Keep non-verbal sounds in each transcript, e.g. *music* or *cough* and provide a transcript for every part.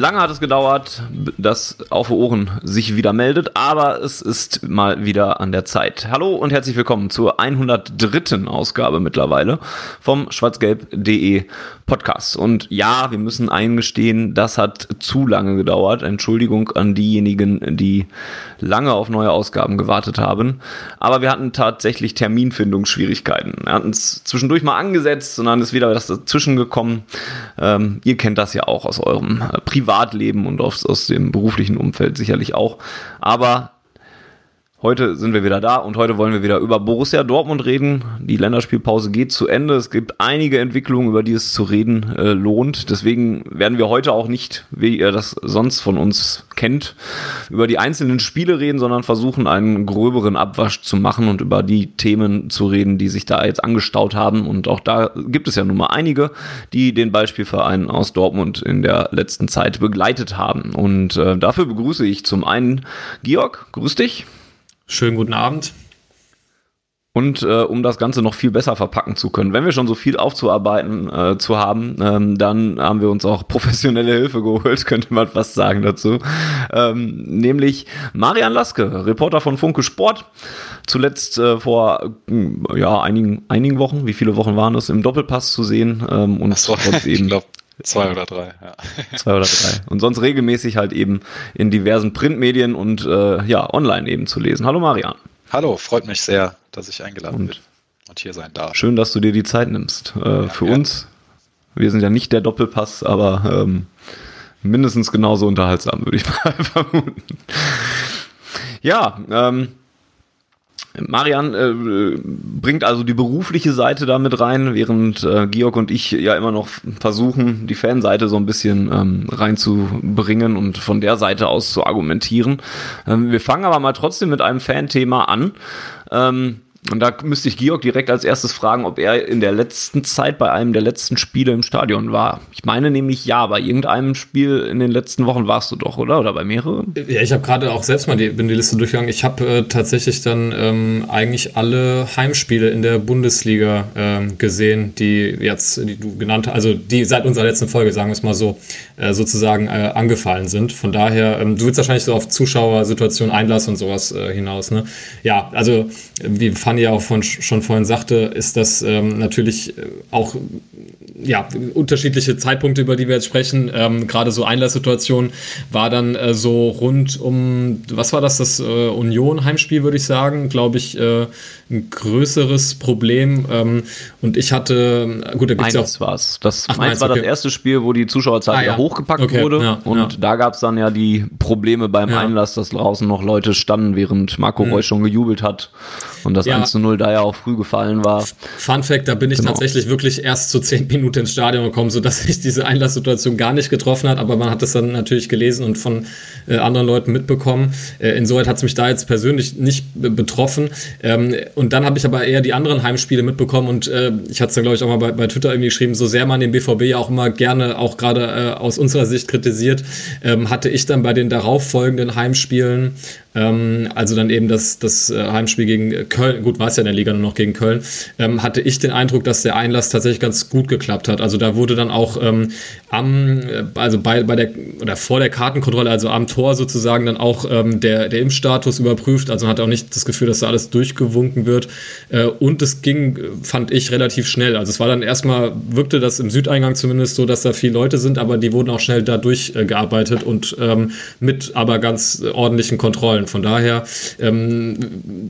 Lange hat es gedauert, dass Auf Ohren sich wieder meldet, aber es ist mal wieder an der Zeit. Hallo und herzlich willkommen zur 103. Ausgabe mittlerweile vom schwarzgelb.de Podcast. Und ja, wir müssen eingestehen, das hat zu lange gedauert. Entschuldigung an diejenigen, die lange auf neue Ausgaben gewartet haben. Aber wir hatten tatsächlich Terminfindungsschwierigkeiten. Wir hatten es zwischendurch mal angesetzt und dann ist wieder das dazwischen gekommen. Ähm, ihr kennt das ja auch aus eurem Privatleben und aus, aus dem beruflichen Umfeld sicherlich auch. Aber Heute sind wir wieder da und heute wollen wir wieder über Borussia Dortmund reden. Die Länderspielpause geht zu Ende. Es gibt einige Entwicklungen, über die es zu reden äh, lohnt. Deswegen werden wir heute auch nicht, wie ihr das sonst von uns kennt, über die einzelnen Spiele reden, sondern versuchen, einen gröberen Abwasch zu machen und über die Themen zu reden, die sich da jetzt angestaut haben. Und auch da gibt es ja nun mal einige, die den Beispielverein aus Dortmund in der letzten Zeit begleitet haben. Und äh, dafür begrüße ich zum einen Georg. Grüß dich. Schönen guten Abend. Und äh, um das Ganze noch viel besser verpacken zu können, wenn wir schon so viel aufzuarbeiten äh, zu haben, ähm, dann haben wir uns auch *laughs* professionelle Hilfe geholt, könnte man fast sagen dazu. Ähm, nämlich Marian Laske, Reporter von Funke Sport. Zuletzt äh, vor ja, einigen, einigen Wochen, wie viele Wochen waren es, im Doppelpass zu sehen. Ähm, und so, *laughs* eben, ich glaube, Zwei oder drei, ja. Zwei oder drei. Und sonst regelmäßig halt eben in diversen Printmedien und äh, ja, online eben zu lesen. Hallo Marian. Hallo, freut mich sehr, dass ich eingeladen und bin und hier sein darf. Schön, dass du dir die Zeit nimmst. Äh, ja, für ja. uns, wir sind ja nicht der Doppelpass, aber ähm, mindestens genauso unterhaltsam, würde ich *laughs* mal vermuten. Ja, ähm, Marian äh, bringt also die berufliche Seite damit rein, während äh, Georg und ich ja immer noch versuchen, die Fanseite so ein bisschen ähm, reinzubringen und von der Seite aus zu argumentieren. Ähm, wir fangen aber mal trotzdem mit einem Fanthema an. Ähm, und da müsste ich Georg direkt als erstes fragen, ob er in der letzten Zeit bei einem der letzten Spiele im Stadion war. Ich meine nämlich ja, bei irgendeinem Spiel in den letzten Wochen warst du doch, oder? Oder bei mehreren? Ja, ich habe gerade auch selbst mal die, bin die Liste durchgegangen. Ich habe äh, tatsächlich dann ähm, eigentlich alle Heimspiele in der Bundesliga ähm, gesehen, die jetzt, die du genannt hast, also die seit unserer letzten Folge, sagen wir es mal so, äh, sozusagen äh, angefallen sind. Von daher, ähm, du willst wahrscheinlich so auf Zuschauersituation, Einlass und sowas äh, hinaus, ne? Ja, also wie Fanny ja auch von, schon vorhin sagte, ist das ähm, natürlich äh, auch ja, unterschiedliche Zeitpunkte, über die wir jetzt sprechen. Ähm, Gerade so Einlasssituation war dann äh, so rund um, was war das, das äh, Union-Heimspiel, würde ich sagen, glaube ich, äh, ein größeres Problem. Ähm, und ich hatte, gut, da gibt es ja auch. War's. Das Ach, Mainz war okay. das erste Spiel, wo die Zuschauerzahl ah, ja. hochgepackt okay, wurde. Ja, und ja. da gab es dann ja die Probleme beim Einlass, dass draußen noch Leute standen, während Marco mhm. Reus schon gejubelt hat. Und das ja. 1 zu 0 da ja auch früh gefallen war. Fun Fact, da bin ich genau. tatsächlich wirklich erst zu 10 Minuten ins Stadion gekommen, sodass *laughs* sich diese Einlasssituation gar nicht getroffen hat. Aber man hat das dann natürlich gelesen und von äh, anderen Leuten mitbekommen. Äh, insoweit hat es mich da jetzt persönlich nicht betroffen. Ähm, und dann habe ich aber eher die anderen Heimspiele mitbekommen und äh, ich hatte es dann, glaube ich, auch mal bei, bei, Twitter irgendwie geschrieben, so sehr man den BVB ja auch immer gerne, auch gerade äh, aus unserer Sicht kritisiert, ähm, hatte ich dann bei den darauffolgenden Heimspielen also dann eben das, das äh, Heimspiel gegen Köln, gut, war es ja in der Liga nur noch gegen Köln, ähm, hatte ich den Eindruck, dass der Einlass tatsächlich ganz gut geklappt hat. Also da wurde dann auch ähm, am, äh, also bei, bei der, oder vor der Kartenkontrolle, also am Tor sozusagen dann auch ähm, der, der Impfstatus überprüft. Also man hat auch nicht das Gefühl, dass da alles durchgewunken wird. Äh, und es ging, fand ich, relativ schnell. Also es war dann erstmal, wirkte das im Südeingang zumindest so, dass da viele Leute sind, aber die wurden auch schnell da durchgearbeitet und ähm, mit aber ganz ordentlichen Kontrollen wollen. Von daher ähm,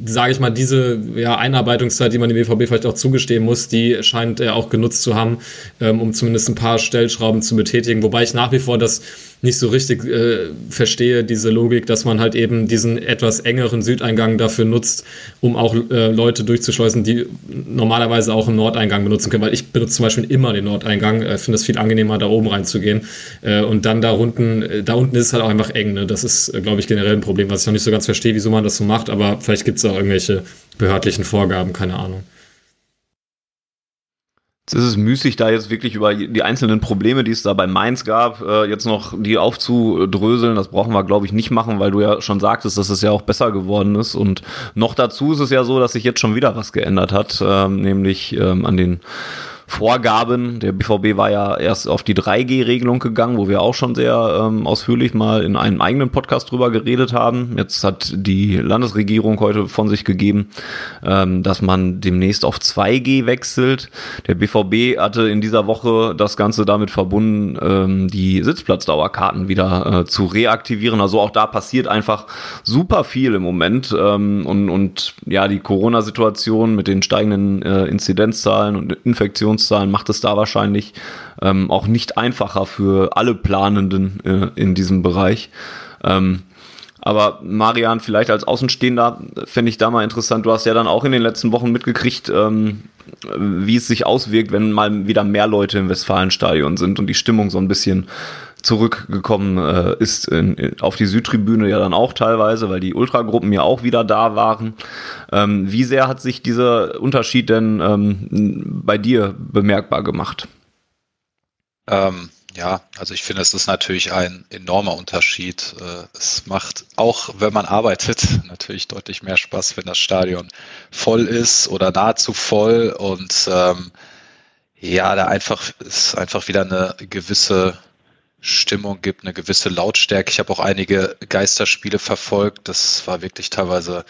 sage ich mal, diese ja, Einarbeitungszeit, die man dem BVB vielleicht auch zugestehen muss, die scheint er auch genutzt zu haben, ähm, um zumindest ein paar Stellschrauben zu betätigen. Wobei ich nach wie vor das nicht so richtig äh, verstehe, diese Logik, dass man halt eben diesen etwas engeren Südeingang dafür nutzt, um auch äh, Leute durchzuschleusen, die normalerweise auch einen Nordeingang benutzen können. Weil ich benutze zum Beispiel immer den Nordeingang, äh, finde es viel angenehmer, da oben reinzugehen. Äh, und dann da unten, äh, da unten ist es halt auch einfach eng. Ne? Das ist, äh, glaube ich, generell ein Problem, was ich noch nicht so ganz verstehe, wieso man das so macht. Aber vielleicht gibt es auch irgendwelche behördlichen Vorgaben, keine Ahnung. Jetzt ist es müßig, da jetzt wirklich über die einzelnen Probleme, die es da bei Mainz gab, äh, jetzt noch die aufzudröseln. Das brauchen wir, glaube ich, nicht machen, weil du ja schon sagtest, dass es ja auch besser geworden ist. Und noch dazu ist es ja so, dass sich jetzt schon wieder was geändert hat, ähm, nämlich ähm, an den Vorgaben. Der BVB war ja erst auf die 3G-Regelung gegangen, wo wir auch schon sehr ähm, ausführlich mal in einem eigenen Podcast drüber geredet haben. Jetzt hat die Landesregierung heute von sich gegeben, ähm, dass man demnächst auf 2G wechselt. Der BVB hatte in dieser Woche das Ganze damit verbunden, ähm, die Sitzplatzdauerkarten wieder äh, zu reaktivieren. Also auch da passiert einfach super viel im Moment. Ähm, und, und ja, die Corona-Situation mit den steigenden äh, Inzidenzzahlen und Infektions Infektionszahlen macht es da wahrscheinlich ähm, auch nicht einfacher für alle Planenden äh, in diesem Bereich. Ähm, aber Marian, vielleicht als Außenstehender fände ich da mal interessant. Du hast ja dann auch in den letzten Wochen mitgekriegt, ähm, wie es sich auswirkt, wenn mal wieder mehr Leute im Westfalenstadion sind und die Stimmung so ein bisschen zurückgekommen äh, ist in, in, auf die Südtribüne ja dann auch teilweise, weil die Ultragruppen ja auch wieder da waren. Ähm, wie sehr hat sich dieser Unterschied denn ähm, bei dir bemerkbar gemacht? Ähm, ja, also ich finde, es ist natürlich ein enormer Unterschied. Äh, es macht auch, wenn man arbeitet, *laughs* natürlich deutlich mehr Spaß, wenn das Stadion voll ist oder nahezu voll und ähm, ja, da einfach ist einfach wieder eine gewisse Stimmung gibt, eine gewisse Lautstärke. Ich habe auch einige Geisterspiele verfolgt. Das war wirklich teilweise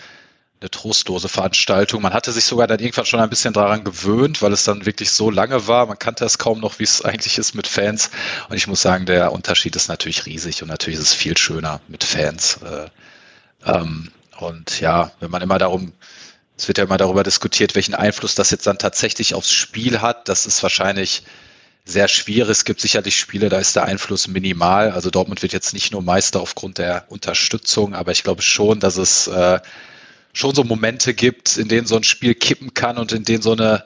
eine trostlose Veranstaltung. Man hatte sich sogar dann irgendwann schon ein bisschen daran gewöhnt, weil es dann wirklich so lange war. Man kannte es kaum noch, wie es *laughs* eigentlich ist mit Fans. Und ich muss sagen, der Unterschied ist natürlich riesig und natürlich ist es viel schöner mit Fans. Äh, ähm, und ja, wenn man immer darum, es wird ja immer darüber diskutiert, welchen Einfluss das jetzt dann tatsächlich aufs Spiel hat. Das ist wahrscheinlich sehr schwierig. Es gibt sicherlich Spiele, da ist der Einfluss minimal. Also Dortmund wird jetzt nicht nur Meister aufgrund der Unterstützung, aber ich glaube schon, dass es äh, schon so Momente gibt, in denen so ein Spiel kippen kann und in denen so eine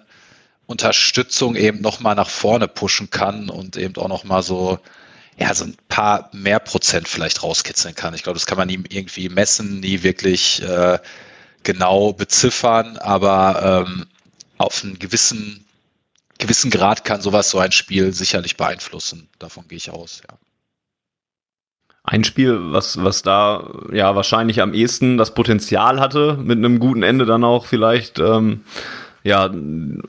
Unterstützung eben nochmal nach vorne pushen kann und eben auch nochmal so, ja, so ein paar mehr Prozent vielleicht rauskitzeln kann. Ich glaube, das kann man nie irgendwie messen, nie wirklich äh, genau beziffern, aber ähm, auf einen gewissen gewissen Grad kann sowas so ein Spiel sicherlich beeinflussen. Davon gehe ich aus, ja. Ein Spiel, was, was da ja wahrscheinlich am ehesten das Potenzial hatte, mit einem guten Ende dann auch vielleicht ähm, ja,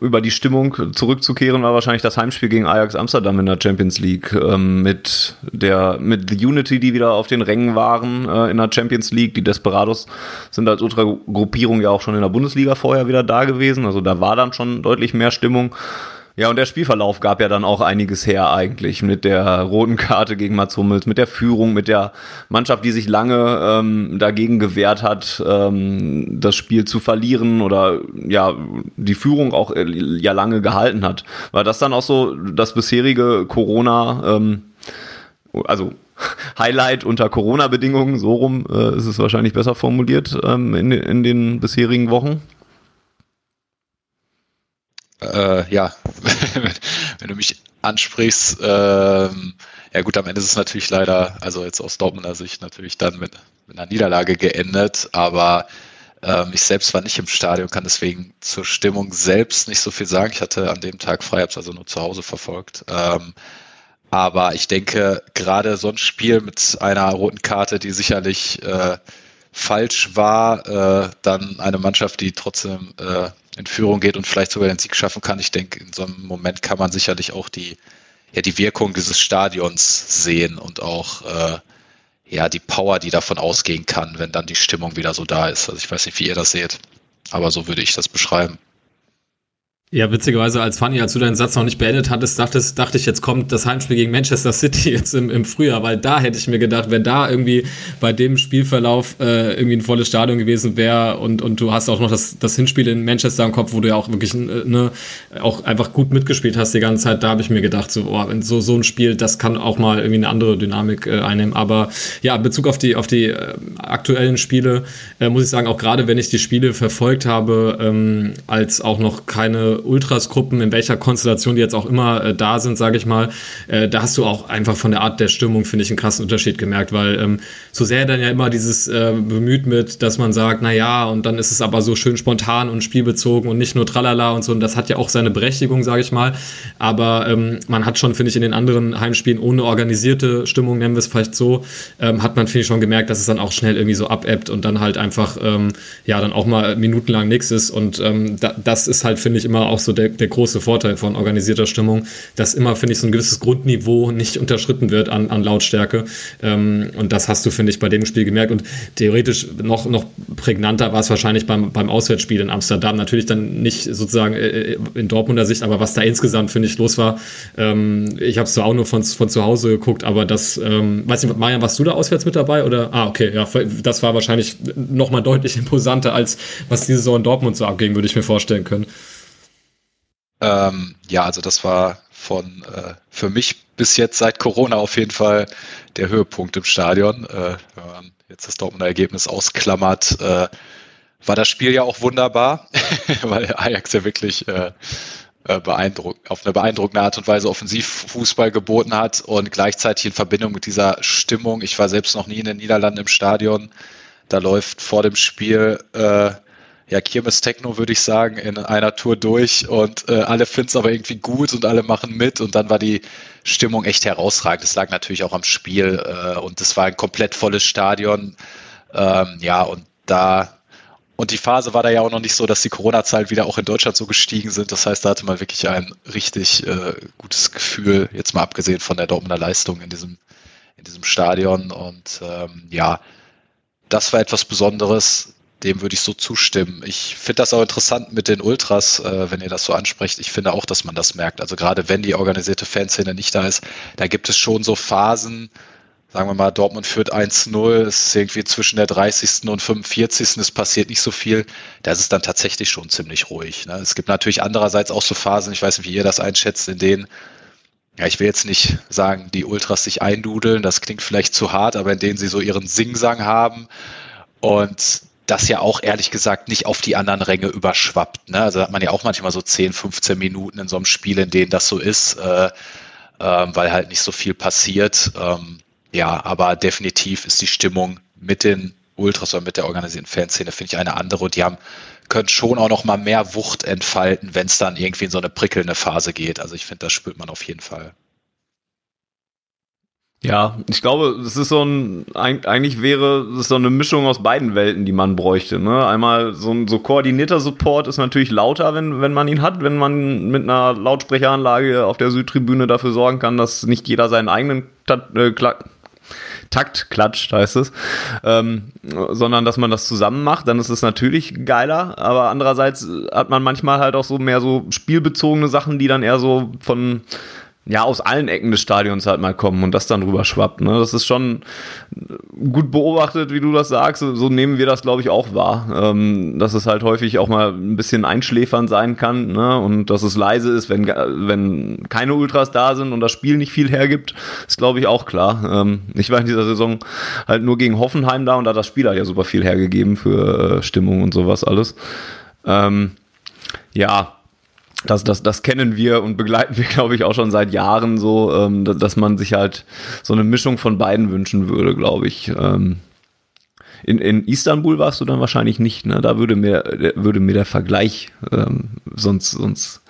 über die Stimmung zurückzukehren, war wahrscheinlich das Heimspiel gegen Ajax Amsterdam in der Champions League ähm, mit der mit The Unity, die wieder auf den Rängen waren äh, in der Champions League. Die Desperados sind als Ultragruppierung ja auch schon in der Bundesliga vorher wieder da gewesen. Also da war dann schon deutlich mehr Stimmung. Ja, und der Spielverlauf gab ja dann auch einiges her eigentlich mit der roten Karte gegen Mats Hummels, mit der Führung, mit der Mannschaft, die sich lange ähm, dagegen gewehrt hat, ähm, das Spiel zu verlieren oder ja, die Führung auch äh, ja lange gehalten hat. War das dann auch so das bisherige Corona, ähm, also *laughs* Highlight unter Corona-Bedingungen, so rum äh, ist es wahrscheinlich besser formuliert ähm, in, in den bisherigen Wochen? Äh, ja, *laughs* wenn du mich ansprichst, ähm, ja gut, am Ende ist es natürlich leider, also jetzt aus Dortmunder Sicht natürlich dann mit, mit einer Niederlage geendet, aber ähm, ich selbst war nicht im Stadion, kann deswegen zur Stimmung selbst nicht so viel sagen. Ich hatte an dem Tag frei, habe es also nur zu Hause verfolgt. Ähm, aber ich denke, gerade so ein Spiel mit einer roten Karte, die sicherlich äh, falsch war, äh, dann eine Mannschaft, die trotzdem äh, in Führung geht und vielleicht sogar den Sieg schaffen kann. Ich denke, in so einem Moment kann man sicherlich auch die, ja, die Wirkung dieses Stadions sehen und auch äh, ja, die Power, die davon ausgehen kann, wenn dann die Stimmung wieder so da ist. Also ich weiß nicht, wie ihr das seht, aber so würde ich das beschreiben. Ja, witzigerweise als Fanny, als du deinen Satz noch nicht beendet hattest, dachtest, dachte ich, jetzt kommt das Heimspiel gegen Manchester City *laughs* jetzt im, im Frühjahr, weil da hätte ich mir gedacht, wenn da irgendwie bei dem Spielverlauf äh, irgendwie ein volles Stadion gewesen wäre und, und du hast auch noch das, das Hinspiel in Manchester im Kopf, wo du ja auch wirklich äh, ne, auch einfach gut mitgespielt hast die ganze Zeit, da habe ich mir gedacht, so, oh, so, so ein Spiel, das kann auch mal irgendwie eine andere Dynamik äh, einnehmen. Aber ja, in Bezug auf die, auf die äh, aktuellen Spiele, äh, muss ich sagen, auch gerade wenn ich die Spiele verfolgt habe, ähm, als auch noch keine Ultras-Gruppen, in welcher Konstellation die jetzt auch immer äh, da sind, sage ich mal, äh, da hast du auch einfach von der Art der Stimmung, finde ich, einen krassen Unterschied gemerkt, weil ähm, so sehr dann ja immer dieses äh, bemüht mit, dass man sagt, na ja, und dann ist es aber so schön spontan und spielbezogen und nicht nur tralala und so, und das hat ja auch seine Berechtigung, sage ich mal, aber ähm, man hat schon, finde ich, in den anderen Heimspielen ohne organisierte Stimmung, nennen wir es vielleicht so, ähm, hat man, finde ich, schon gemerkt, dass es dann auch schnell irgendwie so abebbt und dann halt einfach, ähm, ja, dann auch mal minutenlang nichts ist. Und ähm, da, das ist halt, finde ich, immer auch so der, der große Vorteil von organisierter Stimmung, dass immer, finde ich, so ein gewisses Grundniveau nicht unterschritten wird an, an Lautstärke. Ähm, und das hast du, finde ich, bei dem Spiel gemerkt. Und theoretisch noch, noch prägnanter war es wahrscheinlich beim, beim Auswärtsspiel in Amsterdam. Natürlich dann nicht sozusagen äh, äh, in Dortmunder Sicht, aber was da insgesamt, finde ich, los war. Ähm, ich habe es zwar auch nur von, von zu Hause geguckt, aber das, ähm, weiß nicht, Marian, warst du da auswärts mit dabei? Oder? Ah, okay, ja, das war wahrscheinlich nochmal deutlich imposanter, als was diese Saison in Dortmund so abging, würde ich mir vorstellen können. Ähm, ja, also das war von äh, für mich bis jetzt seit Corona auf jeden Fall der Höhepunkt im Stadion. Äh, wenn man jetzt das Dortmunder Ergebnis ausklammert, äh, war das Spiel ja auch wunderbar, *laughs* weil Ajax ja wirklich äh, äh beeindruck auf eine beeindruckende Art und Weise Offensivfußball geboten hat und gleichzeitig in Verbindung mit dieser Stimmung. Ich war selbst noch nie in den Niederlanden im Stadion. Da läuft vor dem Spiel äh, ja, Kirmes Techno, würde ich sagen, in einer Tour durch und äh, alle finden es aber irgendwie gut und alle machen mit und dann war die Stimmung echt herausragend. Das lag natürlich auch am Spiel äh, und es war ein komplett volles Stadion. Ähm, ja, und da und die Phase war da ja auch noch nicht so, dass die Corona-Zahlen wieder auch in Deutschland so gestiegen sind. Das heißt, da hatte man wirklich ein richtig äh, gutes Gefühl, jetzt mal abgesehen von der Dortmunder Leistung in diesem, in diesem Stadion. Und ähm, ja, das war etwas Besonderes dem würde ich so zustimmen. Ich finde das auch interessant mit den Ultras, äh, wenn ihr das so ansprecht. Ich finde auch, dass man das merkt. Also gerade wenn die organisierte Fanszene nicht da ist, da gibt es schon so Phasen, sagen wir mal, Dortmund führt 1-0, es ist irgendwie zwischen der 30. und 45. Es passiert nicht so viel. Da ist es dann tatsächlich schon ziemlich ruhig. Ne? Es gibt natürlich andererseits auch so Phasen, ich weiß nicht, wie ihr das einschätzt, in denen ja, ich will jetzt nicht sagen, die Ultras sich eindudeln, das klingt vielleicht zu hart, aber in denen sie so ihren Singsang haben und das ja auch ehrlich gesagt nicht auf die anderen Ränge überschwappt. Ne? Also hat man ja auch manchmal so 10, 15 Minuten in so einem Spiel, in denen das so ist, äh, äh, weil halt nicht so viel passiert. Ähm, ja, aber definitiv ist die Stimmung mit den Ultras oder mit der organisierten Fanszene, finde ich, eine andere und die haben können schon auch noch mal mehr Wucht entfalten, wenn es dann irgendwie in so eine prickelnde Phase geht. Also ich finde, das spürt man auf jeden Fall. Ja, ich glaube, es ist so ein, eigentlich wäre es so eine Mischung aus beiden Welten, die man bräuchte. Ne? Einmal so ein so koordinierter Support ist natürlich lauter, wenn, wenn man ihn hat, wenn man mit einer Lautsprecheranlage auf der Südtribüne dafür sorgen kann, dass nicht jeder seinen eigenen Takt, äh, Takt klatscht, heißt es, ähm, sondern dass man das zusammen macht, dann ist es natürlich geiler, aber andererseits hat man manchmal halt auch so mehr so spielbezogene Sachen, die dann eher so von ja, aus allen Ecken des Stadions halt mal kommen und das dann rüber schwappt. Ne? Das ist schon gut beobachtet, wie du das sagst. So nehmen wir das, glaube ich, auch wahr. Ähm, dass es halt häufig auch mal ein bisschen einschläfern sein kann ne? und dass es leise ist, wenn, wenn keine Ultras da sind und das Spiel nicht viel hergibt, ist, glaube ich, auch klar. Ähm, ich war in dieser Saison halt nur gegen Hoffenheim da und da hat das Spiel halt ja super viel hergegeben für äh, Stimmung und sowas alles. Ähm, ja, das, das, das kennen wir und begleiten wir, *laughs* glaube ich, auch schon seit Jahren so, ähm, dass man sich halt so eine Mischung von beiden wünschen würde, glaube ich. Ähm, in, in Istanbul warst du dann wahrscheinlich nicht, ne? Da würde mir, würde mir der Vergleich ähm, sonst, sonst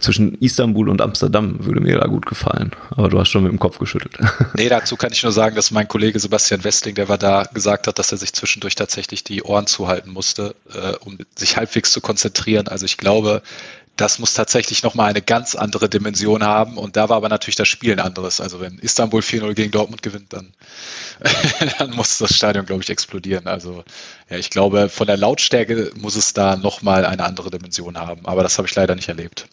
zwischen Istanbul und Amsterdam würde mir da gut gefallen. Aber du hast schon mit dem Kopf geschüttelt. *laughs* Nee, dazu kann ich nur sagen, dass mein Kollege Sebastian Westling, der war da, gesagt hat, dass er sich zwischendurch tatsächlich die Ohren zuhalten musste, äh, um sich halbwegs zu konzentrieren. Also ich glaube, das muss tatsächlich nochmal eine ganz andere Dimension haben. Und da war aber natürlich das Spiel ein anderes. Also wenn Istanbul 4-0 gegen Dortmund gewinnt, dann, *laughs* dann muss das Stadion, glaube ich, explodieren. Also ja, ich glaube, von der Lautstärke muss es da nochmal eine andere Dimension haben. Aber das habe ich leider nicht erlebt.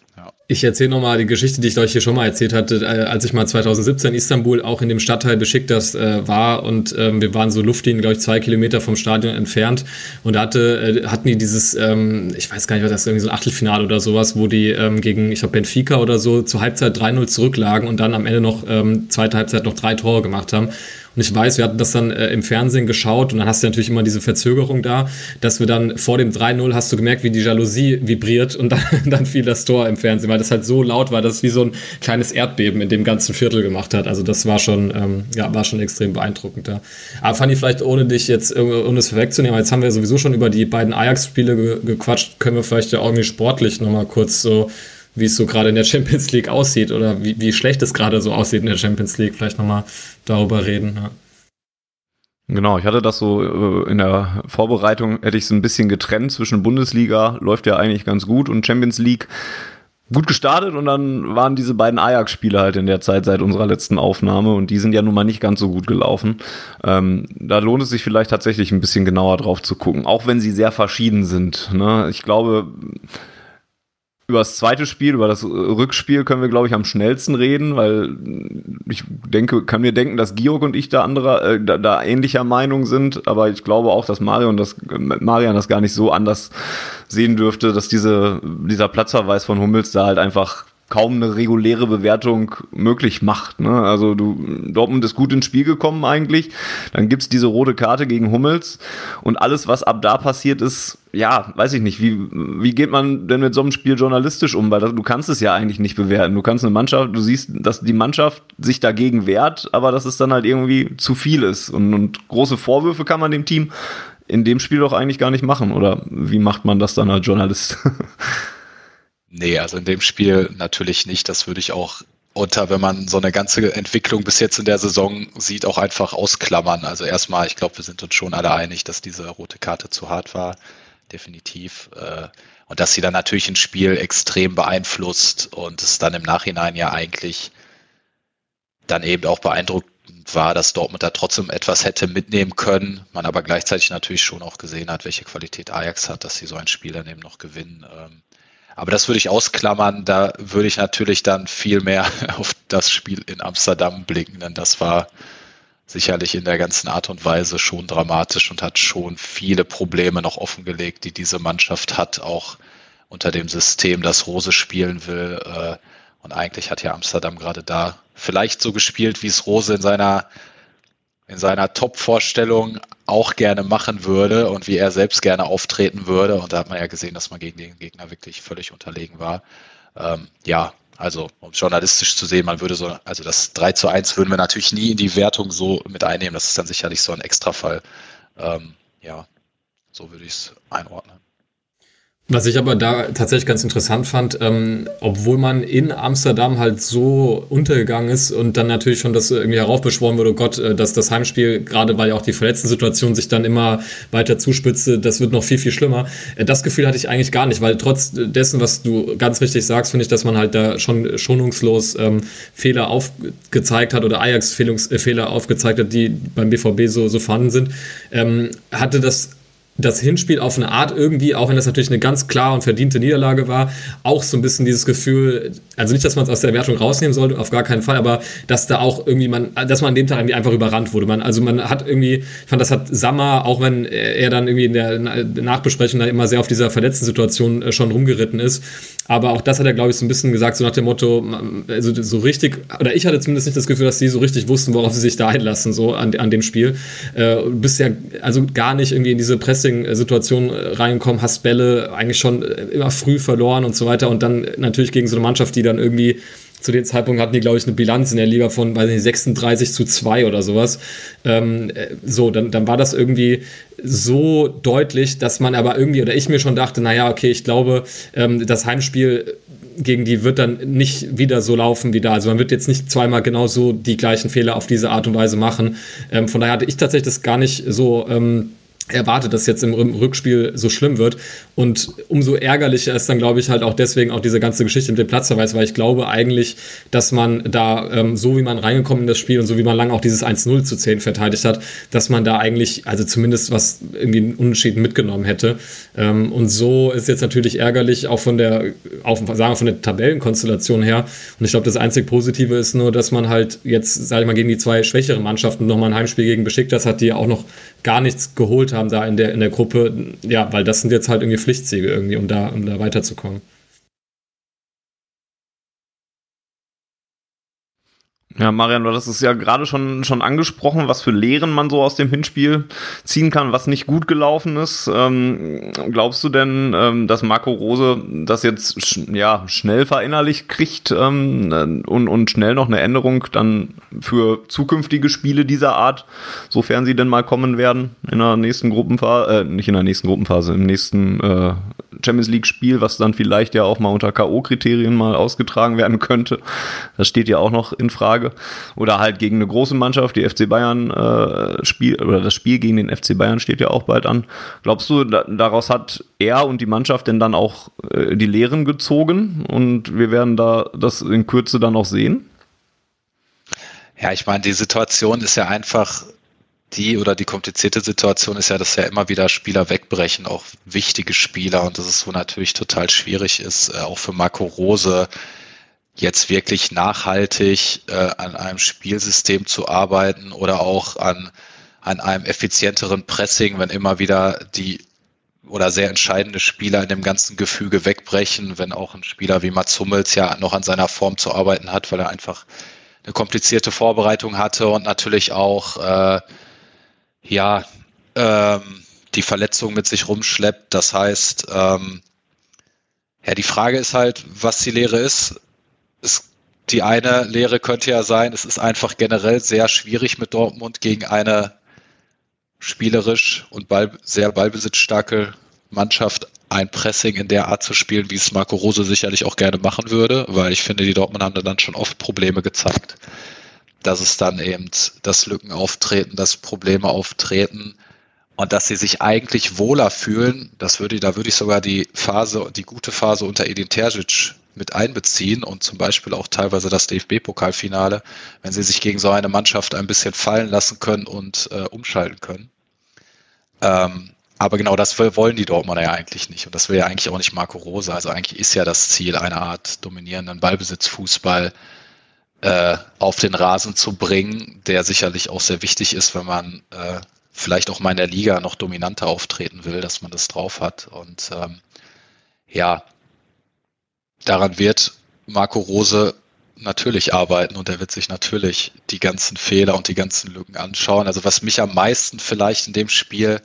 Ich erzähle nochmal die Geschichte, die ich euch hier schon mal erzählt hatte, äh, als ich mal 2017 in Istanbul auch in dem Stadtteil Besiktas äh, war und ähm, wir waren so Luftlinien, glaube ich, zwei Kilometer vom Stadion entfernt und da hatte, äh, hatten die dieses, ähm, ich weiß gar nicht, was das irgendwie so ein Achtelfinale oder sowas, wo die ähm, gegen, ich glaube, Benfica oder so zur Halbzeit 3-0 zurücklagen und dann am Ende noch, ähm, zweite Halbzeit noch drei Tore gemacht haben. Und ich weiß, wir hatten das dann äh, im Fernsehen geschaut und dann hast du natürlich immer diese Verzögerung da, dass wir dann vor dem 3-0 hast du gemerkt, wie die Jalousie vibriert und dann, *laughs* dann fiel das Tor im Fernsehen, weil das halt so laut war, dass es wie so ein kleines Erdbeben in dem ganzen Viertel gemacht hat. Also das war schon, ähm, ja, war schon extrem beeindruckend. Ja. Aber Fanny, vielleicht ohne dich jetzt, ohne es vorwegzunehmen, jetzt haben wir sowieso schon über die beiden Ajax-Spiele ge gequatscht, können wir vielleicht ja irgendwie sportlich nochmal kurz so wie es so gerade in der Champions League aussieht oder wie, wie schlecht es gerade so aussieht in der Champions League, vielleicht nochmal darüber reden. Ja. Genau, ich hatte das so äh, in der Vorbereitung, hätte ich es ein bisschen getrennt zwischen Bundesliga, läuft ja eigentlich ganz gut, und Champions League gut gestartet und dann waren diese beiden Ajax-Spiele halt in der Zeit seit unserer letzten Aufnahme und die sind ja nun mal nicht ganz so gut gelaufen. Ähm, da lohnt es sich vielleicht tatsächlich ein bisschen genauer drauf zu gucken, auch wenn sie sehr verschieden sind. Ne? Ich glaube, über das zweite Spiel, über das Rückspiel können wir, glaube ich, am schnellsten reden, weil ich denke, kann mir denken, dass Georg und ich da anderer, äh, da, da ähnlicher Meinung sind, aber ich glaube auch, dass Marion das, Marian das gar nicht so anders sehen dürfte, dass diese, dieser Platzverweis von Hummels da halt einfach kaum eine reguläre Bewertung möglich macht. Ne? Also du, Dortmund ist gut ins Spiel gekommen eigentlich. Dann gibt's diese rote Karte gegen Hummels und alles, was ab da passiert ist, ja, weiß ich nicht. Wie, wie geht man denn mit so einem Spiel journalistisch um? Weil das, du kannst es ja eigentlich nicht bewerten. Du kannst eine Mannschaft, du siehst, dass die Mannschaft sich dagegen wehrt, aber dass es dann halt irgendwie zu viel ist. Und, und große Vorwürfe kann man dem Team in dem Spiel doch eigentlich gar nicht machen. Oder wie macht man das dann als Journalist? *laughs* Nee, also in dem Spiel natürlich nicht. Das würde ich auch unter, wenn man so eine ganze Entwicklung bis jetzt in der Saison sieht, auch einfach ausklammern. Also erstmal, ich glaube, wir sind uns schon alle einig, dass diese rote Karte zu hart war. Definitiv. Äh, und dass sie dann natürlich ein Spiel extrem beeinflusst und es dann im Nachhinein ja eigentlich dann eben auch beeindruckend war, dass Dortmund da trotzdem etwas hätte mitnehmen können. Man aber gleichzeitig natürlich schon auch gesehen hat, welche Qualität Ajax hat, dass sie so ein Spiel dann eben noch gewinnen. Aber das würde ich ausklammern. Da würde ich natürlich dann viel mehr *laughs* auf das Spiel in Amsterdam blicken, denn das war sicherlich in der ganzen Art und Weise schon dramatisch und hat schon viele Probleme noch offengelegt, die diese Mannschaft hat, auch unter dem System, das Rose spielen will. Äh, und eigentlich hat ja Amsterdam gerade da vielleicht so gespielt, wie es Rose in seiner in seiner Top-Vorstellung auch gerne machen würde und wie er selbst gerne auftreten würde. Und da hat man ja gesehen, dass man gegen den Gegner wirklich völlig unterlegen war. Ähm, ja, also um journalistisch zu sehen, man würde so, also das 3 zu 1 würden wir natürlich nie in die Wertung so mit einnehmen. Das ist dann sicherlich so ein Extrafall. Ähm, ja, so würde ich es einordnen. Was ich aber da tatsächlich ganz interessant fand, ähm, obwohl man in Amsterdam halt so untergegangen ist und dann natürlich schon das irgendwie heraufbeschworen wurde, oh Gott, äh, dass das Heimspiel, gerade weil ja auch die verletzten Situation sich dann immer weiter zuspitzte, das wird noch viel, viel schlimmer. Äh, das Gefühl hatte ich eigentlich gar nicht, weil trotz dessen, was du ganz richtig sagst, finde ich, dass man halt da schon schonungslos ähm, Fehler aufgezeigt hat oder Ajax äh, aufgezeigt hat, die beim BVB so, so vorhanden sind, ähm, hatte das das Hinspiel auf eine Art irgendwie, auch wenn das natürlich eine ganz klar und verdiente Niederlage war, auch so ein bisschen dieses Gefühl, also nicht, dass man es aus der Wertung rausnehmen sollte, auf gar keinen Fall, aber dass da auch irgendwie man, dass man an dem Tag irgendwie einfach überrannt wurde. Man, also man hat irgendwie, ich fand, das hat Sammer, auch wenn er dann irgendwie in der Nachbesprechung da immer sehr auf dieser verletzten Situation äh, schon rumgeritten ist, aber auch das hat er, glaube ich, so ein bisschen gesagt, so nach dem Motto, also so richtig, oder ich hatte zumindest nicht das Gefühl, dass sie so richtig wussten, worauf sie sich da einlassen, so an, an dem Spiel. Äh, bist ja also gar nicht irgendwie in diese Pressing-Situation reingekommen, hast Bälle eigentlich schon immer früh verloren und so weiter und dann natürlich gegen so eine Mannschaft, die dann irgendwie zu dem Zeitpunkt hatten die, glaube ich, eine Bilanz in der Liga von, weiß nicht, 36 zu 2 oder sowas. Ähm, äh, so, dann, dann war das irgendwie so deutlich, dass man aber irgendwie, oder ich mir schon dachte, naja, okay, ich glaube, ähm, das Heimspiel gegen die wird dann nicht wieder so laufen wie da. Also man wird jetzt nicht zweimal genauso die gleichen Fehler auf diese Art und Weise machen. Ähm, von daher hatte ich tatsächlich das gar nicht so ähm, erwartet, dass jetzt im Rückspiel so schlimm wird. Und umso ärgerlicher ist dann, glaube ich, halt auch deswegen auch diese ganze Geschichte mit dem Platzverweis, weil ich glaube eigentlich, dass man da, ähm, so wie man reingekommen in das Spiel und so wie man lange auch dieses 1-0 zu 10 verteidigt hat, dass man da eigentlich, also zumindest was irgendwie einen Unentschieden mitgenommen hätte. Ähm, und so ist jetzt natürlich ärgerlich, auch von der, auch, sagen wir, von der Tabellenkonstellation her. Und ich glaube, das einzig Positive ist nur, dass man halt jetzt, sage ich mal, gegen die zwei schwächeren Mannschaften nochmal ein Heimspiel gegen Besiktas hat, die ja auch noch gar nichts geholt haben da in der, in der Gruppe. Ja, weil das sind jetzt halt irgendwie Pflichtsiege irgendwie, um da, um da weiterzukommen. Ja, Marian, du hast es ja gerade schon, schon angesprochen, was für Lehren man so aus dem Hinspiel ziehen kann, was nicht gut gelaufen ist. Ähm, glaubst du denn, ähm, dass Marco Rose das jetzt sch ja, schnell verinnerlicht kriegt ähm, und, und schnell noch eine Änderung dann für zukünftige Spiele dieser Art, sofern sie denn mal kommen werden in der nächsten Gruppenphase, äh, nicht in der nächsten Gruppenphase, im nächsten äh, Champions League Spiel, was dann vielleicht ja auch mal unter K.O.-Kriterien mal ausgetragen werden könnte. Das steht ja auch noch in Frage. Frage. Oder halt gegen eine große Mannschaft, die FC Bayern äh, Spiel oder das Spiel gegen den FC Bayern steht ja auch bald an. Glaubst du, da, daraus hat er und die Mannschaft denn dann auch äh, die Lehren gezogen und wir werden da das in Kürze dann auch sehen? Ja, ich meine, die Situation ist ja einfach die oder die komplizierte Situation ist ja, dass ja immer wieder Spieler wegbrechen, auch wichtige Spieler und das ist so natürlich total schwierig ist, äh, auch für Marco Rose jetzt wirklich nachhaltig äh, an einem Spielsystem zu arbeiten oder auch an, an einem effizienteren Pressing, wenn immer wieder die oder sehr entscheidende Spieler in dem ganzen Gefüge wegbrechen, wenn auch ein Spieler wie Mats Hummels ja noch an seiner Form zu arbeiten hat, weil er einfach eine komplizierte Vorbereitung hatte und natürlich auch äh, ja ähm, die Verletzung mit sich rumschleppt. Das heißt, ähm, ja, die Frage ist halt, was die Lehre ist es, die eine Lehre könnte ja sein, es ist einfach generell sehr schwierig mit Dortmund gegen eine spielerisch und ball, sehr ballbesitzstarke Mannschaft ein Pressing in der Art zu spielen, wie es Marco Rose sicherlich auch gerne machen würde, weil ich finde, die Dortmund haben dann schon oft Probleme gezeigt, dass es dann eben das Lücken auftreten, dass Probleme auftreten und dass sie sich eigentlich wohler fühlen. Das würde, da würde ich sogar die Phase, die gute Phase unter Edin Terzic mit einbeziehen und zum Beispiel auch teilweise das DFB-Pokalfinale, wenn sie sich gegen so eine Mannschaft ein bisschen fallen lassen können und äh, umschalten können. Ähm, aber genau das wollen die Dortmunder ja eigentlich nicht. Und das will ja eigentlich auch nicht Marco Rose. Also eigentlich ist ja das Ziel, eine Art dominierenden Ballbesitzfußball äh, auf den Rasen zu bringen, der sicherlich auch sehr wichtig ist, wenn man äh, vielleicht auch mal in der Liga noch dominanter auftreten will, dass man das drauf hat. Und ähm, ja, daran wird Marco Rose natürlich arbeiten und er wird sich natürlich die ganzen Fehler und die ganzen Lücken anschauen. Also was mich am meisten vielleicht in dem Spiel,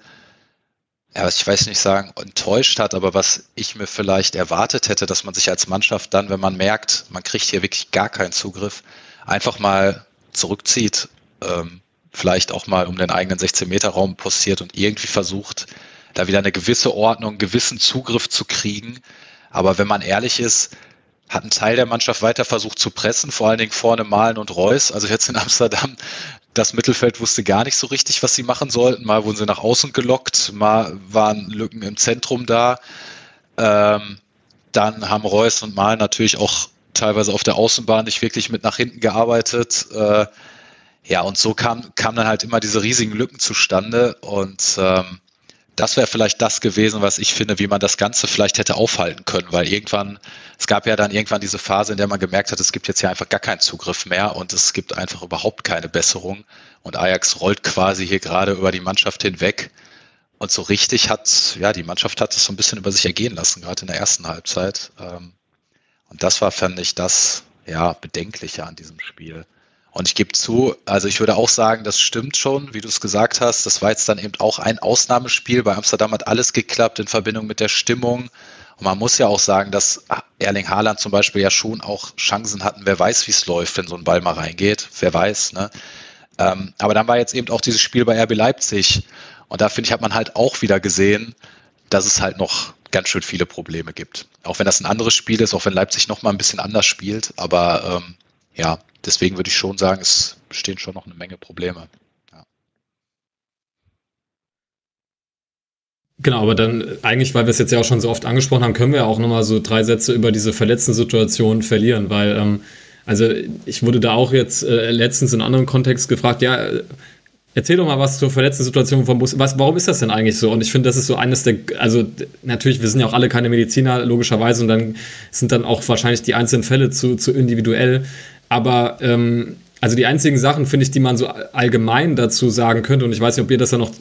ja, ich weiß nicht sagen, enttäuscht hat, aber was ich mir vielleicht erwartet hätte, dass man sich als Mannschaft dann, wenn man merkt, man kriegt hier wirklich gar keinen Zugriff, einfach mal zurückzieht, ähm, vielleicht auch mal um den eigenen 16-Meter-Raum postiert und irgendwie versucht, da wieder eine gewisse Ordnung, gewissen Zugriff zu kriegen, aber wenn man ehrlich ist, hat ein Teil der Mannschaft weiter versucht zu pressen, vor allen Dingen vorne Malen und Reus. Also jetzt in Amsterdam, das Mittelfeld wusste gar nicht so richtig, was sie machen sollten. Mal wurden sie nach außen gelockt, mal waren Lücken im Zentrum da. Ähm, dann haben Reus und Malen natürlich auch teilweise auf der Außenbahn nicht wirklich mit nach hinten gearbeitet. Äh, ja, und so kam, kam dann halt immer diese riesigen Lücken zustande. Und ähm, das wäre vielleicht das gewesen, was ich finde, wie man das Ganze vielleicht hätte aufhalten können, weil irgendwann, es gab ja dann irgendwann diese Phase, in der man gemerkt hat, es gibt jetzt ja einfach gar keinen Zugriff mehr und es gibt einfach überhaupt keine Besserung. Und Ajax rollt quasi hier gerade über die Mannschaft hinweg. Und so richtig hat, ja, die Mannschaft hat es so ein bisschen über sich ergehen lassen, gerade in der ersten Halbzeit. Ähm, und das war, fand ich, das, ja, Bedenkliche an diesem Spiel. Und ich gebe zu, also ich würde auch sagen, das stimmt schon, wie du es gesagt hast. Das war jetzt dann eben auch ein Ausnahmespiel. Bei Amsterdam hat alles geklappt in Verbindung mit der Stimmung. Und man muss ja auch sagen, dass Erling Haaland zum Beispiel ja schon auch Chancen hatten. Wer weiß, wie es läuft, wenn so ein Ball mal reingeht. Wer weiß, ne? Ähm, aber dann war jetzt eben auch dieses Spiel bei RB Leipzig. Und da finde ich, hat man halt auch wieder gesehen, dass es halt noch ganz schön viele Probleme gibt. Auch wenn das ein anderes Spiel ist, auch wenn Leipzig noch mal ein bisschen anders spielt. Aber ähm, ja, deswegen würde ich schon sagen, es bestehen schon noch eine Menge Probleme. Genau, aber dann eigentlich, weil wir es jetzt ja auch schon so oft angesprochen haben, können wir auch nochmal so drei Sätze über diese verletzten Situationen verlieren, weil ähm, also ich wurde da auch jetzt äh, letztens in einem anderen Kontext gefragt, ja, erzähl doch mal was zur verletzten Situation vom Bus. Was, warum ist das denn eigentlich so? Und ich finde, das ist so eines der, also natürlich, wir sind ja auch alle keine Mediziner, logischerweise, und dann sind dann auch wahrscheinlich die einzelnen Fälle zu, zu individuell. Aber ähm, also die einzigen Sachen, finde ich, die man so allgemein dazu sagen könnte, und ich weiß nicht, ob ihr das ja noch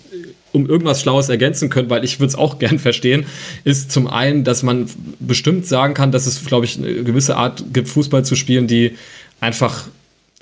um irgendwas Schlaues ergänzen könnt, weil ich würde es auch *laughs* gern verstehen, ist zum einen, dass man bestimmt sagen kann, dass es, glaube ich, eine gewisse Art gibt, Fußball zu spielen, die einfach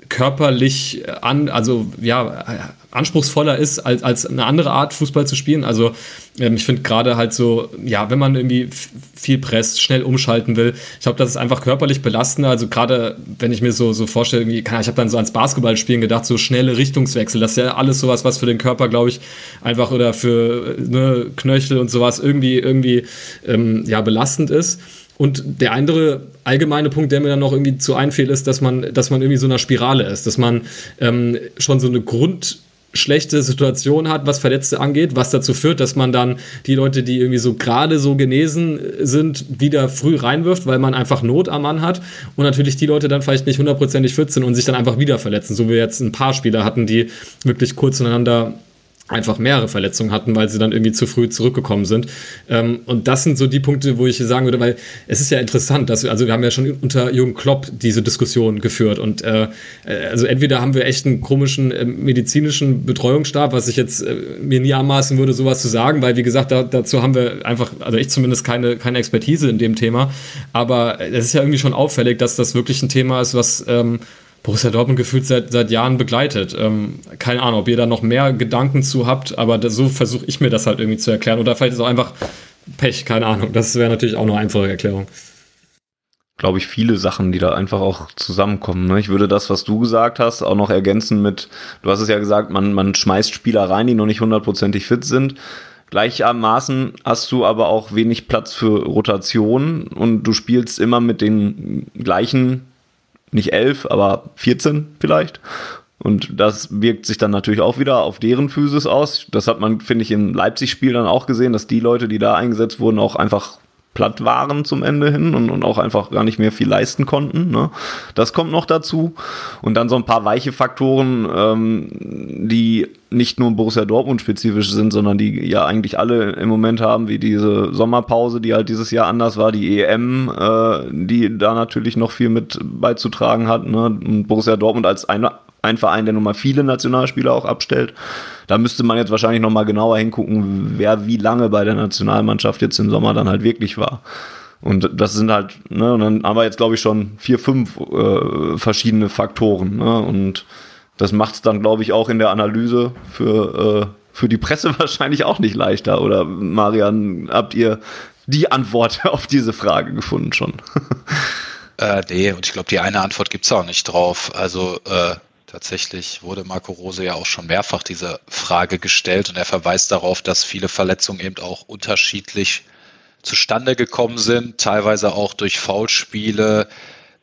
körperlich an, also ja, anspruchsvoller ist, als, als eine andere Art Fußball zu spielen. Also ähm, ich finde gerade halt so, ja, wenn man irgendwie viel presst, schnell umschalten will, ich glaube, das ist einfach körperlich belastender. Also gerade wenn ich mir so, so vorstelle, irgendwie, ich habe dann so ans Basketballspielen gedacht, so schnelle Richtungswechsel, das ist ja alles sowas, was für den Körper, glaube ich, einfach oder für ne, Knöchel und sowas irgendwie, irgendwie ähm, ja, belastend ist. Und der andere allgemeine Punkt, der mir dann noch irgendwie zu einfällt, ist, dass man, dass man irgendwie so einer Spirale ist, dass man ähm, schon so eine Grund schlechte Situation hat, was Verletzte angeht, was dazu führt, dass man dann die Leute, die irgendwie so gerade so genesen sind, wieder früh reinwirft, weil man einfach Not am Mann hat. Und natürlich die Leute dann vielleicht nicht hundertprozentig fit sind und sich dann einfach wieder verletzen, so wie wir jetzt ein paar Spieler hatten, die wirklich kurz voneinander einfach mehrere Verletzungen hatten, weil sie dann irgendwie zu früh zurückgekommen sind. Ähm, und das sind so die Punkte, wo ich sagen würde, weil es ist ja interessant, dass wir, also wir haben ja schon unter Jürgen Klopp diese Diskussion geführt und äh, also entweder haben wir echt einen komischen äh, medizinischen Betreuungsstab, was ich jetzt äh, mir nie anmaßen würde, sowas zu sagen, weil wie gesagt, da, dazu haben wir einfach, also ich zumindest keine, keine Expertise in dem Thema, aber es ist ja irgendwie schon auffällig, dass das wirklich ein Thema ist, was ähm, Borussia Dortmund gefühlt seit, seit Jahren begleitet. Ähm, keine Ahnung, ob ihr da noch mehr Gedanken zu habt, aber das, so versuche ich mir das halt irgendwie zu erklären. Oder vielleicht ist auch einfach Pech, keine Ahnung. Das wäre natürlich auch eine einfache Erklärung. Glaube ich, viele Sachen, die da einfach auch zusammenkommen. Ne? Ich würde das, was du gesagt hast, auch noch ergänzen mit, du hast es ja gesagt, man, man schmeißt Spieler rein, die noch nicht hundertprozentig fit sind. Gleichermaßen hast du aber auch wenig Platz für Rotation und du spielst immer mit den gleichen nicht elf, aber 14 vielleicht. Und das wirkt sich dann natürlich auch wieder auf deren Physis aus. Das hat man, finde ich, im Leipzig-Spiel dann auch gesehen, dass die Leute, die da eingesetzt wurden, auch einfach platt waren zum Ende hin und, und auch einfach gar nicht mehr viel leisten konnten. Ne? Das kommt noch dazu. Und dann so ein paar weiche Faktoren, ähm, die nicht nur Borussia Dortmund spezifisch sind, sondern die ja eigentlich alle im Moment haben, wie diese Sommerpause, die halt dieses Jahr anders war, die EM, äh, die da natürlich noch viel mit beizutragen hat. Ne? Und Borussia Dortmund als eine ein Verein, der nun mal viele Nationalspieler auch abstellt. Da müsste man jetzt wahrscheinlich noch mal genauer hingucken, wer wie lange bei der Nationalmannschaft jetzt im Sommer dann halt wirklich war. Und das sind halt, ne, und dann haben wir jetzt, glaube ich, schon vier, fünf äh, verschiedene Faktoren. Ne? Und das macht es dann, glaube ich, auch in der Analyse für, äh, für die Presse *laughs* wahrscheinlich auch nicht leichter. Oder Marian, habt ihr die Antwort *laughs* auf diese Frage gefunden schon? *laughs* Äh, nee, und ich glaube, die eine Antwort gibt es auch nicht drauf. Also äh, Tatsächlich wurde Marco Rose ja auch schon mehrfach diese Frage gestellt und er verweist darauf, dass viele Verletzungen eben auch unterschiedlich zustande gekommen sind, teilweise auch durch Foulspiele,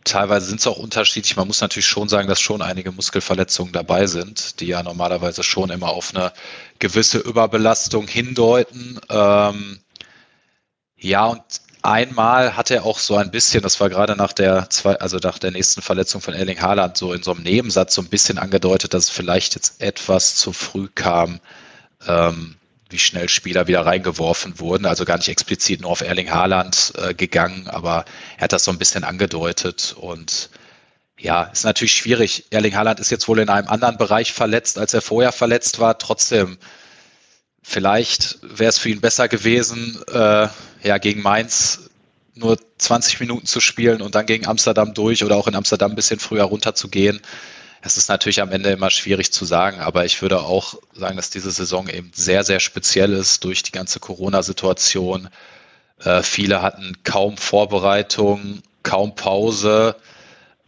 teilweise sind es auch unterschiedlich. Man muss natürlich schon sagen, dass schon einige Muskelverletzungen dabei sind, die ja normalerweise schon immer auf eine gewisse Überbelastung hindeuten. Ähm, ja, und Einmal hat er auch so ein bisschen, das war gerade nach der zwei, also nach der nächsten Verletzung von Erling Haaland, so in so einem Nebensatz so ein bisschen angedeutet, dass es vielleicht jetzt etwas zu früh kam, ähm, wie schnell Spieler wieder reingeworfen wurden. Also gar nicht explizit nur auf Erling Haaland äh, gegangen, aber er hat das so ein bisschen angedeutet und ja, ist natürlich schwierig. Erling Haaland ist jetzt wohl in einem anderen Bereich verletzt, als er vorher verletzt war. Trotzdem Vielleicht wäre es für ihn besser gewesen, äh, ja, gegen Mainz nur 20 Minuten zu spielen und dann gegen Amsterdam durch oder auch in Amsterdam ein bisschen früher runterzugehen. Es ist natürlich am Ende immer schwierig zu sagen, aber ich würde auch sagen, dass diese Saison eben sehr, sehr speziell ist durch die ganze Corona-Situation. Äh, viele hatten kaum Vorbereitung, kaum Pause.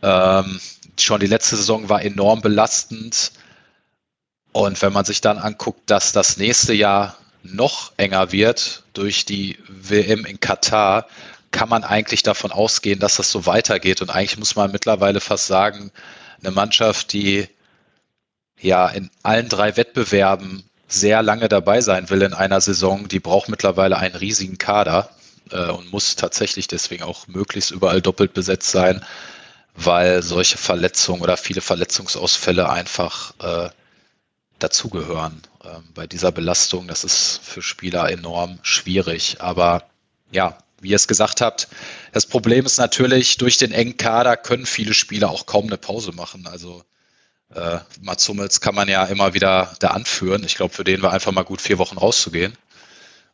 Ähm, schon die letzte Saison war enorm belastend. Und wenn man sich dann anguckt, dass das nächste Jahr noch enger wird durch die WM in Katar, kann man eigentlich davon ausgehen, dass das so weitergeht. Und eigentlich muss man mittlerweile fast sagen, eine Mannschaft, die ja in allen drei Wettbewerben sehr lange dabei sein will in einer Saison, die braucht mittlerweile einen riesigen Kader äh, und muss tatsächlich deswegen auch möglichst überall doppelt besetzt sein, weil solche Verletzungen oder viele Verletzungsausfälle einfach äh, dazugehören. Ähm, bei dieser Belastung, das ist für Spieler enorm schwierig. Aber ja, wie ihr es gesagt habt, das Problem ist natürlich, durch den engen Kader können viele Spieler auch kaum eine Pause machen. Also äh, Mats Hummels kann man ja immer wieder da anführen. Ich glaube, für den war einfach mal gut, vier Wochen rauszugehen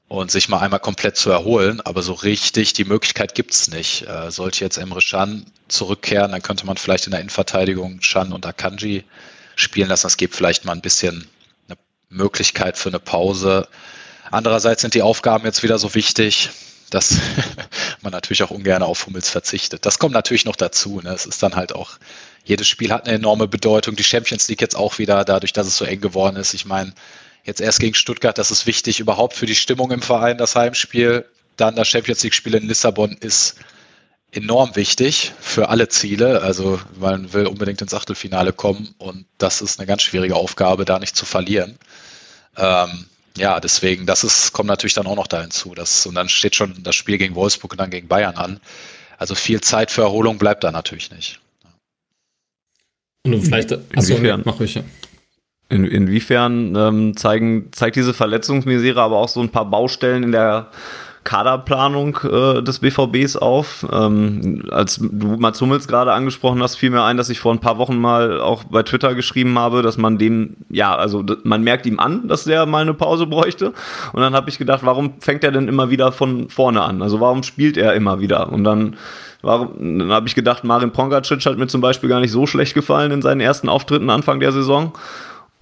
und sich mal einmal komplett zu erholen. Aber so richtig die Möglichkeit gibt's nicht. Äh, sollte jetzt Emre Can zurückkehren, dann könnte man vielleicht in der Innenverteidigung Can und Akanji spielen lassen. Das gibt vielleicht mal ein bisschen Möglichkeit für eine Pause. Andererseits sind die Aufgaben jetzt wieder so wichtig, dass *laughs* man natürlich auch ungern auf Hummels verzichtet. Das kommt natürlich noch dazu. Ne? Es ist dann halt auch, jedes Spiel hat eine enorme Bedeutung. Die Champions League jetzt auch wieder, dadurch, dass es so eng geworden ist. Ich meine, jetzt erst gegen Stuttgart, das ist wichtig überhaupt für die Stimmung im Verein, das Heimspiel. Dann das Champions League-Spiel in Lissabon ist enorm wichtig für alle Ziele. Also man will unbedingt ins Achtelfinale kommen und das ist eine ganz schwierige Aufgabe, da nicht zu verlieren. Ähm, ja, deswegen, das ist, kommt natürlich dann auch noch da hinzu. Dass, und dann steht schon das Spiel gegen Wolfsburg und dann gegen Bayern an. Also viel Zeit für Erholung bleibt da natürlich nicht. Und vielleicht, achso, mach ich ja. In, inwiefern ähm, zeigen, zeigt diese Verletzungsmisere aber auch so ein paar Baustellen in der Kaderplanung äh, des BVBs auf. Ähm, als du Mats Hummels gerade angesprochen hast, fiel mir ein, dass ich vor ein paar Wochen mal auch bei Twitter geschrieben habe, dass man dem, ja, also man merkt ihm an, dass der mal eine Pause bräuchte. Und dann habe ich gedacht, warum fängt er denn immer wieder von vorne an? Also warum spielt er immer wieder? Und dann Warum, dann habe ich gedacht, Marin Pongacic hat mir zum Beispiel gar nicht so schlecht gefallen in seinen ersten Auftritten Anfang der Saison.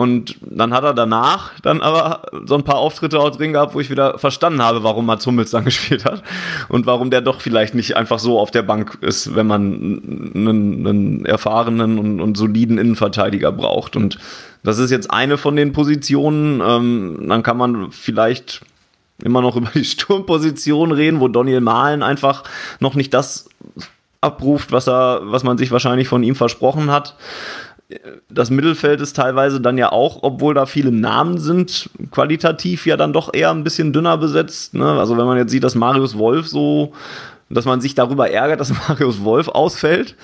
Und dann hat er danach dann aber so ein paar Auftritte auch drin gehabt, wo ich wieder verstanden habe, warum Mats Hummels dann *laughs* gespielt hat und warum der doch vielleicht nicht einfach so auf der Bank ist, wenn man einen, einen erfahrenen und, und, soliden Innenverteidiger braucht. Und das ist jetzt eine von den Positionen. Ähm, dann kann man vielleicht immer noch *laughs* über die Sturmposition reden, wo Daniel Mahlen einfach noch nicht das abruft, was er, was man sich wahrscheinlich von ihm versprochen hat das Mittelfeld ist teilweise dann ja auch, obwohl da viele Namen sind, qualitativ ja dann doch eher ein bisschen dünner besetzt. Ne? Also wenn man jetzt sieht, dass Marius Wolf so dass man sich darüber ärgert, dass *laughs* Marius Wolf ausfällt.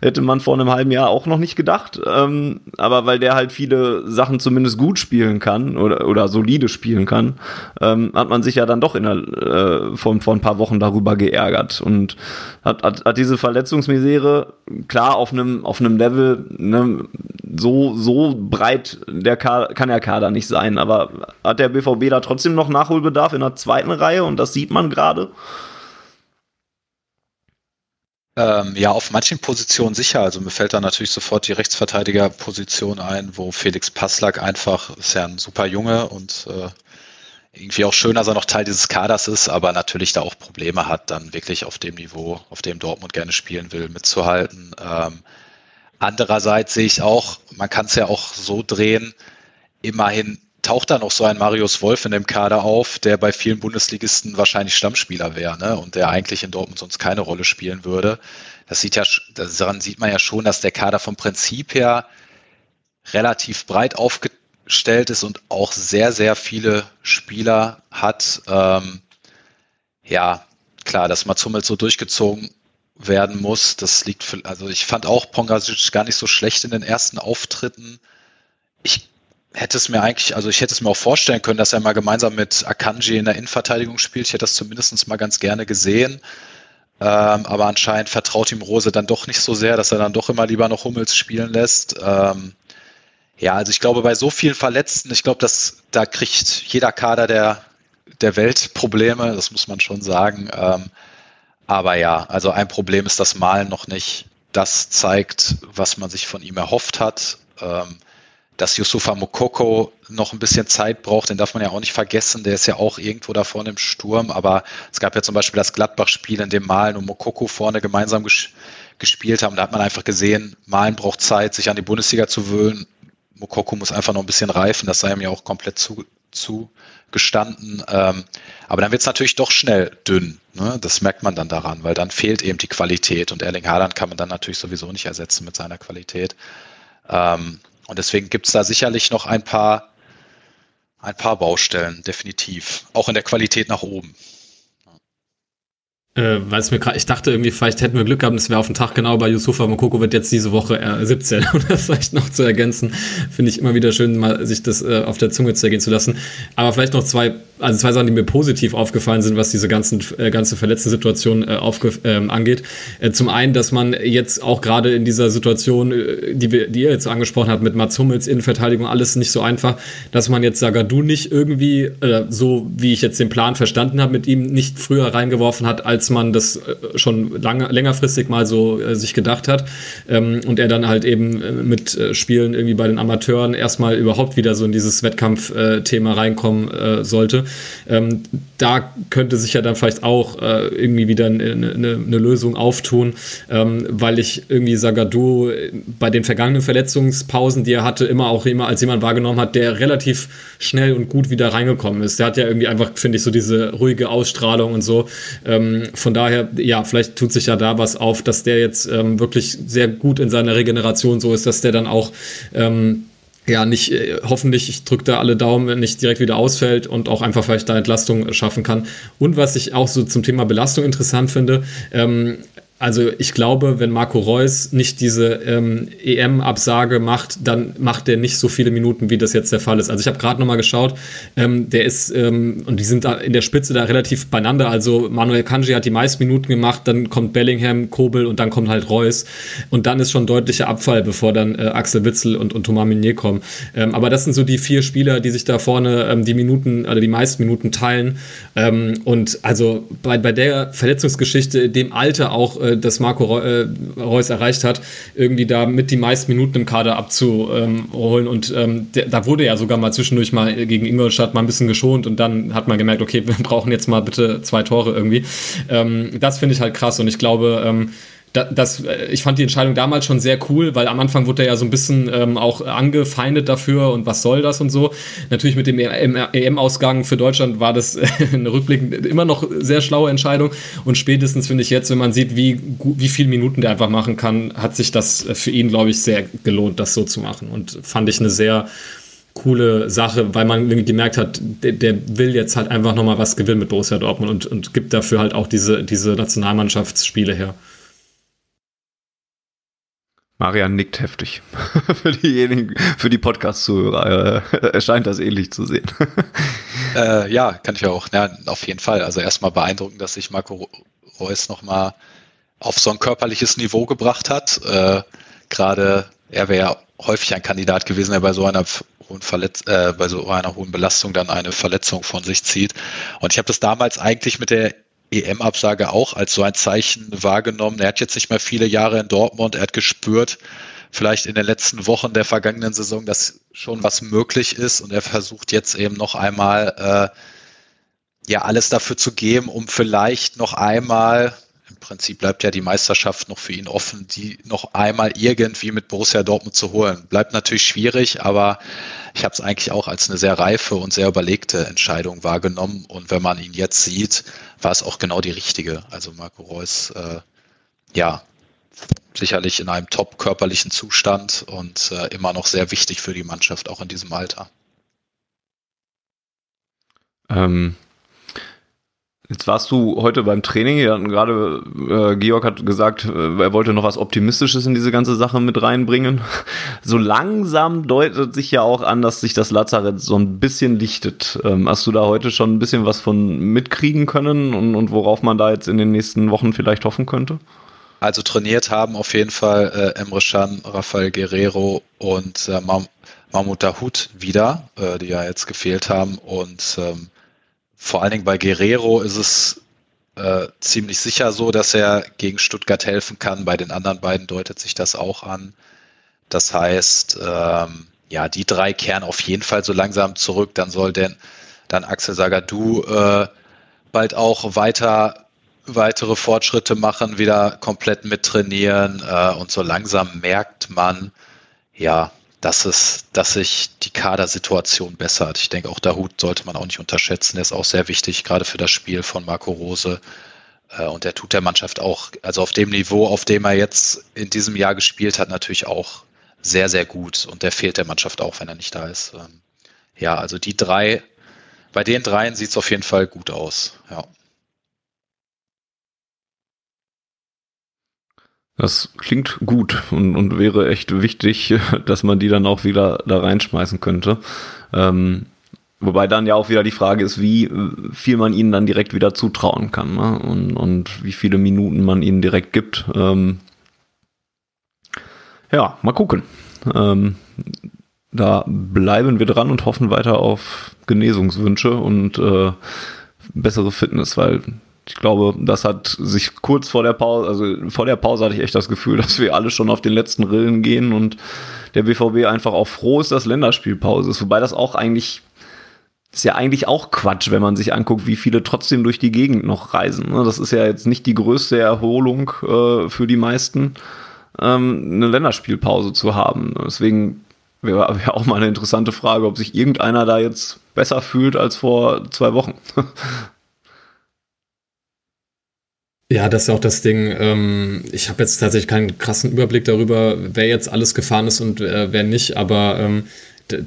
Hätte man vor einem halben Jahr auch noch nicht gedacht. Ähm, aber weil der halt viele Sachen zumindest gut spielen kann oder, oder solide spielen kann, ähm, hat man sich ja dann doch in der, äh, vor, vor ein paar Wochen darüber geärgert. Und hat, hat, hat diese Verletzungsmisere klar auf einem auf einem Level ne, so so breit der Kader, kann der Kader nicht sein. Aber hat der BVB da trotzdem noch Nachholbedarf in der zweiten Reihe und das sieht man gerade. Ähm, ja, auf manchen Positionen sicher. Also mir fällt da natürlich sofort die Rechtsverteidigerposition ein, wo Felix Passlack einfach, ist ja ein super Junge und äh, irgendwie auch schön, dass er noch Teil dieses Kaders ist, aber natürlich da auch Probleme hat, dann wirklich auf dem Niveau, auf dem Dortmund gerne spielen will, mitzuhalten. Ähm, andererseits sehe ich auch, man kann es ja auch so drehen, immerhin taucht da noch so ein Marius Wolf in dem Kader auf, der bei vielen Bundesligisten wahrscheinlich Stammspieler wäre ne? und der eigentlich in Dortmund sonst keine Rolle spielen würde. Das sieht ja, daran sieht man ja schon, dass der Kader vom Prinzip her relativ breit aufgestellt ist und auch sehr, sehr viele Spieler hat. Ähm, ja, klar, dass Mats Hummels so durchgezogen werden muss, das liegt für, also ich fand auch Pongasic gar nicht so schlecht in den ersten Auftritten. Ich hätte es mir eigentlich, also ich hätte es mir auch vorstellen können, dass er mal gemeinsam mit Akanji in der Innenverteidigung spielt. Ich hätte das zumindest mal ganz gerne gesehen. Ähm, aber anscheinend vertraut ihm Rose dann doch nicht so sehr, dass er dann doch immer lieber noch Hummels spielen lässt. Ähm, ja, also ich glaube, bei so vielen Verletzten, ich glaube, dass da kriegt jeder Kader der, der Welt Probleme, das muss man schon sagen. Ähm, aber ja, also ein Problem ist, dass Malen noch nicht das zeigt, was man sich von ihm erhofft hat. Ähm, dass Yusufa Mokoko noch ein bisschen Zeit braucht, den darf man ja auch nicht vergessen, der ist ja auch irgendwo da vorne im Sturm, aber es gab ja zum Beispiel das Gladbach-Spiel, in dem Malen und Mokoko vorne gemeinsam ges gespielt haben, da hat man einfach gesehen, Malen braucht Zeit, sich an die Bundesliga zu wöhnen, Mokoko muss einfach noch ein bisschen reifen, das sei ihm ja auch komplett zu, zugestanden, ähm, aber dann wird es natürlich doch schnell dünn, ne? das merkt man dann daran, weil dann fehlt eben die Qualität. Und Erling Haaland kann man dann natürlich sowieso nicht ersetzen mit seiner Qualität. Ähm, und deswegen gibt es da sicherlich noch ein paar, ein paar Baustellen, definitiv. Auch in der Qualität nach oben. Äh, weil es mir gerade, ich dachte irgendwie, vielleicht hätten wir Glück gehabt, es wäre auf den Tag genau bei Yusufa Mokoko wird jetzt diese Woche äh, 17, um das vielleicht noch zu ergänzen. Finde ich immer wieder schön, mal sich das äh, auf der Zunge zergehen zu lassen. Aber vielleicht noch zwei also zwei Sachen, die mir positiv aufgefallen sind, was diese ganzen, äh, ganze verletzten Situation äh, ähm, angeht. Äh, zum einen, dass man jetzt auch gerade in dieser Situation, äh, die, wir, die ihr jetzt angesprochen habt, mit Mats Hummels, Innenverteidigung, alles nicht so einfach, dass man jetzt Sagadu nicht irgendwie, so wie ich jetzt den Plan verstanden habe, mit ihm nicht früher reingeworfen hat, als man das äh, schon lange, längerfristig mal so äh, sich gedacht hat. Ähm, und er dann halt eben äh, mit äh, Spielen irgendwie bei den Amateuren erstmal überhaupt wieder so in dieses Wettkampfthema reinkommen äh, sollte. Ähm, da könnte sich ja dann vielleicht auch irgendwie wieder eine, eine, eine Lösung auftun, ähm, weil ich irgendwie Sagadu bei den vergangenen Verletzungspausen, die er hatte, immer auch immer als jemand wahrgenommen hat, der relativ schnell und gut wieder reingekommen ist. Der hat ja irgendwie einfach, finde ich, so diese ruhige Ausstrahlung und so. Ähm, von daher, ja, vielleicht tut sich ja da was auf, dass der jetzt ähm, wirklich sehr gut in seiner Regeneration so ist, dass der dann auch ähm, ja, nicht, äh, hoffentlich, ich drücke da alle Daumen, nicht direkt wieder ausfällt und auch einfach vielleicht da Entlastung schaffen kann. Und was ich auch so zum Thema Belastung interessant finde, ähm, also ich glaube, wenn Marco Reus nicht diese ähm, EM-Absage macht, dann macht er nicht so viele Minuten, wie das jetzt der Fall ist. Also ich habe gerade nochmal geschaut, ähm, der ist, ähm, und die sind da in der Spitze da relativ beieinander. Also Manuel Kanji hat die meisten Minuten gemacht, dann kommt Bellingham, Kobel und dann kommt halt Reus. Und dann ist schon deutlicher Abfall, bevor dann äh, Axel Witzel und, und Thomas Meunier kommen. Ähm, aber das sind so die vier Spieler, die sich da vorne ähm, die Minuten, oder die meisten Minuten teilen. Ähm, und also bei, bei der Verletzungsgeschichte, dem Alter auch, äh, das Marco äh, Reus erreicht hat, irgendwie da mit die meisten Minuten im Kader abzuholen. Und ähm, der, da wurde ja sogar mal zwischendurch mal gegen Ingolstadt mal ein bisschen geschont und dann hat man gemerkt, okay, *laughs* wir brauchen jetzt mal bitte zwei Tore irgendwie. Ähm, das finde ich halt krass und ich glaube, ähm, das, äh, ich fand die Entscheidung damals schon sehr cool, weil am Anfang wurde er ja so ein bisschen ähm, auch angefeindet dafür und was soll das und so. Natürlich mit dem EM-Ausgang für Deutschland war das *laughs* eine rückblickend immer noch sehr schlaue Entscheidung und spätestens finde ich jetzt, wenn man sieht, wie, wie viele Minuten der einfach machen kann, hat sich das für ihn, glaube ich, sehr gelohnt, das so zu machen und fand ich eine sehr coole Sache, weil man gemerkt hat, der, der will jetzt halt einfach nochmal was gewinnen mit Borussia Dortmund und, und gibt dafür halt auch diese, diese Nationalmannschaftsspiele her. Marian nickt heftig. *laughs* für diejenigen, für die Podcast-Zuhörer äh, *laughs* erscheint das ähnlich zu sehen. *laughs* äh, ja, kann ich auch. Ja, auf jeden Fall. Also erstmal beeindruckend, dass sich Marco Reus nochmal auf so ein körperliches Niveau gebracht hat. Äh, Gerade er wäre ja häufig ein Kandidat gewesen, der bei so einer hohen Verletz äh, bei so einer hohen Belastung dann eine Verletzung von sich zieht. Und ich habe das damals eigentlich mit der EM-Absage auch als so ein Zeichen wahrgenommen. Er hat jetzt nicht mehr viele Jahre in Dortmund. Er hat gespürt, vielleicht in den letzten Wochen der vergangenen Saison, dass schon was möglich ist. Und er versucht jetzt eben noch einmal, äh, ja, alles dafür zu geben, um vielleicht noch einmal im Prinzip bleibt ja die Meisterschaft noch für ihn offen, die noch einmal irgendwie mit Borussia Dortmund zu holen. Bleibt natürlich schwierig, aber ich habe es eigentlich auch als eine sehr reife und sehr überlegte Entscheidung wahrgenommen. Und wenn man ihn jetzt sieht, war es auch genau die richtige. Also Marco Reus, äh, ja, sicherlich in einem top körperlichen Zustand und äh, immer noch sehr wichtig für die Mannschaft, auch in diesem Alter. Ähm, Jetzt warst du heute beim Training, gerade äh, Georg hat gesagt, äh, er wollte noch was Optimistisches in diese ganze Sache mit reinbringen. *laughs* So langsam deutet sich ja auch an, dass sich das Lazarett so ein bisschen lichtet. Ähm, hast du da heute schon ein bisschen was von mitkriegen können und, und worauf man da jetzt in den nächsten Wochen vielleicht hoffen könnte? Also trainiert haben auf jeden Fall äh, Emre Can, Rafael Guerrero und äh, Mahmoud Dahoud wieder, äh, die ja jetzt gefehlt haben und ähm, vor allen Dingen bei Guerrero ist es äh, ziemlich sicher so, dass er gegen Stuttgart helfen kann. Bei den anderen beiden deutet sich das auch an. Das heißt, ähm, ja, die drei kehren auf jeden Fall so langsam zurück. Dann soll denn dann Axel Sagadou äh, bald auch weiter weitere Fortschritte machen, wieder komplett mittrainieren äh, und so langsam merkt man, ja, dass es, dass sich die Kadersituation bessert. Ich denke, auch der Hut sollte man auch nicht unterschätzen. Der ist auch sehr wichtig, gerade für das Spiel von Marco Rose. Äh, und der tut der Mannschaft auch, also auf dem Niveau, auf dem er jetzt in diesem Jahr gespielt hat, natürlich auch sehr, sehr gut. Und der fehlt der Mannschaft auch, wenn er nicht da ist. Ähm, ja, also die drei, bei den dreien sieht es auf jeden Fall gut aus. Ja. Das klingt gut und, und wäre echt wichtig, *laughs* dass man die dann auch wieder da reinschmeißen könnte. Ähm, wobei dann ja auch wieder die Frage ist, wie viel man ihnen dann direkt wieder zutrauen kann ne? und, und wie viele Minuten man ihnen direkt gibt. Ähm, ja, mal gucken. Ähm, da bleiben wir dran und hoffen weiter auf Genesungswünsche und äh, bessere Fitness, weil ich glaube, das hat sich kurz vor der Pause, also vor der Pause hatte ich echt das Gefühl, *laughs* dass wir alle schon auf den letzten Rillen gehen und der BVB einfach auch froh ist, dass Länderspielpause ist. Wobei das auch eigentlich ist ja eigentlich auch Quatsch, wenn man sich anguckt, wie viele trotzdem durch die Gegend noch reisen. Ne? Das ist ja jetzt nicht die größte Erholung äh, für die meisten, ähm, eine Länderspielpause zu haben. Deswegen wäre wär auch mal eine interessante Frage, ob sich irgendeiner da jetzt besser fühlt als vor zwei Wochen. *laughs* Ja, das ist auch das Ding. Ähm, ich habe jetzt tatsächlich keinen krassen Überblick darüber, wer jetzt alles gefahren ist und äh, wer nicht, aber ähm,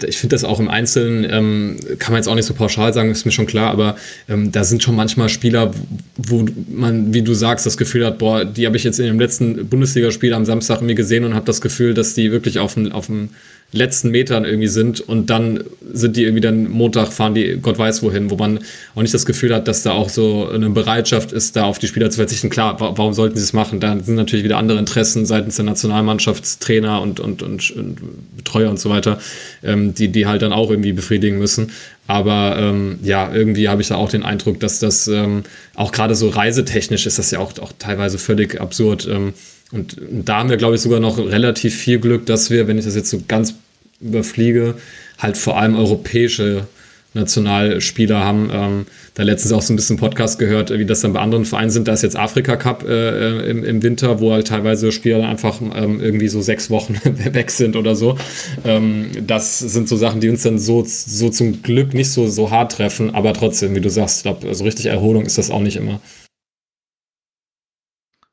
ich finde das auch im Einzelnen, ähm, kann man jetzt auch nicht so pauschal sagen, ist mir schon klar, aber ähm, da sind schon manchmal Spieler, wo man, wie du sagst, das Gefühl hat, boah, die habe ich jetzt in dem letzten Bundesligaspiel am Samstag mir gesehen und habe das Gefühl, dass die wirklich auf dem, auf dem letzten Metern irgendwie sind und dann sind die irgendwie dann Montag fahren die Gott weiß wohin, wo man auch nicht das Gefühl hat, dass da auch so eine Bereitschaft ist, da auf die Spieler zu verzichten. Klar, warum sollten sie es machen? Da sind natürlich wieder andere Interessen seitens der Nationalmannschaftstrainer und, und, und, und Betreuer und so weiter, ähm, die, die halt dann auch irgendwie befriedigen müssen. Aber ähm, ja, irgendwie habe ich da auch den Eindruck, dass das ähm, auch gerade so reisetechnisch ist das ja auch, auch teilweise völlig absurd. Ähm, und da haben wir, glaube ich, sogar noch relativ viel Glück, dass wir, wenn ich das jetzt so ganz überfliege, halt vor allem europäische Nationalspieler haben. Ähm, da letztens auch so ein bisschen Podcast gehört, wie das dann bei anderen Vereinen sind. Da ist jetzt Afrika Cup äh, im, im, Winter, wo halt teilweise Spieler einfach ähm, irgendwie so sechs Wochen *laughs* weg sind oder so. Ähm, das sind so Sachen, die uns dann so, so zum Glück nicht so, so hart treffen, aber trotzdem, wie du sagst, ich glaube, also richtig Erholung ist das auch nicht immer.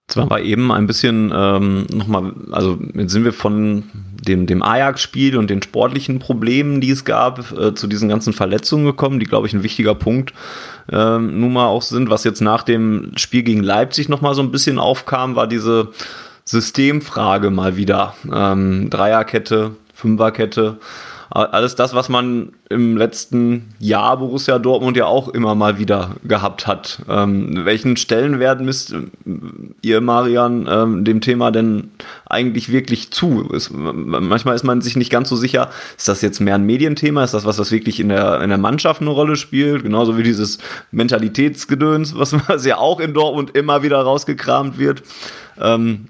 Zwar war eben ein bisschen ähm, nochmal, also jetzt sind wir von dem, dem Ajax-Spiel und den sportlichen Problemen, die es gab, äh, zu diesen ganzen Verletzungen gekommen, die, glaube ich, ein wichtiger Punkt äh, nun mal auch sind. Was jetzt nach dem Spiel gegen Leipzig nochmal so ein bisschen aufkam, war diese Systemfrage mal wieder. Ähm, Dreierkette, Fünferkette alles das, was man im letzten Jahr Borussia Dortmund ja auch immer mal wieder gehabt hat. Ähm, welchen Stellenwert misst ihr, Marian, ähm, dem Thema denn eigentlich wirklich zu? Ist, manchmal ist man sich nicht ganz so sicher, ist das jetzt mehr ein Medienthema? Ist das was, was wirklich in der, in der Mannschaft eine Rolle spielt? Genauso wie dieses Mentalitätsgedöns, was, *laughs* was ja auch in Dortmund immer wieder rausgekramt wird. Ähm,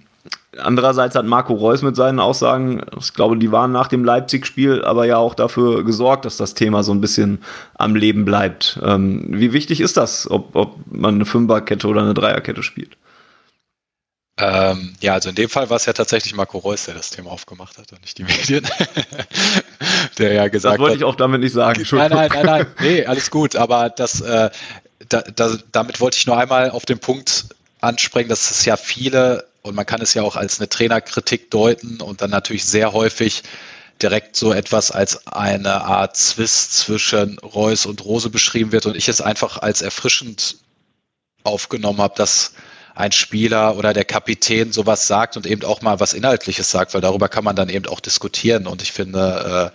Andererseits hat Marco Reus mit seinen Aussagen, ich glaube, die waren nach dem Leipzig-Spiel, aber ja auch dafür gesorgt, dass das Thema so ein bisschen am Leben bleibt. Ähm, wie wichtig ist das, ob, ob man eine Fünferkette oder eine Dreierkette spielt? Ähm, ja, also in dem Fall war es ja tatsächlich Marco Reus, der das Thema aufgemacht hat und nicht die Medien. *laughs* der ja gesagt hat. Das wollte hat, ich auch damit nicht sagen. Nein, nein, nein, nein. Nee, alles gut. Aber das, äh, da, da, damit wollte ich nur einmal auf den Punkt ansprechen, dass es ja viele und man kann es ja auch als eine Trainerkritik deuten und dann natürlich sehr häufig direkt so etwas als eine Art Zwist zwischen Reus und Rose beschrieben wird und ich es einfach als erfrischend aufgenommen habe, dass ein Spieler oder der Kapitän sowas sagt und eben auch mal was Inhaltliches sagt, weil darüber kann man dann eben auch diskutieren. Und ich finde,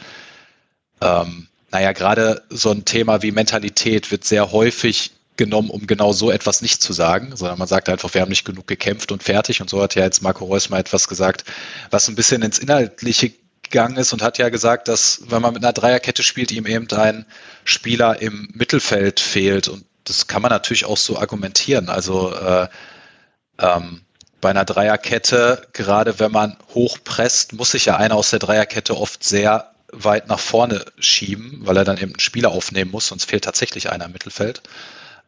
äh, ähm, naja, gerade so ein Thema wie Mentalität wird sehr häufig genommen, um genau so etwas nicht zu sagen, sondern man sagt einfach, wir haben nicht genug gekämpft und fertig. Und so hat ja jetzt Marco Reus mal etwas gesagt, was ein bisschen ins Inhaltliche gegangen ist und hat ja gesagt, dass wenn man mit einer Dreierkette spielt, ihm eben ein Spieler im Mittelfeld fehlt. Und das kann man natürlich auch so argumentieren. Also äh, ähm, bei einer Dreierkette, gerade wenn man hochpresst, muss sich ja einer aus der Dreierkette oft sehr weit nach vorne schieben, weil er dann eben einen Spieler aufnehmen muss, sonst fehlt tatsächlich einer im Mittelfeld.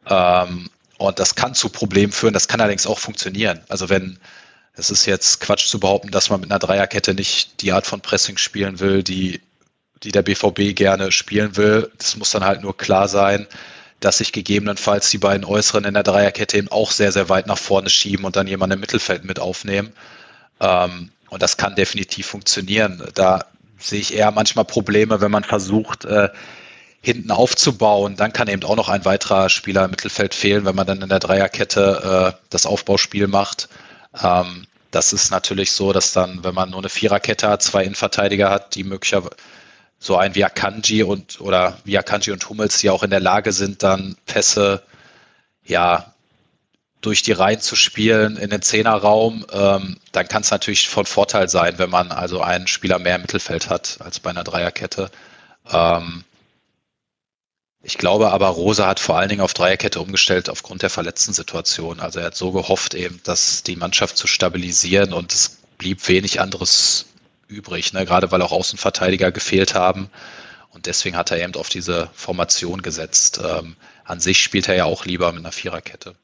Ähm, und das kann zu Problemen führen, das kann allerdings auch funktionieren. Also wenn, es ist jetzt Quatsch zu behaupten, dass man mit einer Dreierkette nicht die Art von Pressing spielen will, die, die der BVB gerne spielen will. Das muss dann halt nur klar sein, dass sich gegebenenfalls die beiden Äußeren in der Dreierkette eben auch sehr, sehr weit nach vorne schieben und dann jemanden im Mittelfeld mit aufnehmen. Ähm, und das kann definitiv funktionieren. Da sehe ich eher manchmal Probleme, wenn man versucht, äh, hinten aufzubauen. Dann kann eben auch noch ein weiterer Spieler im Mittelfeld fehlen, wenn man dann in der Dreierkette äh, das Aufbauspiel macht. Ähm, das ist natürlich so, dass dann, wenn man nur eine Viererkette hat, zwei Innenverteidiger hat, die möglicherweise so ein wie Akanji und oder wie Akanji und Hummels, die auch in der Lage sind, dann Pässe ja durch die Reihen zu spielen in den Zehnerraum, ähm, dann kann es natürlich von Vorteil sein, wenn man also einen Spieler mehr im Mittelfeld hat als bei einer Dreierkette. Ähm, ich glaube aber, Rosa hat vor allen Dingen auf Dreierkette umgestellt aufgrund der verletzten Situation. Also er hat so gehofft eben, dass die Mannschaft zu stabilisieren und es blieb wenig anderes übrig, ne? gerade weil auch Außenverteidiger gefehlt haben. Und deswegen hat er eben auf diese Formation gesetzt. Ähm, an sich spielt er ja auch lieber mit einer Viererkette.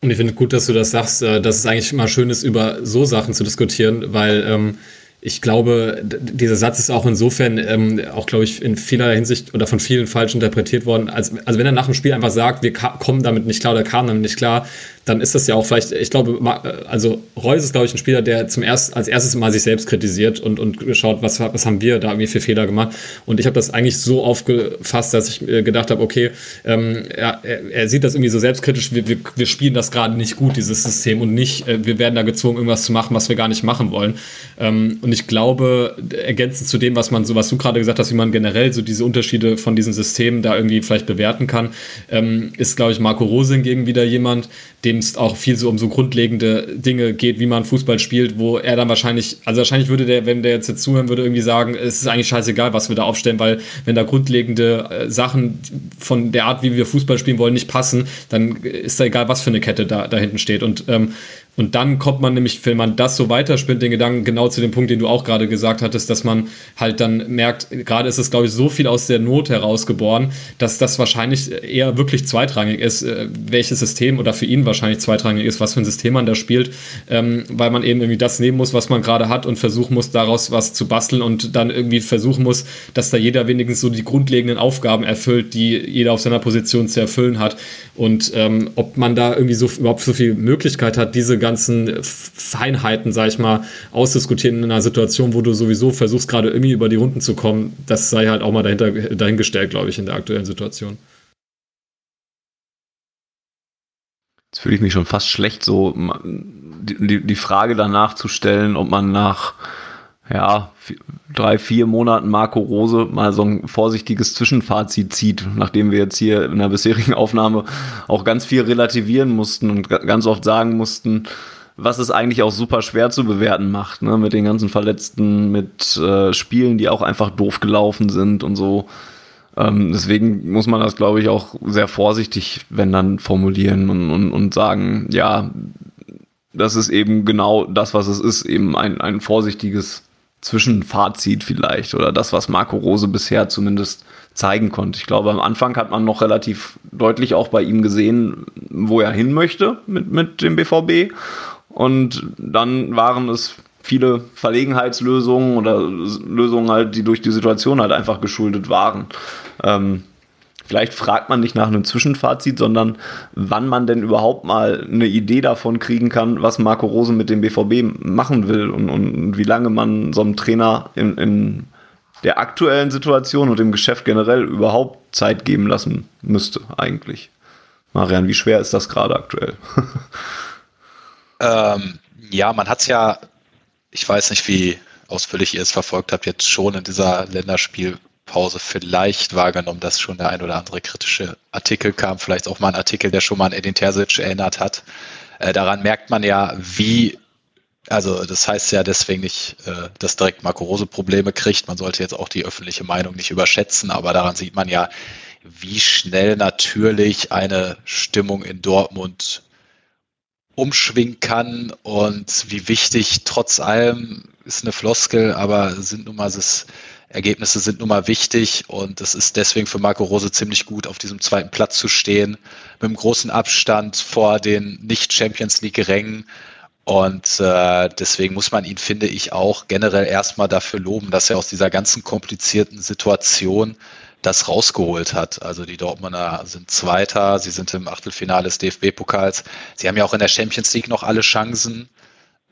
Und ich finde gut, dass du das sagst, äh, dass es eigentlich immer schön ist, über so Sachen zu diskutieren, weil ähm, ich glaube, dieser Satz ist auch insofern ähm, auch, glaube ich, in vieler Hinsicht oder von vielen falsch interpretiert worden. Als, also wenn er nach dem Spiel einfach sagt, wir kommen damit nicht klar oder kamen damit nicht klar, dann ist das ja auch vielleicht, ich glaube, also Reus ist, glaube ich, ein Spieler, der zum erst, als erstes mal sich selbst kritisiert und, und schaut, was, was haben wir da, wie viele Fehler gemacht. Und ich habe das eigentlich so aufgefasst, dass ich gedacht habe, okay, ähm, er, er, sieht das irgendwie so selbstkritisch, wir, wir, wir spielen das gerade nicht gut, dieses System, und nicht, äh, wir werden da gezwungen, irgendwas zu machen, was wir gar nicht machen wollen. Ähm, und ich glaube, ergänzend zu dem, was man, so was du gerade gesagt hast, wie man generell so diese Unterschiede von diesen Systemen da irgendwie vielleicht bewerten kann, ähm, ist, glaube ich, Marco Rose hingegen wieder jemand, dem es auch viel so um so grundlegende Dinge geht, wie man Fußball spielt, wo er dann wahrscheinlich, also wahrscheinlich würde der, wenn der jetzt, jetzt zuhören würde, irgendwie sagen, es ist eigentlich scheißegal, was wir da aufstellen, weil wenn da grundlegende äh, Sachen von der Art, wie wir Fußball spielen wollen, nicht passen, dann ist da egal, was für eine Kette da, da hinten steht. Und ähm, und dann kommt man nämlich, wenn man das so weiterspinnt, den Gedanken genau zu dem Punkt, den du auch gerade gesagt hattest, dass man halt dann merkt, gerade ist es, glaube ich, so viel aus der Not herausgeboren, dass das wahrscheinlich eher wirklich zweitrangig ist, äh, welches System oder für ihn wahrscheinlich zweitrangig ist, was für ein System man da spielt, ähm, weil man eben irgendwie das nehmen muss, was man gerade hat und versuchen muss, daraus was zu basteln und dann irgendwie versuchen muss, dass da jeder wenigstens so die grundlegenden Aufgaben erfüllt, die jeder auf seiner Position zu erfüllen hat. Und ähm, ob man da irgendwie so überhaupt so viel Möglichkeit hat, diese ganzen Feinheiten, sag ich mal, ausdiskutieren in einer Situation, wo du sowieso versuchst, gerade irgendwie über die Runden zu kommen, das sei halt auch mal dahinter, dahingestellt, glaube ich, in der aktuellen Situation. Jetzt fühle ich mich schon fast schlecht, so die, die Frage danach zu stellen, ob man nach ja, drei, vier Monaten Marco Rose mal so ein vorsichtiges Zwischenfazit zieht, nachdem wir jetzt hier in der bisherigen Aufnahme auch ganz viel relativieren mussten und ganz oft sagen mussten, was es eigentlich auch super schwer zu bewerten macht, ne? mit den ganzen Verletzten, mit äh, Spielen, die auch einfach doof gelaufen sind und so. Ähm, deswegen muss man das, glaube ich, auch sehr vorsichtig, wenn dann formulieren und, und, und sagen, ja, das ist eben genau das, was es ist, eben ein, ein vorsichtiges Zwischenfazit vielleicht oder das, was Marco Rose bisher zumindest zeigen konnte. Ich glaube, am Anfang hat man noch relativ deutlich auch bei ihm gesehen, wo er hin möchte mit, mit dem BVB. Und dann waren es viele Verlegenheitslösungen oder Lösungen halt, die durch die Situation halt einfach geschuldet waren. Ähm, vielleicht fragt man nicht nach einem Zwischenfazit, sondern wann man denn überhaupt mal eine Idee davon kriegen kann, was Marco Rose mit dem BVB machen will und, und wie lange man so einem Trainer in, in der aktuellen Situation und dem Geschäft generell überhaupt Zeit geben lassen müsste, eigentlich. Marian, wie schwer ist das gerade aktuell? *laughs* ähm, ja, man hat es ja, ich weiß nicht, wie ausführlich ihr es verfolgt habt, jetzt schon in dieser Länderspiel Pause vielleicht wahrgenommen, dass schon der ein oder andere kritische Artikel kam, vielleicht auch mal ein Artikel, der schon mal an Edin Terzic erinnert hat. Äh, daran merkt man ja, wie, also das heißt ja deswegen nicht, äh, dass direkt Marco Rose Probleme kriegt. Man sollte jetzt auch die öffentliche Meinung nicht überschätzen, aber daran sieht man ja, wie schnell natürlich eine Stimmung in Dortmund umschwingen kann und wie wichtig trotz allem ist eine Floskel, aber sind nun mal das Ergebnisse sind nun mal wichtig und es ist deswegen für Marco Rose ziemlich gut, auf diesem zweiten Platz zu stehen, mit einem großen Abstand vor den Nicht-Champions League-Rängen. Und äh, deswegen muss man ihn, finde ich, auch generell erstmal dafür loben, dass er aus dieser ganzen komplizierten Situation das rausgeholt hat. Also die Dortmunder sind Zweiter, sie sind im Achtelfinale des DFB-Pokals. Sie haben ja auch in der Champions League noch alle Chancen.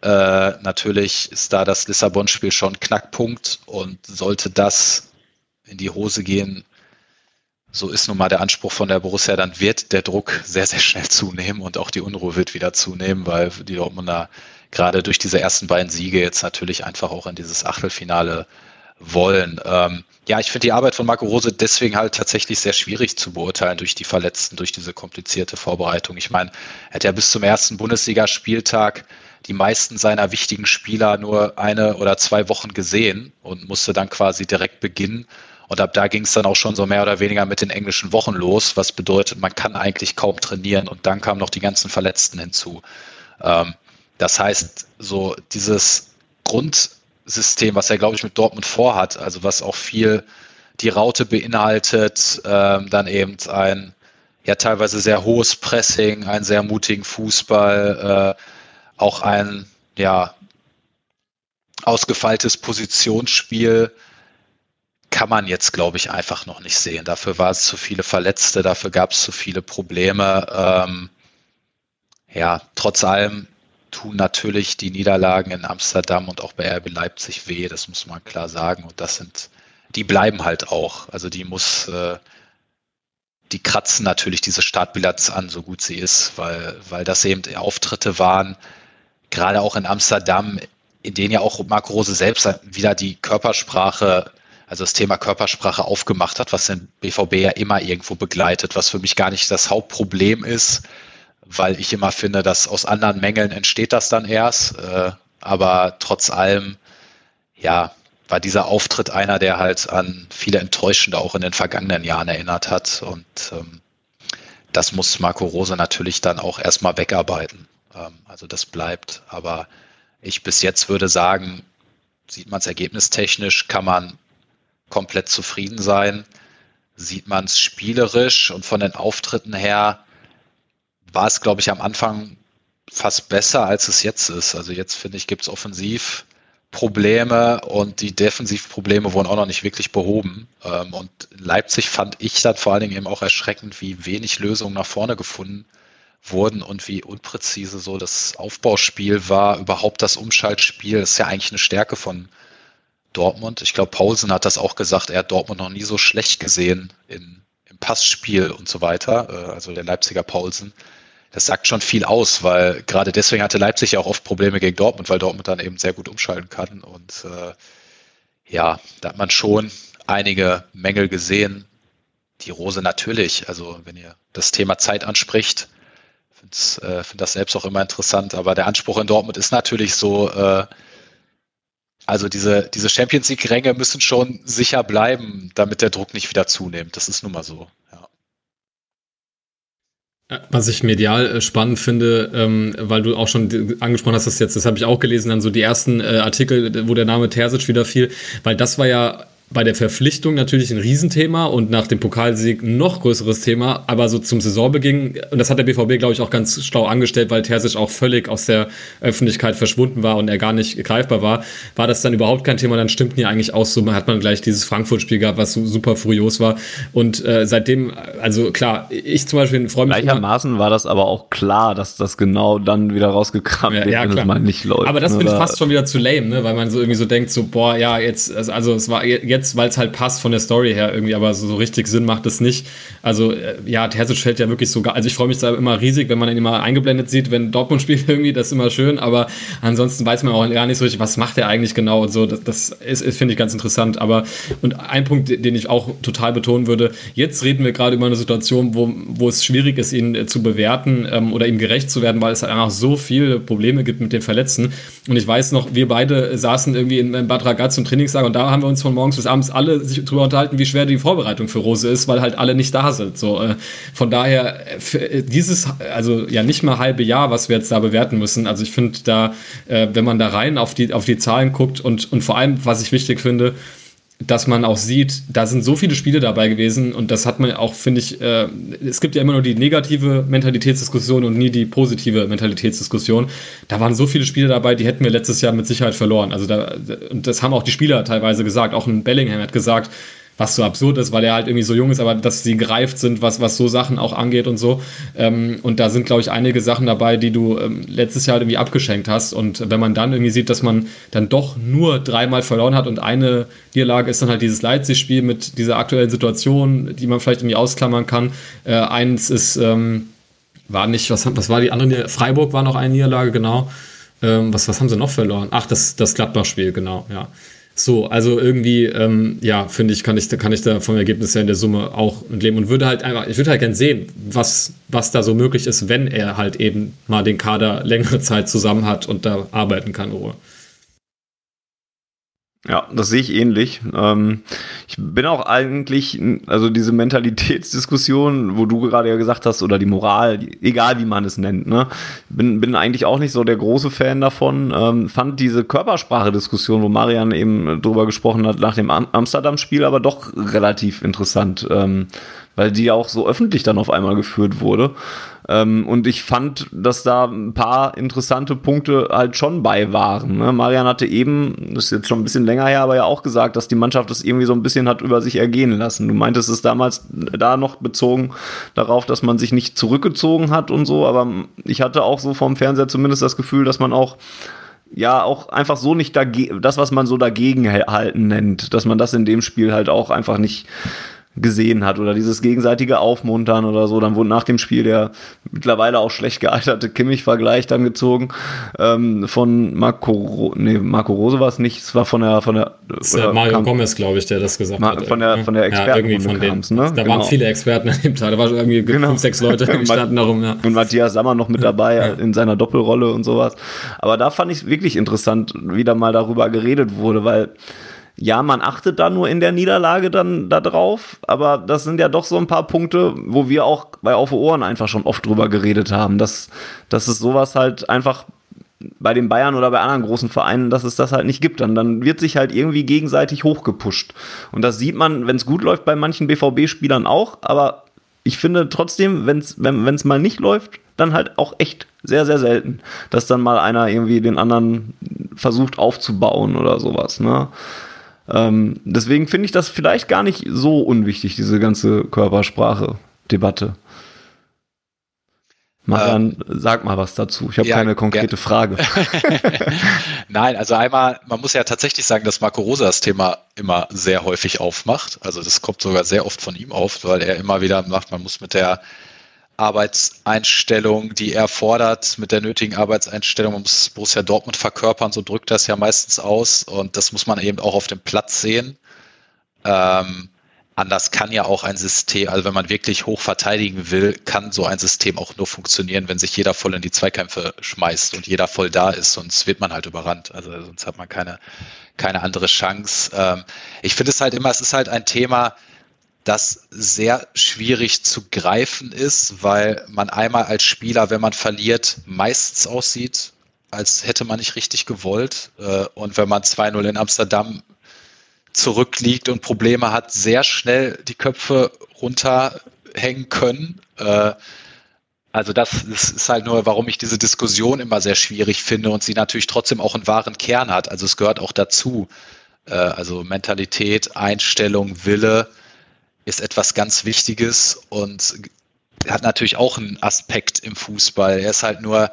Äh, natürlich ist da das Lissabon-Spiel schon Knackpunkt und sollte das in die Hose gehen, so ist nun mal der Anspruch von der Borussia, dann wird der Druck sehr, sehr schnell zunehmen und auch die Unruhe wird wieder zunehmen, weil die Dortmunder gerade durch diese ersten beiden Siege jetzt natürlich einfach auch in dieses Achtelfinale wollen. Ähm, ja, ich finde die Arbeit von Marco Rose deswegen halt tatsächlich sehr schwierig zu beurteilen durch die Verletzten, durch diese komplizierte Vorbereitung. Ich meine, er hat ja bis zum ersten Bundesligaspieltag die meisten seiner wichtigen Spieler nur eine oder zwei Wochen gesehen und musste dann quasi direkt beginnen. Und ab da ging es dann auch schon so mehr oder weniger mit den englischen Wochen los, was bedeutet, man kann eigentlich kaum trainieren. Und dann kamen noch die ganzen Verletzten hinzu. Ähm, das heißt, so dieses Grundsystem, was er, glaube ich, mit Dortmund vorhat, also was auch viel die Raute beinhaltet, ähm, dann eben ein ja teilweise sehr hohes Pressing, einen sehr mutigen Fußball, äh, auch ein ja ausgefeiltes Positionsspiel kann man jetzt, glaube ich, einfach noch nicht sehen. Dafür war es zu viele Verletzte, dafür gab es zu viele Probleme. Ähm, ja, trotz allem tun natürlich die Niederlagen in Amsterdam und auch bei RB Leipzig weh, das muss man klar sagen. Und das sind, die bleiben halt auch. Also die muss, äh, die kratzen natürlich diese Startbilanz an, so gut sie ist, weil, weil das eben Auftritte waren, gerade auch in Amsterdam, in denen ja auch Marco Rose selbst wieder die Körpersprache, also das Thema Körpersprache aufgemacht hat, was den BVB ja immer irgendwo begleitet, was für mich gar nicht das Hauptproblem ist weil ich immer finde, dass aus anderen Mängeln entsteht das dann erst. Äh, aber trotz allem, ja, war dieser Auftritt einer, der halt an viele Enttäuschende auch in den vergangenen Jahren erinnert hat. Und ähm, das muss Marco Rose natürlich dann auch erstmal wegarbeiten. Ähm, also das bleibt. Aber ich bis jetzt würde sagen, sieht man es ergebnistechnisch, kann man komplett zufrieden sein. Sieht man es spielerisch und von den Auftritten her, war es, glaube ich, am Anfang fast besser, als es jetzt ist. Also jetzt finde ich, gibt es offensiv Probleme und die Defensivprobleme wurden auch noch nicht wirklich behoben. Ähm, und Leipzig fand ich dann vor allen Dingen eben auch erschreckend, wie wenig Lösungen nach vorne gefunden wurden und wie unpräzise so das Aufbauspiel war, überhaupt das Umschaltspiel. Das ist ja eigentlich eine Stärke von Dortmund. Ich glaube, Paulsen hat das auch gesagt, er hat Dortmund noch nie so schlecht gesehen in, im Passspiel und so weiter, äh, also der Leipziger Paulsen das sagt schon viel aus, weil gerade deswegen hatte Leipzig ja auch oft Probleme gegen Dortmund, weil Dortmund dann eben sehr gut umschalten kann. Und äh, ja, da hat man schon einige Mängel gesehen. Die Rose natürlich, also wenn ihr das Thema Zeit anspricht, finde äh, find das selbst auch immer interessant, aber der Anspruch in Dortmund ist natürlich so, äh, also diese, diese Champions League-Ränge müssen schon sicher bleiben, damit der Druck nicht wieder zunimmt. Das ist nun mal so. Ja. Was ich medial äh, spannend finde, ähm, weil du auch schon angesprochen hast, das jetzt, das habe ich auch gelesen, dann so die ersten äh, Artikel, wo der Name Terzic wieder fiel, weil das war ja bei der Verpflichtung natürlich ein Riesenthema und nach dem Pokalsieg noch größeres Thema, aber so zum Saisonbeginn, und das hat der BVB, glaube ich, auch ganz schlau angestellt, weil Terzic auch völlig aus der Öffentlichkeit verschwunden war und er gar nicht greifbar war, war das dann überhaupt kein Thema, dann stimmten ja eigentlich auch so, hat man gleich dieses Frankfurt-Spiel gehabt, was so super furios war und äh, seitdem, also klar, ich zum Beispiel freue mich Gleichermaßen war das aber auch klar, dass das genau dann wieder rausgekramt ja, wird, ja, wenn es mal nicht läuft. Aber das ne, finde ich fast schon wieder zu lame, ne? weil man so irgendwie so denkt, so, boah, ja, jetzt, also es war jetzt jetzt, weil es halt passt von der Story her irgendwie, aber so, so richtig Sinn macht es nicht. Also äh, ja, Terzic fällt ja wirklich sogar, also ich freue mich da immer riesig, wenn man ihn immer eingeblendet sieht, wenn Dortmund *laughs* spielt irgendwie, das ist immer schön, aber ansonsten weiß man auch gar nicht so richtig, was macht er eigentlich genau und so, das, das ist, ist finde ich ganz interessant, aber und ein Punkt, den ich auch total betonen würde, jetzt reden wir gerade über eine Situation, wo, wo es schwierig ist, ihn äh, zu bewerten ähm, oder ihm gerecht zu werden, weil es einfach so viele Probleme gibt mit den Verletzten und ich weiß noch, wir beide saßen irgendwie in, in Bad Ragaz zum Trainingslager und da haben wir uns von morgens bis abends alle sich darüber unterhalten, wie schwer die Vorbereitung für Rose ist, weil halt alle nicht da sind. So, äh, von daher, äh, dieses, also ja nicht mal halbe Jahr, was wir jetzt da bewerten müssen. Also ich finde da, äh, wenn man da rein auf die, auf die Zahlen guckt und, und vor allem, was ich wichtig finde, dass man auch sieht, da sind so viele Spiele dabei gewesen und das hat man auch, finde ich, äh, es gibt ja immer nur die negative Mentalitätsdiskussion und nie die positive Mentalitätsdiskussion. Da waren so viele Spiele dabei, die hätten wir letztes Jahr mit Sicherheit verloren. Also da, und das haben auch die Spieler teilweise gesagt. Auch ein Bellingham hat gesagt, was so absurd ist, weil er halt irgendwie so jung ist, aber dass sie gereift sind, was, was so Sachen auch angeht und so. Ähm, und da sind, glaube ich, einige Sachen dabei, die du ähm, letztes Jahr halt irgendwie abgeschenkt hast. Und wenn man dann irgendwie sieht, dass man dann doch nur dreimal verloren hat und eine Niederlage ist dann halt dieses Leipzig-Spiel mit dieser aktuellen Situation, die man vielleicht irgendwie ausklammern kann. Äh, eins ist, ähm, war nicht, was, was war die andere? Freiburg war noch eine Niederlage, genau. Ähm, was, was haben sie noch verloren? Ach, das, das Gladbach-Spiel, genau, ja. So, also irgendwie, ähm, ja, finde ich, kann ich, kann ich da vom Ergebnis her in der Summe auch leben und würde halt einfach, ich würde halt gerne sehen, was, was da so möglich ist, wenn er halt eben mal den Kader längere Zeit zusammen hat und da arbeiten kann, Ruhe. Ja, das sehe ich ähnlich. Ähm, ich bin auch eigentlich, also diese Mentalitätsdiskussion, wo du gerade ja gesagt hast, oder die Moral, egal wie man es nennt, ne, bin, bin eigentlich auch nicht so der große Fan davon. Ähm, fand diese Körpersprache-Diskussion, wo Marian eben drüber gesprochen hat, nach dem Amsterdam-Spiel aber doch relativ interessant, ähm, weil die auch so öffentlich dann auf einmal geführt wurde. Ähm, und ich fand, dass da ein paar interessante Punkte halt schon bei waren. Ne? Marian hatte eben, das ist jetzt schon ein bisschen länger her, aber ja auch gesagt, dass die Mannschaft das irgendwie so ein bisschen hat über sich ergehen lassen. Du meintest es damals da noch bezogen darauf, dass man sich nicht zurückgezogen hat und so, aber ich hatte auch so vom Fernseher zumindest das Gefühl, dass man auch ja auch einfach so nicht dagegen, das, was man so dagegen halten nennt, dass man das in dem Spiel halt auch einfach nicht gesehen hat oder dieses gegenseitige Aufmuntern oder so. Dann wurde nach dem Spiel der mittlerweile auch schlecht gealterte Kimmich-Vergleich dann gezogen ähm, von Marco, nee, Marco Rose war es nicht, es war von der von der ist Mario kam, Gomez, glaube ich, der das gesagt hat. Von der von der Experten ja, von den, ne? Da genau. waren viele Experten an dem Tag, da waren irgendwie genau. fünf, sechs Leute *laughs* die standen darum. Ja. Und Matthias Sammer noch mit dabei ja. in seiner Doppelrolle und sowas. Aber da fand ich es wirklich interessant, wie da mal darüber geredet wurde, weil ja, man achtet da nur in der Niederlage dann da drauf, aber das sind ja doch so ein paar Punkte, wo wir auch bei Auf Ohren einfach schon oft drüber geredet haben, dass, dass es sowas halt einfach bei den Bayern oder bei anderen großen Vereinen, dass es das halt nicht gibt. Dann, dann wird sich halt irgendwie gegenseitig hochgepusht. Und das sieht man, wenn es gut läuft, bei manchen BVB-Spielern auch, aber ich finde trotzdem, wenn's, wenn es mal nicht läuft, dann halt auch echt sehr, sehr selten, dass dann mal einer irgendwie den anderen versucht aufzubauen oder sowas. Ne? Ähm, deswegen finde ich das vielleicht gar nicht so unwichtig, diese ganze Körpersprache-Debatte. Marian, ähm, sag mal was dazu. Ich habe ja, keine konkrete ja. Frage. *laughs* Nein, also einmal, man muss ja tatsächlich sagen, dass Marco Rosa das Thema immer sehr häufig aufmacht. Also das kommt sogar sehr oft von ihm auf, weil er immer wieder macht, man muss mit der Arbeitseinstellung, die er fordert, mit der nötigen Arbeitseinstellung muss Borussia Dortmund verkörpern, so drückt das ja meistens aus und das muss man eben auch auf dem Platz sehen. Ähm, anders kann ja auch ein System, also wenn man wirklich hoch verteidigen will, kann so ein System auch nur funktionieren, wenn sich jeder voll in die Zweikämpfe schmeißt und jeder voll da ist, sonst wird man halt überrannt. Also sonst hat man keine, keine andere Chance. Ähm, ich finde es halt immer, es ist halt ein Thema, das sehr schwierig zu greifen ist, weil man einmal als Spieler, wenn man verliert, meistens aussieht, als hätte man nicht richtig gewollt. Äh, und wenn man 2-0 in Amsterdam zurückliegt und Probleme hat, sehr schnell die Köpfe runterhängen können. Äh, also das ist halt nur, warum ich diese Diskussion immer sehr schwierig finde und sie natürlich trotzdem auch einen wahren Kern hat. Also es gehört auch dazu. Äh, also Mentalität, Einstellung, Wille ist etwas ganz Wichtiges und hat natürlich auch einen Aspekt im Fußball. Er ist halt nur,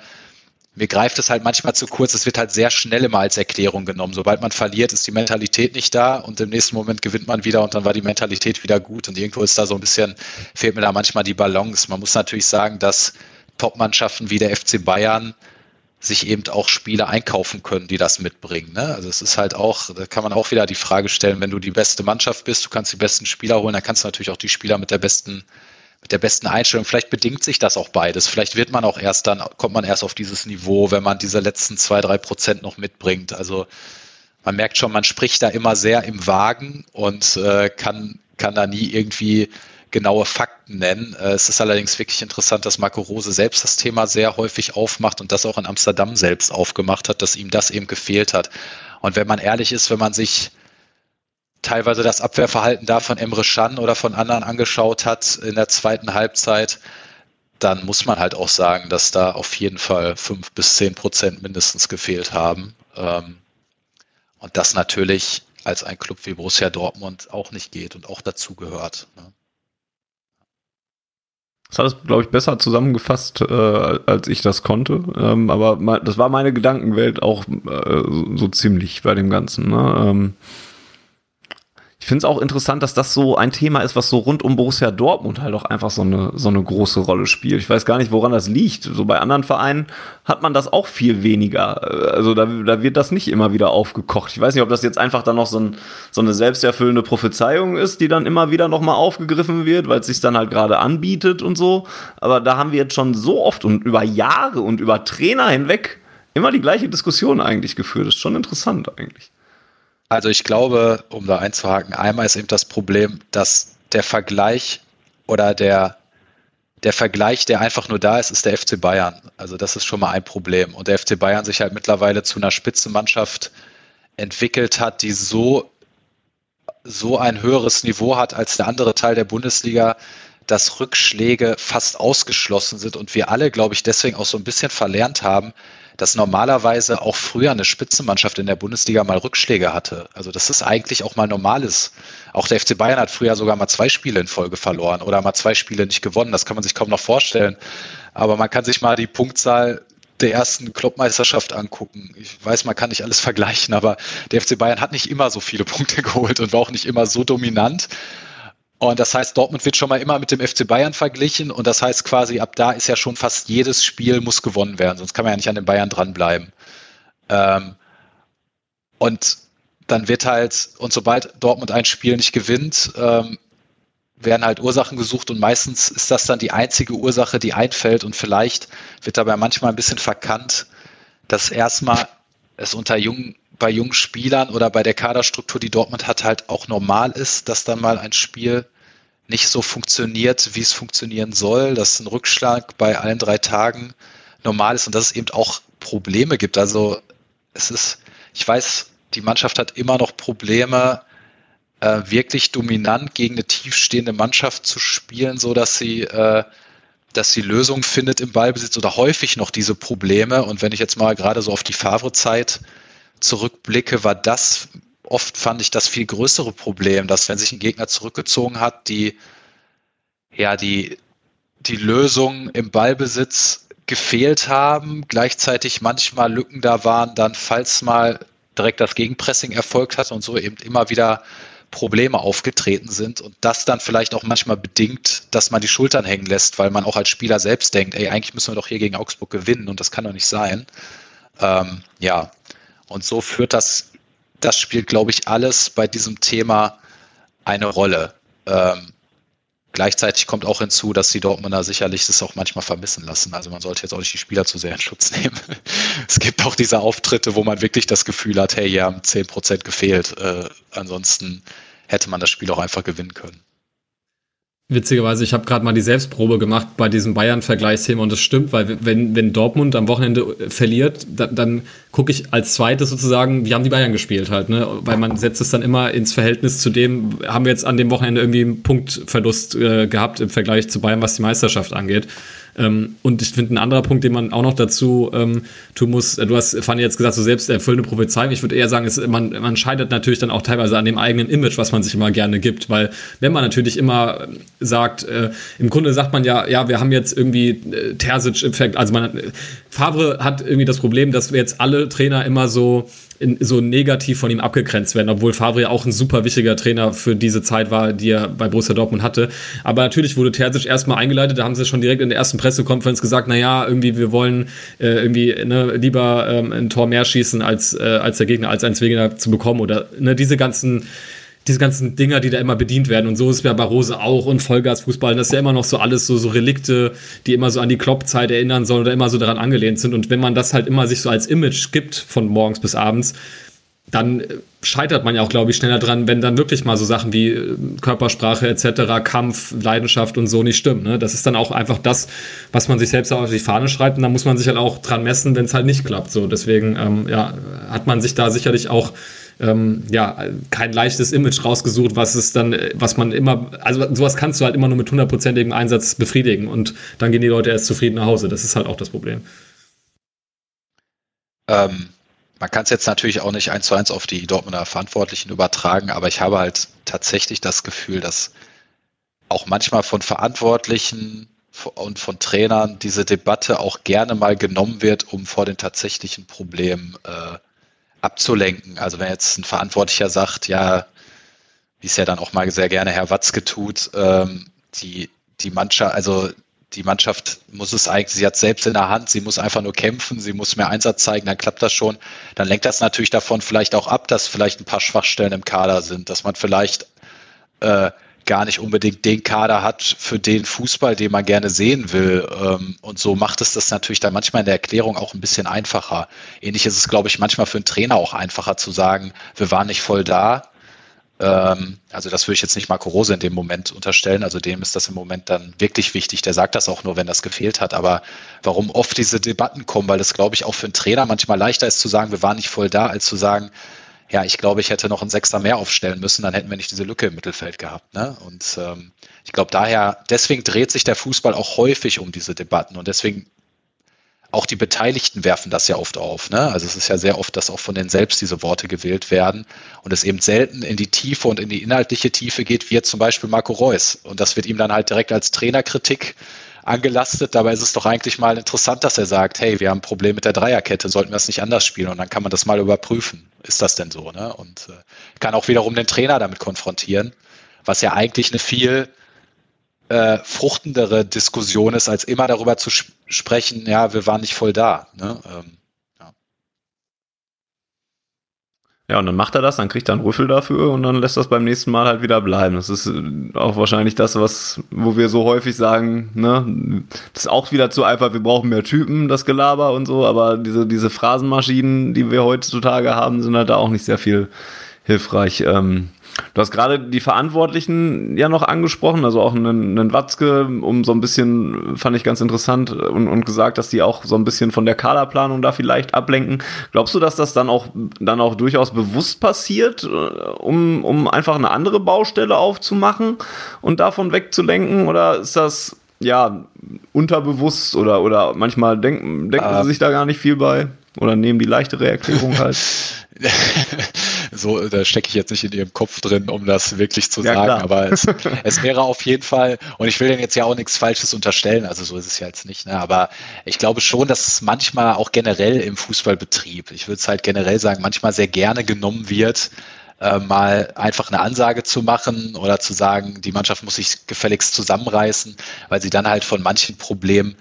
mir greift es halt manchmal zu kurz. Es wird halt sehr schnell immer als Erklärung genommen. Sobald man verliert, ist die Mentalität nicht da und im nächsten Moment gewinnt man wieder und dann war die Mentalität wieder gut. Und irgendwo ist da so ein bisschen, fehlt mir da manchmal die Balance. Man muss natürlich sagen, dass Top-Mannschaften wie der FC Bayern sich eben auch Spiele einkaufen können, die das mitbringen. Ne? Also es ist halt auch, da kann man auch wieder die Frage stellen, wenn du die beste Mannschaft bist, du kannst die besten Spieler holen, dann kannst du natürlich auch die Spieler mit der besten, mit der besten Einstellung. Vielleicht bedingt sich das auch beides. Vielleicht wird man auch erst dann, kommt man erst auf dieses Niveau, wenn man diese letzten zwei, drei Prozent noch mitbringt. Also man merkt schon, man spricht da immer sehr im Wagen und äh, kann, kann da nie irgendwie genaue Fakten nennen. Äh, es ist allerdings wirklich interessant, dass Marco Rose selbst das Thema sehr häufig aufmacht und das auch in Amsterdam selbst aufgemacht hat, dass ihm das eben gefehlt hat. Und wenn man ehrlich ist, wenn man sich teilweise das Abwehrverhalten da von Emre Can oder von anderen angeschaut hat in der zweiten Halbzeit, dann muss man halt auch sagen, dass da auf jeden Fall fünf bis zehn Prozent mindestens gefehlt haben. Ähm, und das natürlich als ein Club wie Borussia Dortmund auch nicht geht und auch dazu gehört. Ne? Das hat es, glaube ich, besser zusammengefasst, äh, als ich das konnte. Ähm, aber das war meine Gedankenwelt auch äh, so ziemlich bei dem Ganzen. Ne? Ähm, ich finde es auch interessant, dass das so ein Thema ist, was so rund um Borussia Dortmund halt auch einfach so eine, so eine große Rolle spielt. Ich weiß gar nicht, woran das liegt. So bei anderen Vereinen hat man das auch viel weniger. Also da, da wird das nicht immer wieder aufgekocht. Ich weiß nicht, ob das jetzt einfach dann noch so, ein, so eine selbsterfüllende Prophezeiung ist, die dann immer wieder nochmal aufgegriffen wird, weil es sich dann halt gerade anbietet und so. Aber da haben wir jetzt schon so oft und über Jahre und über Trainer hinweg immer die gleiche Diskussion eigentlich geführt. Das ist schon interessant eigentlich. Also ich glaube, um da einzuhaken, einmal ist eben das Problem, dass der Vergleich oder der, der Vergleich, der einfach nur da ist, ist der FC Bayern. Also das ist schon mal ein Problem. Und der FC Bayern sich halt mittlerweile zu einer Spitzenmannschaft entwickelt hat, die so, so ein höheres Niveau hat als der andere Teil der Bundesliga, dass Rückschläge fast ausgeschlossen sind und wir alle, glaube ich, deswegen auch so ein bisschen verlernt haben, dass normalerweise auch früher eine Spitzenmannschaft in der Bundesliga mal Rückschläge hatte. Also das ist eigentlich auch mal normales. Auch der FC Bayern hat früher sogar mal zwei Spiele in Folge verloren oder mal zwei Spiele nicht gewonnen. Das kann man sich kaum noch vorstellen. Aber man kann sich mal die Punktzahl der ersten Clubmeisterschaft angucken. Ich weiß, man kann nicht alles vergleichen, aber der FC Bayern hat nicht immer so viele Punkte *laughs* geholt und war auch nicht immer so dominant. Und das heißt, Dortmund wird schon mal immer mit dem FC Bayern verglichen. Und das heißt quasi, ab da ist ja schon fast jedes Spiel muss gewonnen werden, sonst kann man ja nicht an den Bayern dranbleiben. Ähm, und dann wird halt, und sobald Dortmund ein Spiel nicht gewinnt, ähm, werden halt Ursachen gesucht. Und meistens ist das dann die einzige Ursache, die einfällt. Und vielleicht wird dabei manchmal ein bisschen verkannt, dass erstmal es unter jungen bei jungen Spielern oder bei der Kaderstruktur, die Dortmund hat, halt auch normal ist, dass dann mal ein Spiel nicht so funktioniert, wie es funktionieren soll, dass ein Rückschlag bei allen drei Tagen normal ist und dass es eben auch Probleme gibt. Also es ist, ich weiß, die Mannschaft hat immer noch Probleme, äh, wirklich dominant gegen eine tiefstehende Mannschaft zu spielen, so dass sie, äh, dass sie Lösungen findet im Ballbesitz oder häufig noch diese Probleme. Und wenn ich jetzt mal gerade so auf die Favre-Zeit zurückblicke, war das oft fand ich das viel größere Problem, dass wenn sich ein Gegner zurückgezogen hat, die ja die die Lösung im Ballbesitz gefehlt haben, gleichzeitig manchmal Lücken da waren, dann falls mal direkt das Gegenpressing erfolgt hat und so eben immer wieder Probleme aufgetreten sind und das dann vielleicht auch manchmal bedingt, dass man die Schultern hängen lässt, weil man auch als Spieler selbst denkt, ey, eigentlich müssen wir doch hier gegen Augsburg gewinnen und das kann doch nicht sein. Ähm, ja, und so führt das, das spielt, glaube ich, alles bei diesem Thema eine Rolle. Ähm, gleichzeitig kommt auch hinzu, dass die Dortmunder sicherlich das auch manchmal vermissen lassen. Also man sollte jetzt auch nicht die Spieler zu sehr in Schutz *laughs* nehmen. es gibt auch diese Auftritte, wo man wirklich das Gefühl hat, hey, hier haben 10% gefehlt. Äh, ansonsten hätte man das Spiel auch einfach gewinnen können. Witzigerweise, ich habe gerade mal die Selbstprobe gemacht bei diesem Bayern-Vergleichsthema und das stimmt, weil wenn, wenn Dortmund am Wochenende äh, verliert, da, dann gucke ich als zweites sozusagen, wie haben die Bayern gespielt halt, ne? Weil man setzt es dann immer ins Verhältnis zu dem, haben wir jetzt an dem Wochenende irgendwie einen Punktverlust äh, gehabt im Vergleich zu Bayern, was die Meisterschaft angeht. Ähm, und ich finde, ein anderer Punkt, den man auch noch dazu ähm, tun muss, äh, du hast, Fanny, jetzt gesagt, so selbst erfüllende Prophezeiung. Ich würde eher sagen, es, man, man scheitert natürlich dann auch teilweise an dem eigenen Image, was man sich immer gerne gibt. Weil, wenn man natürlich immer ähm, sagt, äh, im Grunde sagt man ja, ja, wir haben jetzt irgendwie äh, Terzic-Effekt, also man, äh, Favre hat irgendwie das Problem, dass wir jetzt alle Trainer immer so in, so negativ von ihm abgegrenzt werden, obwohl Favre ja auch ein super wichtiger Trainer für diese Zeit war, die er bei Borussia Dortmund hatte. Aber natürlich wurde Terzic erstmal eingeleitet, da haben sie schon direkt in der ersten Pressekonferenz gesagt, naja, irgendwie wir wollen äh, irgendwie ne, lieber ähm, ein Tor mehr schießen als, äh, als der Gegner, als eins weniger zu bekommen oder ne, diese ganzen diese ganzen Dinger, die da immer bedient werden. Und so ist es bei Barose auch und Vollgasfußball. Das ist ja immer noch so alles so, so Relikte, die immer so an die Kloppzeit erinnern sollen oder immer so daran angelehnt sind. Und wenn man das halt immer sich so als Image gibt von morgens bis abends, dann äh, scheitert man ja auch, glaube ich, schneller dran, wenn dann wirklich mal so Sachen wie äh, Körpersprache etc., Kampf, Leidenschaft und so nicht stimmen. Ne? Das ist dann auch einfach das, was man sich selbst auf die Fahne schreibt und da muss man sich halt auch dran messen, wenn es halt nicht klappt. So, deswegen ähm, ja, hat man sich da sicherlich auch ähm, ja, kein leichtes Image rausgesucht, was es dann, was man immer, also sowas kannst du halt immer nur mit hundertprozentigem Einsatz befriedigen und dann gehen die Leute erst zufrieden nach Hause. Das ist halt auch das Problem. Ähm, man kann es jetzt natürlich auch nicht eins zu eins auf die Dortmunder Verantwortlichen übertragen, aber ich habe halt tatsächlich das Gefühl, dass auch manchmal von Verantwortlichen und von Trainern diese Debatte auch gerne mal genommen wird, um vor den tatsächlichen Problemen äh, abzulenken. Also wenn jetzt ein Verantwortlicher sagt, ja, wie es ja dann auch mal sehr gerne Herr Watzke tut, ähm, die, die Mannschaft, also die Mannschaft muss es eigentlich, sie hat selbst in der Hand, sie muss einfach nur kämpfen, sie muss mehr Einsatz zeigen, dann klappt das schon. Dann lenkt das natürlich davon vielleicht auch ab, dass vielleicht ein paar Schwachstellen im Kader sind, dass man vielleicht äh, gar nicht unbedingt den Kader hat für den Fußball, den man gerne sehen will. Ähm, und so macht es das natürlich dann manchmal in der Erklärung auch ein bisschen einfacher. Ähnlich ist es, glaube ich, manchmal für einen Trainer auch einfacher zu sagen, wir waren nicht voll da. Ähm, also das würde ich jetzt nicht Marco Rose in dem Moment unterstellen. Also dem ist das im Moment dann wirklich wichtig. Der sagt das auch nur, wenn das gefehlt hat. Aber warum oft diese Debatten kommen, weil das, glaube ich, auch für einen Trainer manchmal leichter ist zu sagen, wir waren nicht voll da, als zu sagen, ja, ich glaube, ich hätte noch einen Sechster mehr aufstellen müssen, dann hätten wir nicht diese Lücke im Mittelfeld gehabt. Ne? Und ähm, ich glaube daher, deswegen dreht sich der Fußball auch häufig um diese Debatten und deswegen auch die Beteiligten werfen das ja oft auf. Ne? Also es ist ja sehr oft, dass auch von denen selbst diese Worte gewählt werden und es eben selten in die Tiefe und in die inhaltliche Tiefe geht, wie jetzt zum Beispiel Marco Reus. Und das wird ihm dann halt direkt als Trainerkritik angelastet. Dabei ist es doch eigentlich mal interessant, dass er sagt, hey, wir haben ein Problem mit der Dreierkette, sollten wir es nicht anders spielen? Und dann kann man das mal überprüfen. Ist das denn so? Ne? Und äh, kann auch wiederum den Trainer damit konfrontieren, was ja eigentlich eine viel äh, fruchtendere Diskussion ist, als immer darüber zu sprechen, ja, wir waren nicht voll da. Ne? Ähm, Ja, und dann macht er das, dann kriegt er einen Rüffel dafür und dann lässt das beim nächsten Mal halt wieder bleiben. Das ist äh, auch wahrscheinlich das, was, wo wir so häufig sagen, ne, das ist auch wieder zu einfach, wir brauchen mehr Typen, das Gelaber und so, aber diese, diese Phrasenmaschinen, die wir heutzutage haben, sind halt da auch nicht sehr viel hilfreich. Ähm, Du hast gerade die Verantwortlichen ja noch angesprochen, also auch einen, einen Watzke, um so ein bisschen, fand ich ganz interessant und, und gesagt, dass die auch so ein bisschen von der Kaderplanung da vielleicht ablenken. Glaubst du, dass das dann auch, dann auch durchaus bewusst passiert, äh, um, um einfach eine andere Baustelle aufzumachen und davon wegzulenken? Oder ist das ja unterbewusst oder, oder manchmal denken, denken sie äh. sich da gar nicht viel bei? Oder nehmen die leichtere Erklärung halt? *laughs* so, da stecke ich jetzt nicht in ihrem Kopf drin, um das wirklich zu ja, sagen, klar. aber es, *laughs* es, wäre auf jeden Fall, und ich will denen jetzt ja auch nichts Falsches unterstellen, also so ist es ja jetzt nicht, ne? aber ich glaube schon, dass es manchmal auch generell im Fußballbetrieb, ich würde es halt generell sagen, manchmal sehr gerne genommen wird, äh, mal einfach eine Ansage zu machen oder zu sagen, die Mannschaft muss sich gefälligst zusammenreißen, weil sie dann halt von manchen Problemen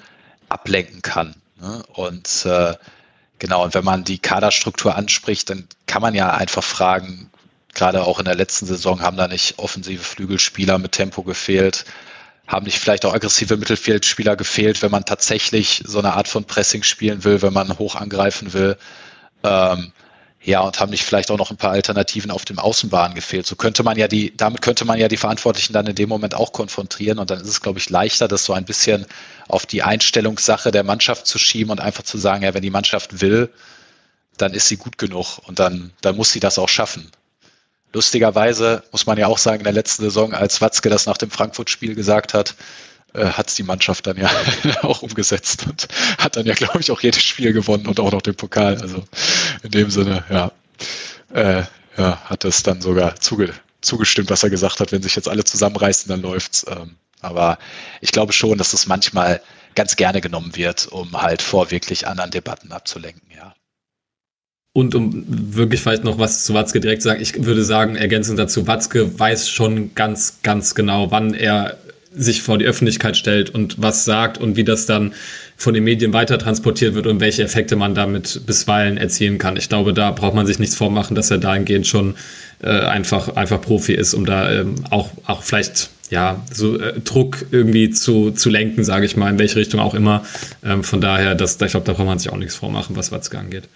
ablenken kann. Ne? Und äh, Genau, und wenn man die Kaderstruktur anspricht, dann kann man ja einfach fragen, gerade auch in der letzten Saison haben da nicht offensive Flügelspieler mit Tempo gefehlt, haben nicht vielleicht auch aggressive Mittelfeldspieler gefehlt, wenn man tatsächlich so eine Art von Pressing spielen will, wenn man hoch angreifen will. Ähm, ja, und haben nicht vielleicht auch noch ein paar Alternativen auf dem Außenbahn gefehlt. So könnte man ja die, damit könnte man ja die Verantwortlichen dann in dem Moment auch konfrontieren und dann ist es, glaube ich, leichter, das so ein bisschen auf die Einstellungssache der Mannschaft zu schieben und einfach zu sagen, ja, wenn die Mannschaft will, dann ist sie gut genug und dann, dann muss sie das auch schaffen. Lustigerweise muss man ja auch sagen, in der letzten Saison, als Watzke das nach dem Frankfurt-Spiel gesagt hat, äh, hat die Mannschaft dann ja *laughs* auch umgesetzt und hat dann ja, glaube ich, auch jedes Spiel gewonnen und auch noch den Pokal. Also in dem Sinne, ja, äh, ja hat es dann sogar zuge zugestimmt, was er gesagt hat. Wenn sich jetzt alle zusammenreißen, dann läuft's. Ähm, aber ich glaube schon, dass das manchmal ganz gerne genommen wird, um halt vor wirklich anderen Debatten abzulenken, ja. Und um wirklich vielleicht noch was zu Watzke direkt zu sagen, ich würde sagen, ergänzend dazu, Watzke weiß schon ganz, ganz genau, wann er sich vor die Öffentlichkeit stellt und was sagt und wie das dann von den Medien weiter transportiert wird und welche Effekte man damit bisweilen erzielen kann. Ich glaube, da braucht man sich nichts vormachen, dass er dahingehend schon äh, einfach, einfach Profi ist, um da ähm, auch, auch vielleicht ja, so äh, Druck irgendwie zu, zu lenken, sage ich mal, in welche Richtung auch immer. Ähm, von daher, das, ich glaube, da braucht man sich auch nichts vormachen, was Watzke angeht.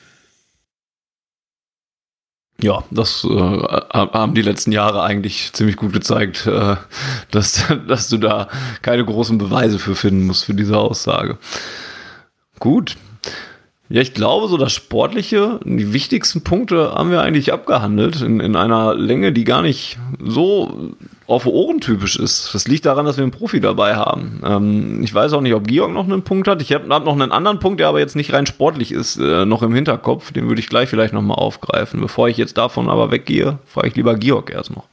Ja, das äh, haben die letzten Jahre eigentlich ziemlich gut gezeigt, äh, *laughs* dass, dass du da keine großen Beweise für finden musst für diese Aussage. Gut. Ja, ich glaube, so das Sportliche, die wichtigsten Punkte haben wir eigentlich abgehandelt in, in einer Länge, die gar nicht so auf Ohren typisch ist. Das liegt daran, dass wir einen Profi dabei haben. Ähm, ich weiß auch nicht, ob Georg noch einen Punkt hat. Ich habe hab noch einen anderen Punkt, der aber jetzt nicht rein sportlich ist, äh, noch im Hinterkopf. Den würde ich gleich vielleicht nochmal aufgreifen. Bevor ich jetzt davon aber weggehe, frage ich lieber Georg erst noch.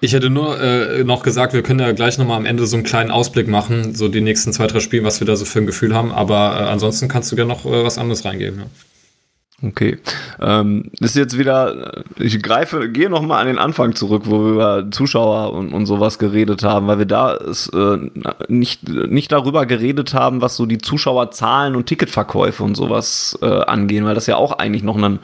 Ich hätte nur äh, noch gesagt, wir können ja gleich nochmal am Ende so einen kleinen Ausblick machen, so die nächsten zwei, drei Spiele, was wir da so für ein Gefühl haben. Aber äh, ansonsten kannst du gerne noch äh, was anderes reingeben. Ja. Okay. Ähm, ist jetzt wieder, ich greife, gehe nochmal an den Anfang zurück, wo wir über Zuschauer und, und sowas geredet haben, weil wir da ist, äh, nicht, nicht darüber geredet haben, was so die Zuschauerzahlen und Ticketverkäufe und sowas äh, angehen, weil das ja auch eigentlich noch ein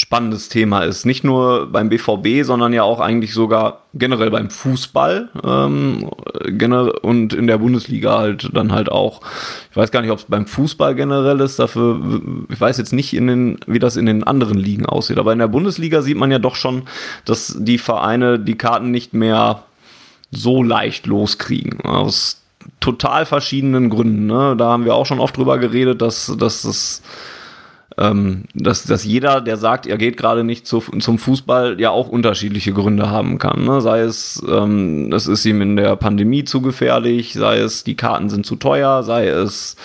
spannendes Thema ist. Nicht nur beim BVB, sondern ja auch eigentlich sogar generell beim Fußball ähm, generell und in der Bundesliga halt dann halt auch. Ich weiß gar nicht, ob es beim Fußball generell ist. Dafür, ich weiß jetzt nicht, in den, wie das in den anderen Ligen aussieht. Aber in der Bundesliga sieht man ja doch schon, dass die Vereine die Karten nicht mehr so leicht loskriegen. Aus total verschiedenen Gründen. Ne? Da haben wir auch schon oft drüber geredet, dass, dass das ähm, dass, dass jeder, der sagt, er geht gerade nicht zu, zum Fußball, ja auch unterschiedliche Gründe haben kann. Ne? Sei es, ähm, es ist ihm in der Pandemie zu gefährlich, sei es, die Karten sind zu teuer, sei es,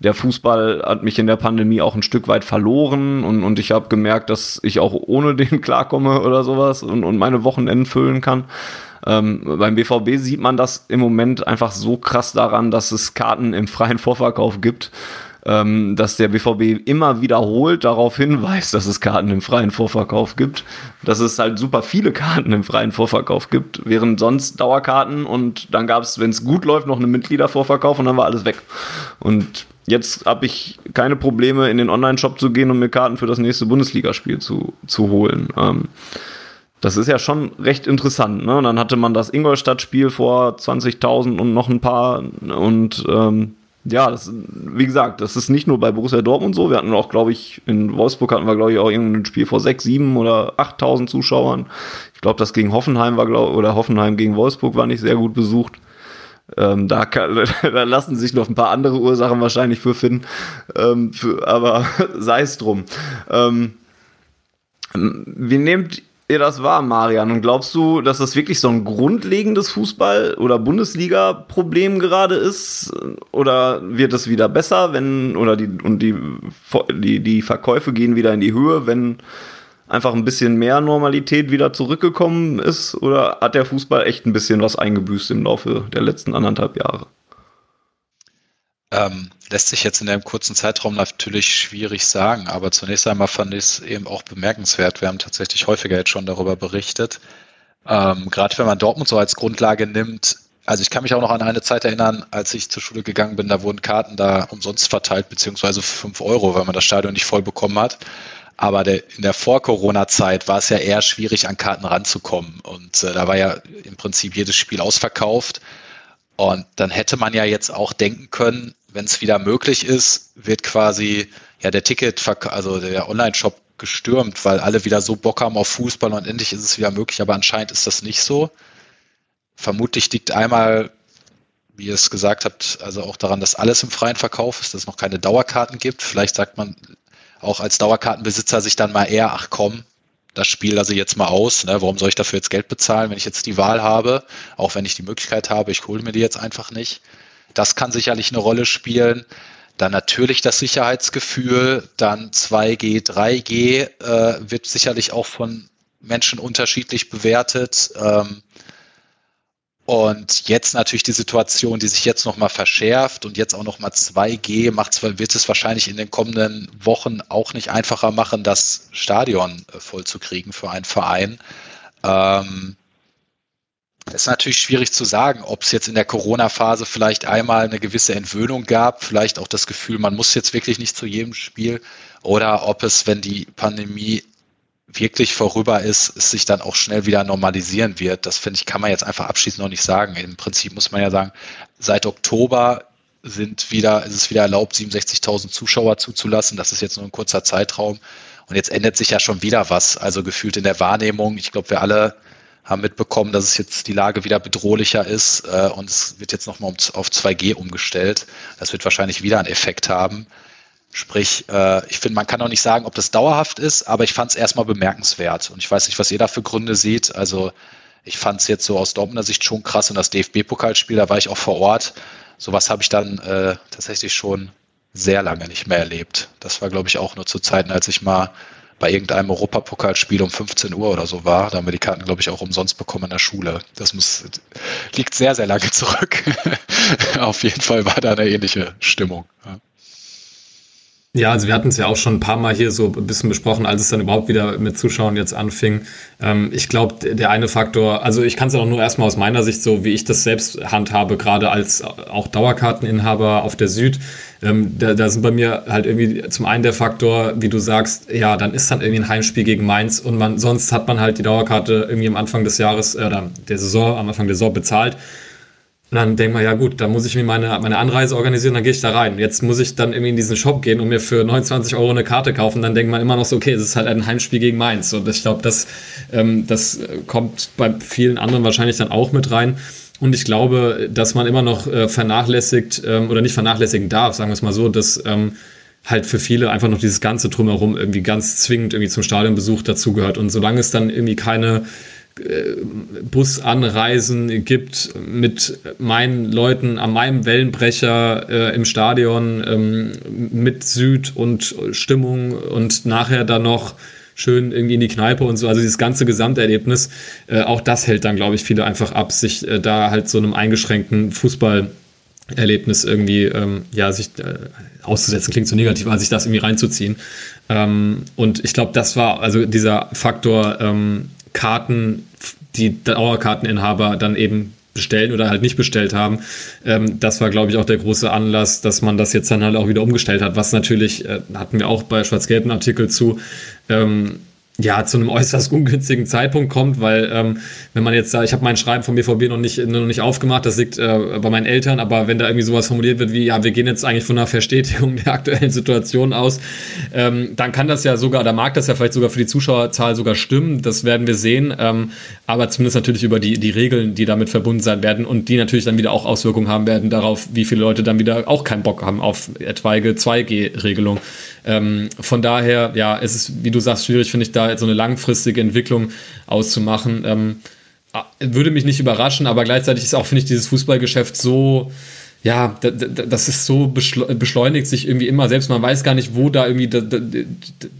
der Fußball hat mich in der Pandemie auch ein Stück weit verloren und, und ich habe gemerkt, dass ich auch ohne den *laughs* klarkomme oder sowas und, und meine Wochenenden füllen kann. Ähm, beim BVB sieht man das im Moment einfach so krass daran, dass es Karten im freien Vorverkauf gibt ähm, dass der BVB immer wiederholt darauf hinweist, dass es Karten im freien Vorverkauf gibt, dass es halt super viele Karten im freien Vorverkauf gibt, während sonst Dauerkarten und dann gab es, wenn es gut läuft, noch einen Mitgliedervorverkauf und dann war alles weg. Und jetzt habe ich keine Probleme, in den Online-Shop zu gehen und mir Karten für das nächste Bundesligaspiel zu, zu holen. Ähm, das ist ja schon recht interessant. Ne? dann hatte man das Ingolstadt-Spiel vor 20.000 und noch ein paar und ähm, ja, das, wie gesagt, das ist nicht nur bei Borussia Dortmund so. Wir hatten auch, glaube ich, in Wolfsburg hatten wir, glaube ich, auch irgendein Spiel vor sechs, sieben oder 8.000 Zuschauern. Ich glaube, das gegen Hoffenheim war, glaub, oder Hoffenheim gegen Wolfsburg war nicht sehr gut besucht. Ähm, da, kann, *laughs* da lassen sich noch ein paar andere Ursachen wahrscheinlich für finden. Ähm, für, aber *laughs* sei es drum. Ähm, wie nehmt ihr das wahr, Marian? Und glaubst du, dass das wirklich so ein grundlegendes Fußball- oder Bundesliga-Problem gerade ist? Oder wird es wieder besser, wenn, oder die, und die, die, die Verkäufe gehen wieder in die Höhe, wenn einfach ein bisschen mehr Normalität wieder zurückgekommen ist? Oder hat der Fußball echt ein bisschen was eingebüßt im Laufe der letzten anderthalb Jahre? Ähm, lässt sich jetzt in einem kurzen Zeitraum natürlich schwierig sagen, aber zunächst einmal fand ich es eben auch bemerkenswert. Wir haben tatsächlich häufiger jetzt schon darüber berichtet. Ähm, Gerade wenn man Dortmund so als Grundlage nimmt, also ich kann mich auch noch an eine Zeit erinnern, als ich zur Schule gegangen bin, da wurden Karten da umsonst verteilt, beziehungsweise für 5 Euro, weil man das Stadion nicht voll bekommen hat. Aber der, in der Vor-Corona-Zeit war es ja eher schwierig, an Karten ranzukommen. Und äh, da war ja im Prinzip jedes Spiel ausverkauft. Und dann hätte man ja jetzt auch denken können, wenn es wieder möglich ist, wird quasi ja der Ticket, also der Online-Shop gestürmt, weil alle wieder so Bock haben auf Fußball und endlich ist es wieder möglich, aber anscheinend ist das nicht so. Vermutlich liegt einmal, wie ihr es gesagt habt, also auch daran, dass alles im freien Verkauf ist, dass es noch keine Dauerkarten gibt. Vielleicht sagt man auch als Dauerkartenbesitzer sich dann mal eher, ach komm, das Spiel lasse ich jetzt mal aus. Ne? Warum soll ich dafür jetzt Geld bezahlen, wenn ich jetzt die Wahl habe? Auch wenn ich die Möglichkeit habe, ich hole mir die jetzt einfach nicht. Das kann sicherlich eine Rolle spielen. Dann natürlich das Sicherheitsgefühl, dann 2G, 3G äh, wird sicherlich auch von Menschen unterschiedlich bewertet. Ähm, und jetzt natürlich die Situation, die sich jetzt nochmal verschärft und jetzt auch nochmal 2G macht, wird es wahrscheinlich in den kommenden Wochen auch nicht einfacher machen, das Stadion äh, vollzukriegen für einen Verein. Ähm, ist natürlich schwierig zu sagen, ob es jetzt in der Corona-Phase vielleicht einmal eine gewisse Entwöhnung gab, vielleicht auch das Gefühl, man muss jetzt wirklich nicht zu jedem Spiel, oder ob es, wenn die Pandemie wirklich vorüber ist, es sich dann auch schnell wieder normalisieren wird. Das finde ich, kann man jetzt einfach abschließend noch nicht sagen. Im Prinzip muss man ja sagen, seit Oktober sind wieder, ist es wieder erlaubt, 67.000 Zuschauer zuzulassen. Das ist jetzt nur ein kurzer Zeitraum. Und jetzt ändert sich ja schon wieder was. Also gefühlt in der Wahrnehmung. Ich glaube, wir alle haben mitbekommen, dass es jetzt die Lage wieder bedrohlicher ist äh, und es wird jetzt nochmal auf 2G umgestellt. Das wird wahrscheinlich wieder einen Effekt haben. Sprich, äh, ich finde, man kann auch nicht sagen, ob das dauerhaft ist, aber ich fand es erstmal bemerkenswert. Und ich weiß nicht, was ihr da für Gründe seht. Also ich fand es jetzt so aus Dortmunder Sicht schon krass und das DFB-Pokalspiel, da war ich auch vor Ort. Sowas habe ich dann äh, tatsächlich schon sehr lange nicht mehr erlebt. Das war, glaube ich, auch nur zu Zeiten, als ich mal bei irgendeinem Europapokalspiel um 15 Uhr oder so war. Da haben wir die Karten, glaube ich, auch umsonst bekommen in der Schule. Das muss, liegt sehr, sehr lange zurück. *laughs* Auf jeden Fall war da eine ähnliche Stimmung. Ja. Ja, also wir hatten es ja auch schon ein paar Mal hier so ein bisschen besprochen, als es dann überhaupt wieder mit Zuschauen jetzt anfing. Ähm, ich glaube, der eine Faktor, also ich kann es auch nur erstmal aus meiner Sicht, so wie ich das selbst handhabe, gerade als auch Dauerkarteninhaber auf der Süd, ähm, da, da sind bei mir halt irgendwie zum einen der Faktor, wie du sagst, ja, dann ist dann irgendwie ein Heimspiel gegen Mainz und man sonst hat man halt die Dauerkarte irgendwie am Anfang des Jahres äh, oder der Saison, am Anfang der Saison bezahlt und dann denkt man, ja gut, dann muss ich mir meine, meine Anreise organisieren, dann gehe ich da rein. Jetzt muss ich dann irgendwie in diesen Shop gehen und mir für 29 Euro eine Karte kaufen. Dann denkt man immer noch so, okay, es ist halt ein Heimspiel gegen Mainz. Und ich glaube, das, ähm, das kommt bei vielen anderen wahrscheinlich dann auch mit rein. Und ich glaube, dass man immer noch äh, vernachlässigt ähm, oder nicht vernachlässigen darf, sagen wir es mal so, dass ähm, halt für viele einfach noch dieses ganze Drumherum irgendwie ganz zwingend irgendwie zum Stadionbesuch dazugehört. Und solange es dann irgendwie keine Busanreisen gibt mit meinen Leuten an meinem Wellenbrecher äh, im Stadion ähm, mit Süd und Stimmung und nachher dann noch schön irgendwie in die Kneipe und so. Also dieses ganze Gesamterlebnis, äh, auch das hält dann, glaube ich, viele einfach ab, sich äh, da halt so einem eingeschränkten Fußballerlebnis irgendwie, ähm, ja, sich äh, auszusetzen, klingt so negativ, aber sich das irgendwie reinzuziehen. Ähm, und ich glaube, das war also dieser Faktor, ähm, Karten, die Dauerkarteninhaber dann eben bestellen oder halt nicht bestellt haben. Ähm, das war, glaube ich, auch der große Anlass, dass man das jetzt dann halt auch wieder umgestellt hat, was natürlich, äh, hatten wir auch bei Schwarz-Gelben Artikel zu, ähm, ja, zu einem äußerst ungünstigen Zeitpunkt kommt, weil ähm, wenn man jetzt da, ich habe mein Schreiben vom BVB noch nicht, noch nicht aufgemacht, das liegt äh, bei meinen Eltern, aber wenn da irgendwie sowas formuliert wird wie, ja, wir gehen jetzt eigentlich von einer Verstetigung *laughs* der aktuellen Situation aus, ähm, dann kann das ja sogar, da mag das ja vielleicht sogar für die Zuschauerzahl sogar stimmen, das werden wir sehen, ähm, aber zumindest natürlich über die, die Regeln, die damit verbunden sein werden und die natürlich dann wieder auch Auswirkungen haben werden darauf, wie viele Leute dann wieder auch keinen Bock haben auf etwaige 2G-Regelung. Ähm, von daher, ja, es ist, wie du sagst, schwierig, finde ich, da so eine langfristige Entwicklung auszumachen. Ähm, ah, würde mich nicht überraschen, aber gleichzeitig ist auch, finde ich, dieses Fußballgeschäft so, ja, das ist so beschleunigt sich irgendwie immer, selbst man weiß gar nicht, wo da irgendwie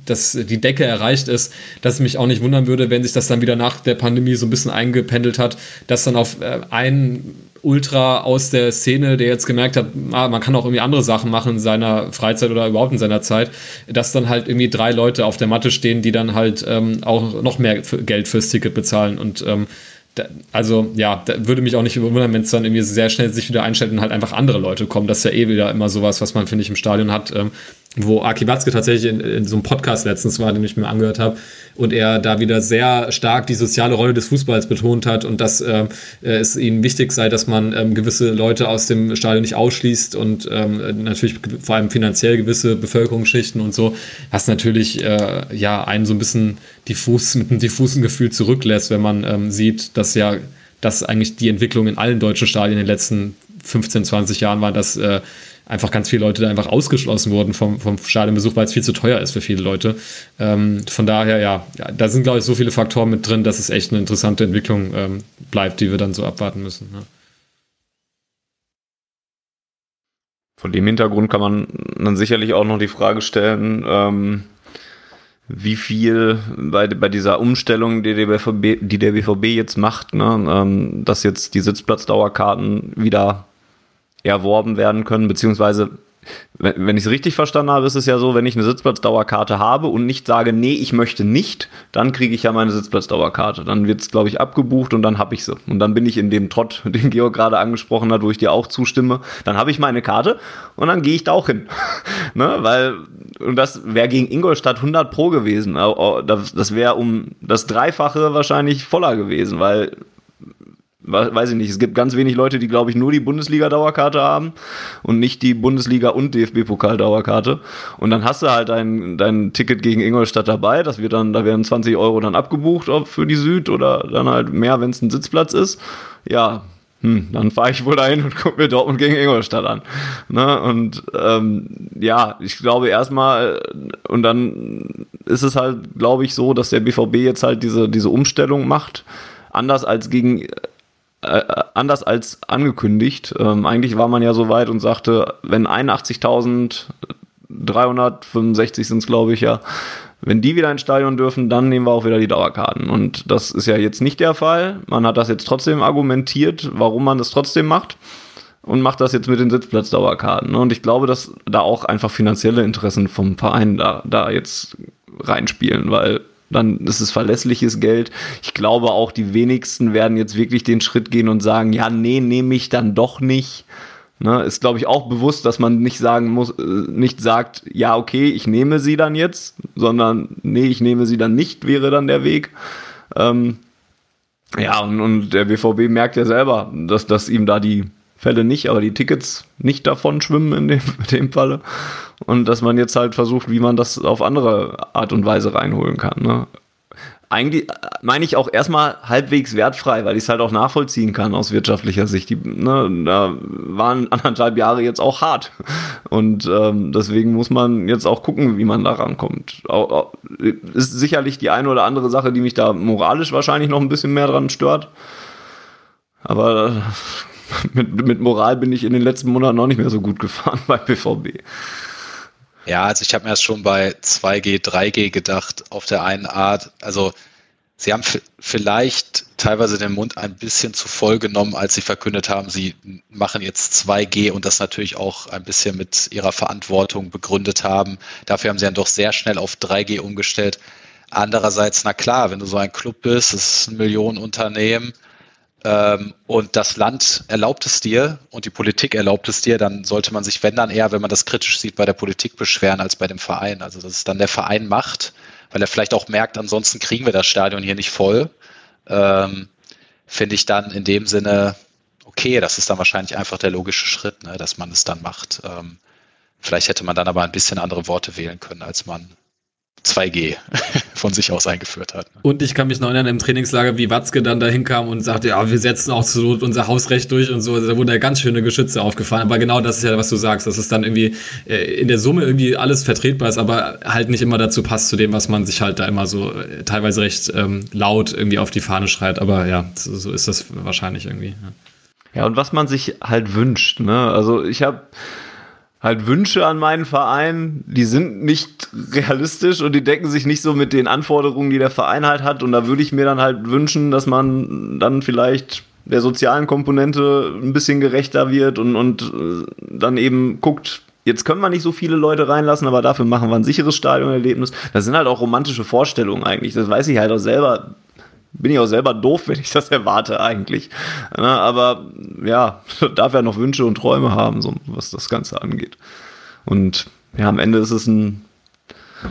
das, die Decke erreicht ist, dass es mich auch nicht wundern würde, wenn sich das dann wieder nach der Pandemie so ein bisschen eingependelt hat, dass dann auf äh, einen Ultra aus der Szene, der jetzt gemerkt hat, ah, man kann auch irgendwie andere Sachen machen in seiner Freizeit oder überhaupt in seiner Zeit, dass dann halt irgendwie drei Leute auf der Matte stehen, die dann halt ähm, auch noch mehr Geld fürs Ticket bezahlen und ähm, da, also ja, würde mich auch nicht wundern, wenn es dann irgendwie sehr schnell sich wieder einstellt und halt einfach andere Leute kommen. Das ist ja eh wieder immer sowas, was man, finde ich, im Stadion hat. Ähm, wo Aki Watzke tatsächlich in, in, so einem Podcast letztens war, den ich mir angehört habe, und er da wieder sehr stark die soziale Rolle des Fußballs betont hat und dass äh, es ihnen wichtig sei, dass man ähm, gewisse Leute aus dem Stadion nicht ausschließt und ähm, natürlich vor allem finanziell gewisse Bevölkerungsschichten und so, was natürlich äh, ja einen so ein bisschen diffus mit einem diffusen Gefühl zurücklässt, wenn man ähm, sieht, dass ja das eigentlich die Entwicklung in allen deutschen Stadien in den letzten 15, 20 Jahren war, dass äh, einfach ganz viele Leute da einfach ausgeschlossen wurden vom, vom Stadionbesuch, weil es viel zu teuer ist für viele Leute. Ähm, von daher, ja, da sind, glaube ich, so viele Faktoren mit drin, dass es echt eine interessante Entwicklung ähm, bleibt, die wir dann so abwarten müssen. Ne? Vor dem Hintergrund kann man dann sicherlich auch noch die Frage stellen, ähm, wie viel bei, bei dieser Umstellung, die der BVB, die der BVB jetzt macht, ne, ähm, dass jetzt die Sitzplatzdauerkarten wieder erworben werden können, beziehungsweise wenn ich es richtig verstanden habe, ist es ja so, wenn ich eine Sitzplatzdauerkarte habe und nicht sage, nee, ich möchte nicht, dann kriege ich ja meine Sitzplatzdauerkarte. Dann wird es, glaube ich, abgebucht und dann habe ich sie. Und dann bin ich in dem Trott, *laughs* den Georg gerade angesprochen hat, wo ich dir auch zustimme. Dann habe ich meine Karte und dann gehe ich da auch hin. *laughs* ne? Weil, und das wäre gegen Ingolstadt 100 Pro gewesen. Das wäre um das Dreifache wahrscheinlich voller gewesen, weil weiß ich nicht, es gibt ganz wenig Leute, die, glaube ich, nur die Bundesliga-Dauerkarte haben und nicht die Bundesliga- und DFB-Pokal-Dauerkarte. Und dann hast du halt dein, dein Ticket gegen Ingolstadt dabei, das wird dann, da werden 20 Euro dann abgebucht ob für die Süd oder dann halt mehr, wenn es ein Sitzplatz ist. Ja, hm, dann fahre ich wohl dahin und *laughs* gucke mir Dortmund gegen Ingolstadt an. Ne? Und ähm, ja, ich glaube erstmal, und dann ist es halt, glaube ich, so, dass der BVB jetzt halt diese, diese Umstellung macht anders als gegen äh, anders als angekündigt. Ähm, eigentlich war man ja so weit und sagte, wenn 81.365 sind es, glaube ich, ja, wenn die wieder ins Stadion dürfen, dann nehmen wir auch wieder die Dauerkarten. Und das ist ja jetzt nicht der Fall. Man hat das jetzt trotzdem argumentiert, warum man das trotzdem macht und macht das jetzt mit den Sitzplatzdauerkarten. Und ich glaube, dass da auch einfach finanzielle Interessen vom Verein da, da jetzt reinspielen, weil dann ist es verlässliches Geld. Ich glaube auch, die wenigsten werden jetzt wirklich den Schritt gehen und sagen, ja, nee, nehme ich dann doch nicht. Ne, ist, glaube ich, auch bewusst, dass man nicht sagen muss, äh, nicht sagt, ja, okay, ich nehme sie dann jetzt, sondern nee, ich nehme sie dann nicht, wäre dann der Weg. Ähm, ja, und, und der BVB merkt ja selber, dass, dass ihm da die Fälle nicht, aber die Tickets nicht davon schwimmen in dem, in dem Falle. Und dass man jetzt halt versucht, wie man das auf andere Art und Weise reinholen kann. Ne? Eigentlich äh, meine ich auch erstmal halbwegs wertfrei, weil ich es halt auch nachvollziehen kann aus wirtschaftlicher Sicht. Die, ne, da waren anderthalb Jahre jetzt auch hart. Und ähm, deswegen muss man jetzt auch gucken, wie man da rankommt. Ist sicherlich die eine oder andere Sache, die mich da moralisch wahrscheinlich noch ein bisschen mehr dran stört. Aber *laughs* mit, mit Moral bin ich in den letzten Monaten noch nicht mehr so gut gefahren *laughs* bei BVB. Ja, also ich habe mir das schon bei 2G, 3G gedacht, auf der einen Art. Also sie haben vielleicht teilweise den Mund ein bisschen zu voll genommen, als sie verkündet haben, sie machen jetzt 2G und das natürlich auch ein bisschen mit ihrer Verantwortung begründet haben. Dafür haben sie dann doch sehr schnell auf 3G umgestellt. Andererseits, na klar, wenn du so ein Club bist, es ist ein Millionenunternehmen, ähm, und das Land erlaubt es dir und die Politik erlaubt es dir, dann sollte man sich, wenn dann eher, wenn man das kritisch sieht, bei der Politik beschweren als bei dem Verein. Also dass es dann der Verein macht, weil er vielleicht auch merkt, ansonsten kriegen wir das Stadion hier nicht voll. Ähm, Finde ich dann in dem Sinne okay, das ist dann wahrscheinlich einfach der logische Schritt, ne, dass man es dann macht. Ähm, vielleicht hätte man dann aber ein bisschen andere Worte wählen können, als man 2G *laughs* von sich aus eingeführt hat. Und ich kann mich noch erinnern im Trainingslager, wie Watzke dann dahin kam und sagte, ja, wir setzen auch zu unser Hausrecht durch und so. Da wurden ja ganz schöne Geschütze aufgefahren. Aber genau das ist ja, was du sagst, dass es dann irgendwie äh, in der Summe irgendwie alles vertretbar ist, aber halt nicht immer dazu passt zu dem, was man sich halt da immer so äh, teilweise recht ähm, laut irgendwie auf die Fahne schreit. Aber ja, so, so ist das wahrscheinlich irgendwie. Ja. ja, und was man sich halt wünscht. Ne? Also ich habe halt Wünsche an meinen Verein, die sind nicht realistisch und die decken sich nicht so mit den Anforderungen, die der Verein halt hat. Und da würde ich mir dann halt wünschen, dass man dann vielleicht der sozialen Komponente ein bisschen gerechter wird und, und äh, dann eben guckt, jetzt können wir nicht so viele Leute reinlassen, aber dafür machen wir ein sicheres Stadionerlebnis. Das sind halt auch romantische Vorstellungen eigentlich. Das weiß ich halt auch selber bin ich auch selber doof, *laughs* wenn ich das erwarte eigentlich. aber ja, *laughs* darf ja noch Wünsche und Träume haben, so, was das Ganze angeht. Und ja, am Ende ist es ein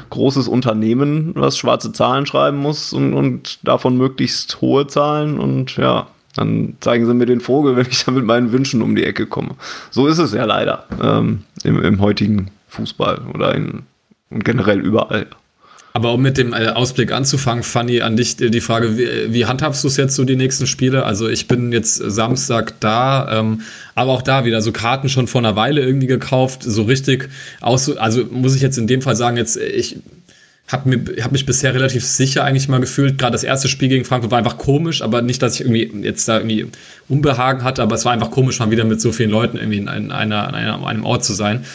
großes Unternehmen, was schwarze Zahlen schreiben muss und, und davon möglichst hohe Zahlen und ja, dann zeigen sie mir den Vogel, *laughs* wenn ich da mit meinen Wünschen um die Ecke komme. So ist es ja leider ähm, im, im heutigen Fußball oder in, generell überall. Aber um mit dem äh, Ausblick anzufangen, Fanny, an dich die Frage, wie, wie handhabst du es jetzt so die nächsten Spiele? Also ich bin jetzt Samstag da, ähm, aber auch da wieder so Karten schon vor einer Weile irgendwie gekauft, so richtig aus, also muss ich jetzt in dem Fall sagen, jetzt ich habe hab mich bisher relativ sicher eigentlich mal gefühlt. Gerade das erste Spiel gegen Frankfurt war einfach komisch, aber nicht, dass ich irgendwie jetzt da irgendwie Unbehagen hatte, aber es war einfach komisch, mal wieder mit so vielen Leuten irgendwie in, einer, in einer, einem Ort zu sein.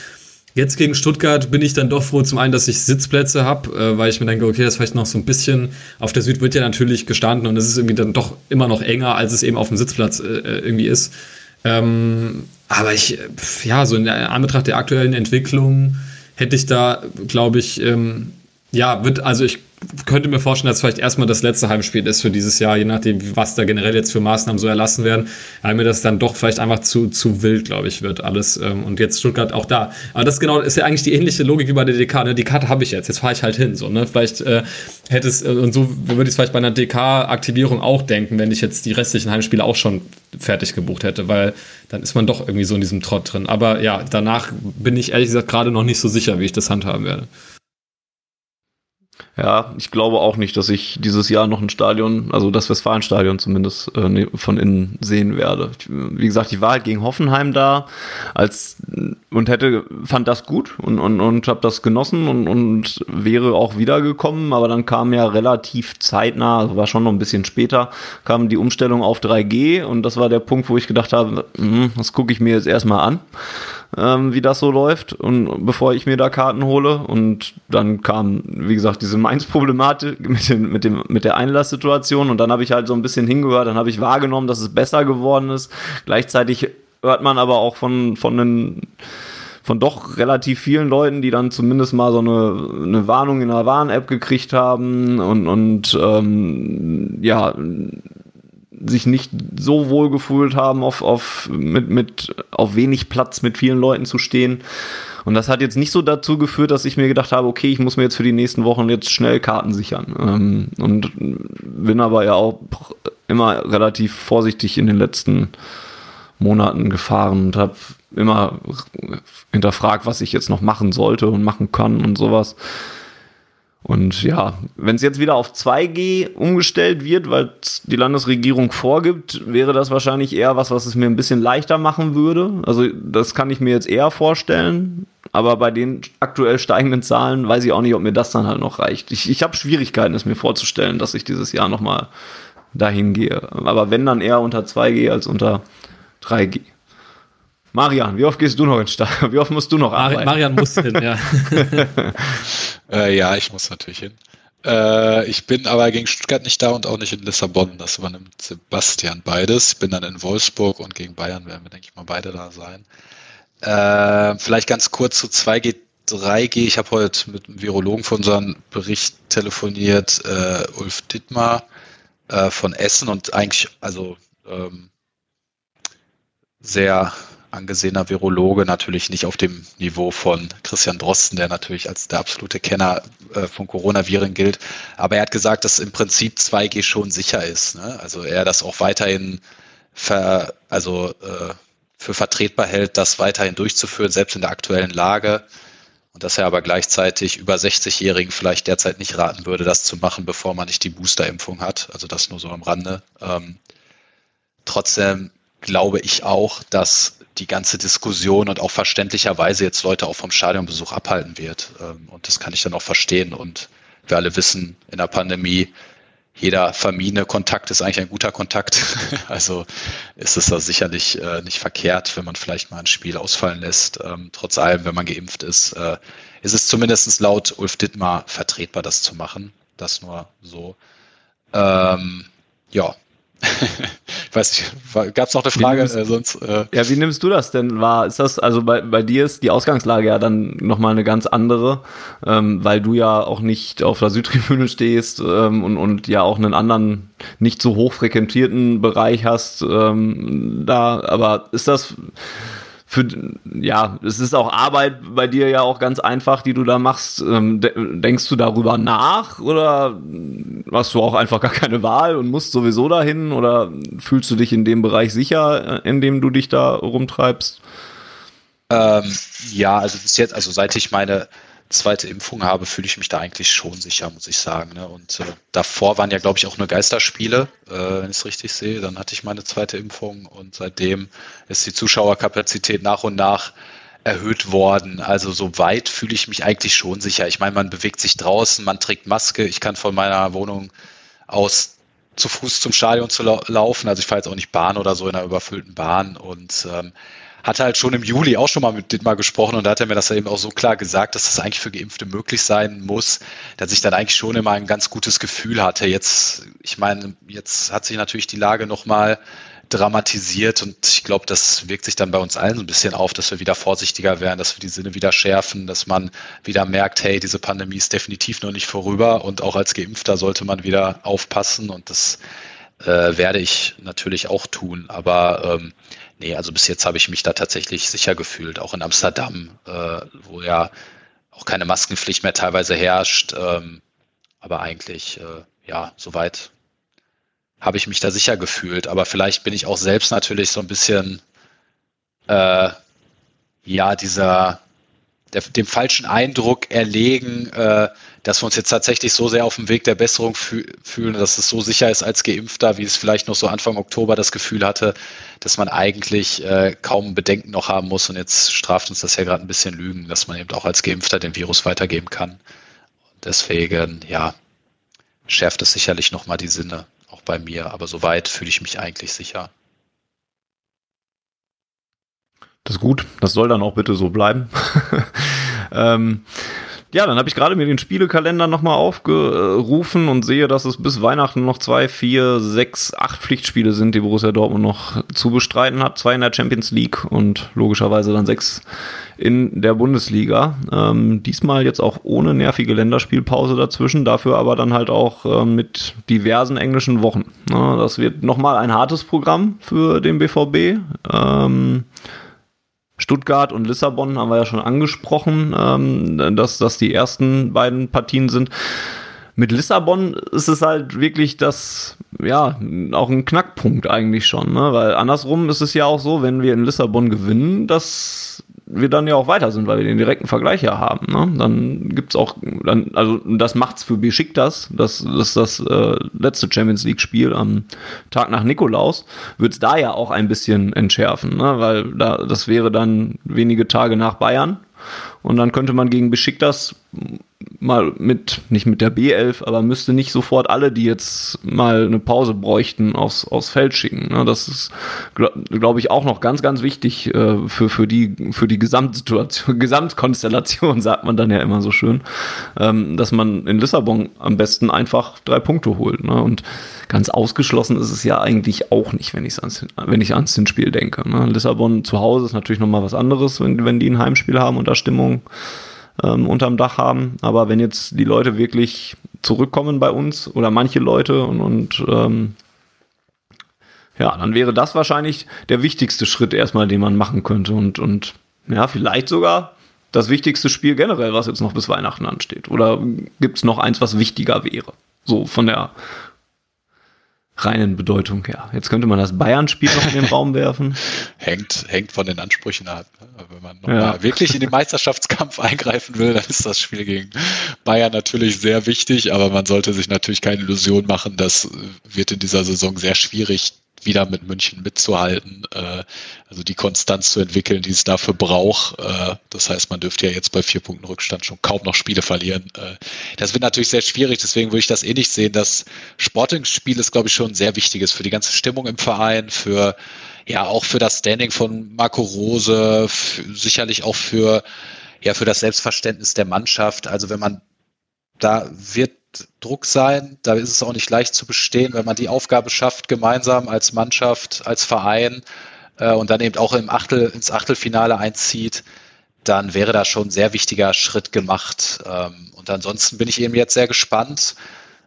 Jetzt gegen Stuttgart bin ich dann doch froh, zum einen, dass ich Sitzplätze habe, äh, weil ich mir denke, okay, das ist vielleicht noch so ein bisschen. Auf der Süd wird ja natürlich gestanden und es ist irgendwie dann doch immer noch enger, als es eben auf dem Sitzplatz äh, äh irgendwie ist. Ähm, aber ich, ja, so in Anbetracht der aktuellen Entwicklung hätte ich da, glaube ich, ähm, ja, wird, also ich könnte mir vorstellen, dass vielleicht erstmal das letzte Heimspiel ist für dieses Jahr, je nachdem, was da generell jetzt für Maßnahmen so erlassen werden, weil mir das dann doch vielleicht einfach zu, zu wild, glaube ich, wird alles. Ähm, und jetzt Stuttgart auch da. Aber das genau ist ja eigentlich die ähnliche Logik wie bei der DK. Ne? Die Karte habe ich jetzt, jetzt fahre ich halt hin. So, ne? Vielleicht äh, hätte es, äh, und so würde ich es vielleicht bei einer DK-Aktivierung auch denken, wenn ich jetzt die restlichen Heimspiele auch schon fertig gebucht hätte, weil dann ist man doch irgendwie so in diesem Trott drin. Aber ja, danach bin ich ehrlich gesagt gerade noch nicht so sicher, wie ich das handhaben werde. Ja, ich glaube auch nicht, dass ich dieses Jahr noch ein Stadion, also das Westfalenstadion zumindest, äh, ne, von innen sehen werde. Wie gesagt, ich war halt gegen Hoffenheim da, als und hätte fand das gut und und und habe das genossen und und wäre auch wiedergekommen, aber dann kam ja relativ zeitnah, also war schon noch ein bisschen später, kam die Umstellung auf 3G und das war der Punkt, wo ich gedacht habe, mh, das gucke ich mir jetzt erstmal an, ähm, wie das so läuft. Und bevor ich mir da Karten hole und dann kam, wie gesagt, diese Mainz-Problematik *laughs* mit, mit, mit der Einlasssituation. Und dann habe ich halt so ein bisschen hingehört, dann habe ich wahrgenommen, dass es besser geworden ist. Gleichzeitig hört man aber auch von, von den von doch relativ vielen Leuten, die dann zumindest mal so eine, eine Warnung in der Warn-App gekriegt haben. Und, und ähm, ja, sich nicht so wohl gefühlt haben, auf, auf, mit, mit, auf wenig Platz mit vielen Leuten zu stehen. Und das hat jetzt nicht so dazu geführt, dass ich mir gedacht habe, okay, ich muss mir jetzt für die nächsten Wochen jetzt schnell Karten sichern. Ähm, und bin aber ja auch immer relativ vorsichtig in den letzten Monaten gefahren und habe immer hinterfragt, was ich jetzt noch machen sollte und machen kann und sowas. Und ja, wenn es jetzt wieder auf 2G umgestellt wird, weil die Landesregierung vorgibt, wäre das wahrscheinlich eher was, was es mir ein bisschen leichter machen würde. Also das kann ich mir jetzt eher vorstellen. Aber bei den aktuell steigenden Zahlen weiß ich auch nicht, ob mir das dann halt noch reicht. Ich, ich habe Schwierigkeiten, es mir vorzustellen, dass ich dieses Jahr nochmal dahin gehe. Aber wenn dann eher unter 2G als unter 3G. Marian, wie oft gehst du noch in Stadt? *laughs* Wie oft musst du noch arbeiten? Marian muss hin, ja. *laughs* *laughs* äh, ja, ich muss natürlich hin. Äh, ich bin aber gegen Stuttgart nicht da und auch nicht in Lissabon. Das übernimmt Sebastian beides. Ich bin dann in Wolfsburg und gegen Bayern werden wir, denke ich mal, beide da sein. Äh, vielleicht ganz kurz zu 2G, 3G. Ich habe heute mit einem Virologen von unserem Bericht telefoniert, äh, Ulf Dittmar äh, von Essen und eigentlich, also ähm, sehr angesehener Virologe, natürlich nicht auf dem Niveau von Christian Drosten, der natürlich als der absolute Kenner äh, von Coronaviren gilt. Aber er hat gesagt, dass im Prinzip 2G schon sicher ist. Ne? Also er das auch weiterhin ver, also, äh, für vertretbar hält, das weiterhin durchzuführen, selbst in der aktuellen Lage. Und dass er aber gleichzeitig über 60-Jährigen vielleicht derzeit nicht raten würde, das zu machen, bevor man nicht die Boosterimpfung hat. Also das nur so am Rande. Ähm, trotzdem glaube ich auch, dass die ganze Diskussion und auch verständlicherweise jetzt Leute auch vom Stadionbesuch abhalten wird. Ähm, und das kann ich dann auch verstehen. Und wir alle wissen, in der Pandemie, jeder vermiedene Kontakt ist eigentlich ein guter Kontakt. *laughs* Also ist es da sicherlich äh, nicht verkehrt, wenn man vielleicht mal ein Spiel ausfallen lässt. Ähm, trotz allem, wenn man geimpft ist, äh, ist es zumindest laut Ulf Dittmar vertretbar, das zu machen. Das nur so. Ähm, ja, ich *laughs* weiß nicht, gab es noch eine Frage? Nimmst, äh, sonst, äh ja, wie nimmst du das denn wahr? Ist das, also bei, bei dir ist die Ausgangslage ja dann nochmal eine ganz andere, ähm, weil du ja auch nicht auf der Südtribüne stehst ähm, und, und ja auch einen anderen, nicht so hoch frequentierten Bereich hast ähm, da. Aber ist das für, ja, es ist auch Arbeit bei dir ja auch ganz einfach, die du da machst. Ähm, denkst du darüber nach oder hast du auch einfach gar keine Wahl und musst sowieso dahin oder fühlst du dich in dem Bereich sicher, äh, in dem du dich da rumtreibst? Ähm, ja, also bis jetzt, also seit ich meine zweite Impfung habe, fühle ich mich da eigentlich schon sicher, muss ich sagen. Ne? Und äh, davor waren ja, glaube ich, auch nur Geisterspiele, äh, wenn ich es richtig sehe. Dann hatte ich meine zweite Impfung und seitdem ist die Zuschauerkapazität nach und nach erhöht worden. Also so weit fühle ich mich eigentlich schon sicher. Ich meine, man bewegt sich draußen, man trägt Maske. Ich kann von meiner Wohnung aus zu Fuß zum Stadion zu laufen. Also ich fahre jetzt auch nicht Bahn oder so in einer überfüllten Bahn und ähm, hatte halt schon im Juli auch schon mal mit Dietmar gesprochen und da hat er mir das eben auch so klar gesagt, dass das eigentlich für Geimpfte möglich sein muss, dass ich dann eigentlich schon immer ein ganz gutes Gefühl hatte. Jetzt, ich meine, jetzt hat sich natürlich die Lage nochmal dramatisiert und ich glaube, das wirkt sich dann bei uns allen so ein bisschen auf, dass wir wieder vorsichtiger werden, dass wir die Sinne wieder schärfen, dass man wieder merkt, hey, diese Pandemie ist definitiv noch nicht vorüber und auch als Geimpfter sollte man wieder aufpassen und das äh, werde ich natürlich auch tun. Aber ähm, Nee, also bis jetzt habe ich mich da tatsächlich sicher gefühlt, auch in Amsterdam, äh, wo ja auch keine Maskenpflicht mehr teilweise herrscht. Ähm, aber eigentlich, äh, ja, soweit habe ich mich da sicher gefühlt. Aber vielleicht bin ich auch selbst natürlich so ein bisschen, äh, ja, dieser, der, dem falschen Eindruck erlegen, äh, dass wir uns jetzt tatsächlich so sehr auf dem Weg der Besserung fü fühlen, dass es so sicher ist als Geimpfter, wie es vielleicht noch so Anfang Oktober das Gefühl hatte, dass man eigentlich äh, kaum Bedenken noch haben muss. Und jetzt straft uns das ja gerade ein bisschen Lügen, dass man eben auch als Geimpfter den Virus weitergeben kann. Deswegen, ja, schärft es sicherlich nochmal die Sinne, auch bei mir. Aber soweit fühle ich mich eigentlich sicher. Das ist gut. Das soll dann auch bitte so bleiben. *laughs* ähm, ja, dann habe ich gerade mir den Spielekalender nochmal aufgerufen und sehe, dass es bis Weihnachten noch zwei, vier, sechs, acht Pflichtspiele sind, die Borussia Dortmund noch zu bestreiten hat. Zwei in der Champions League und logischerweise dann sechs in der Bundesliga. Ähm, diesmal jetzt auch ohne nervige Länderspielpause dazwischen, dafür aber dann halt auch äh, mit diversen englischen Wochen. Ja, das wird nochmal ein hartes Programm für den BVB. Ähm, Stuttgart und Lissabon haben wir ja schon angesprochen, ähm, dass das die ersten beiden Partien sind. Mit Lissabon ist es halt wirklich das, ja, auch ein Knackpunkt eigentlich schon, ne? weil andersrum ist es ja auch so, wenn wir in Lissabon gewinnen, dass wir dann ja auch weiter sind, weil wir den direkten Vergleich ja haben. Ne? Dann gibt's auch, dann, also das macht's für Besiktas, das, das ist das äh, letzte Champions League Spiel am Tag nach Nikolaus, wird's da ja auch ein bisschen entschärfen, ne? weil da, das wäre dann wenige Tage nach Bayern und dann könnte man gegen Besiktas mal mit, nicht mit der B11, aber müsste nicht sofort alle, die jetzt mal eine Pause bräuchten, aufs, aufs Feld schicken. Ne? Das ist, glaube glaub ich, auch noch ganz, ganz wichtig äh, für, für, die, für die Gesamtsituation, *laughs* Gesamtkonstellation, sagt man dann ja immer so schön, ähm, dass man in Lissabon am besten einfach drei Punkte holt. Ne? Und ganz ausgeschlossen ist es ja eigentlich auch nicht, wenn, ich's ans, ich ans Hinspiel denke. Ne? Lissabon zu Hause ist natürlich nochmal was anderes, wenn, wenn die ein Heimspiel haben und da Stimmung ähm, unterm Dach haben. Aber wenn jetzt die Leute wirklich zurückkommen bei uns oder manche Leute und, und ähm, ja, dann wäre das wahrscheinlich der wichtigste Schritt erstmal, den man machen könnte und, und ja, vielleicht sogar das wichtigste Spiel generell, was jetzt noch bis Weihnachten ansteht. Oder gibt es noch eins, was wichtiger wäre? So von der reinen Bedeutung her. Jetzt könnte man das Bayern-Spiel noch in den Raum *laughs* werfen. hängt, hängt von den Ansprüchen ab. Wenn man ja. wirklich in den Meisterschaftskampf eingreifen will, dann ist das Spiel gegen Bayern natürlich sehr wichtig, aber man sollte sich natürlich keine Illusion machen, das wird in dieser Saison sehr schwierig, wieder mit München mitzuhalten, äh, also die Konstanz zu entwickeln, die es dafür braucht. Äh, das heißt, man dürfte ja jetzt bei vier Punkten Rückstand schon kaum noch Spiele verlieren. Äh, das wird natürlich sehr schwierig, deswegen würde ich das eh nicht sehen. Das Sporting-Spiel ist, glaube ich, schon sehr wichtiges für die ganze Stimmung im Verein, für ja auch für das Standing von Marco Rose, sicherlich auch für ja für das Selbstverständnis der Mannschaft. Also wenn man da wird Druck sein. Da ist es auch nicht leicht zu bestehen, wenn man die Aufgabe schafft, gemeinsam als Mannschaft, als Verein äh, und dann eben auch im Achtel, ins Achtelfinale einzieht, dann wäre da schon ein sehr wichtiger Schritt gemacht. Ähm, und ansonsten bin ich eben jetzt sehr gespannt,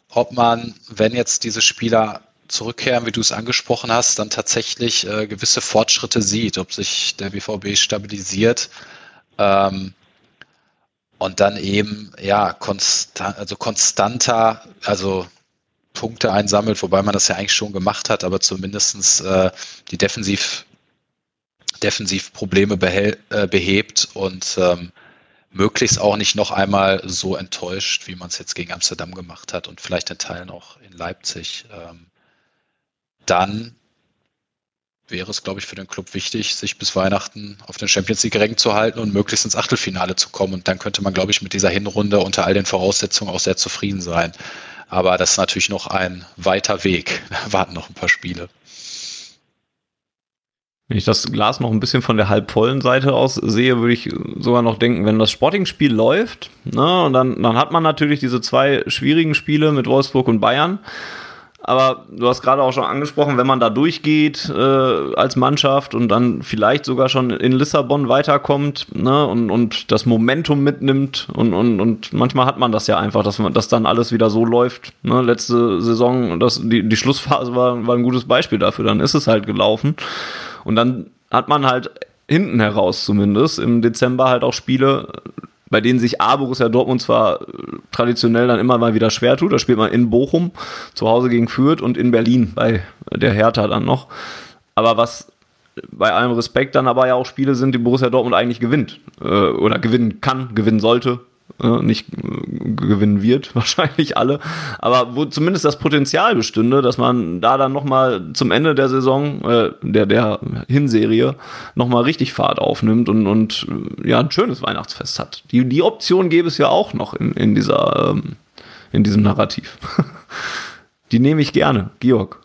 ob man, wenn jetzt diese Spieler zurückkehren, wie du es angesprochen hast, dann tatsächlich äh, gewisse Fortschritte sieht, ob sich der BVB stabilisiert. Ähm, und dann eben, ja, konstant, also konstanter, also Punkte einsammelt, wobei man das ja eigentlich schon gemacht hat, aber zumindestens äh, die Defensiv, Defensivprobleme behält, äh, behebt und ähm, möglichst auch nicht noch einmal so enttäuscht, wie man es jetzt gegen Amsterdam gemacht hat und vielleicht in Teilen auch in Leipzig. Ähm, dann wäre es, glaube ich, für den Club wichtig, sich bis Weihnachten auf den Champions League-Rängen zu halten und möglichst ins Achtelfinale zu kommen. Und dann könnte man, glaube ich, mit dieser Hinrunde unter all den Voraussetzungen auch sehr zufrieden sein. Aber das ist natürlich noch ein weiter Weg. Da warten noch ein paar Spiele. Wenn ich das Glas noch ein bisschen von der halbvollen Seite aus sehe, würde ich sogar noch denken, wenn das Sporting-Spiel läuft, ne, und dann, dann hat man natürlich diese zwei schwierigen Spiele mit Wolfsburg und Bayern. Aber du hast gerade auch schon angesprochen, wenn man da durchgeht äh, als Mannschaft und dann vielleicht sogar schon in Lissabon weiterkommt ne, und, und das Momentum mitnimmt und, und, und manchmal hat man das ja einfach, dass man dass dann alles wieder so läuft. Ne. Letzte Saison, das, die, die Schlussphase war, war ein gutes Beispiel dafür, dann ist es halt gelaufen. Und dann hat man halt hinten heraus zumindest im Dezember halt auch Spiele, bei denen sich A, Borussia Dortmund zwar äh, traditionell dann immer mal wieder schwer tut, da spielt man in Bochum, zu Hause gegen Fürth und in Berlin bei der Hertha dann noch. Aber was bei allem Respekt dann aber ja auch Spiele sind, die Borussia Dortmund eigentlich gewinnt äh, oder gewinnen kann, gewinnen sollte, nicht äh, gewinnen wird, *laughs* wahrscheinlich alle, aber wo zumindest das Potenzial bestünde, dass man da dann nochmal zum Ende der Saison, äh, der, der Hinserie, nochmal richtig Fahrt aufnimmt und, und äh, ja, ein schönes Weihnachtsfest hat. Die, die Option gäbe es ja auch noch in, in, dieser, ähm, in diesem Narrativ. *laughs* die nehme ich gerne, Georg.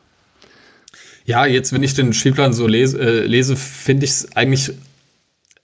Ja, jetzt, wenn ich den Spielplan so lese, äh, lese finde ich es eigentlich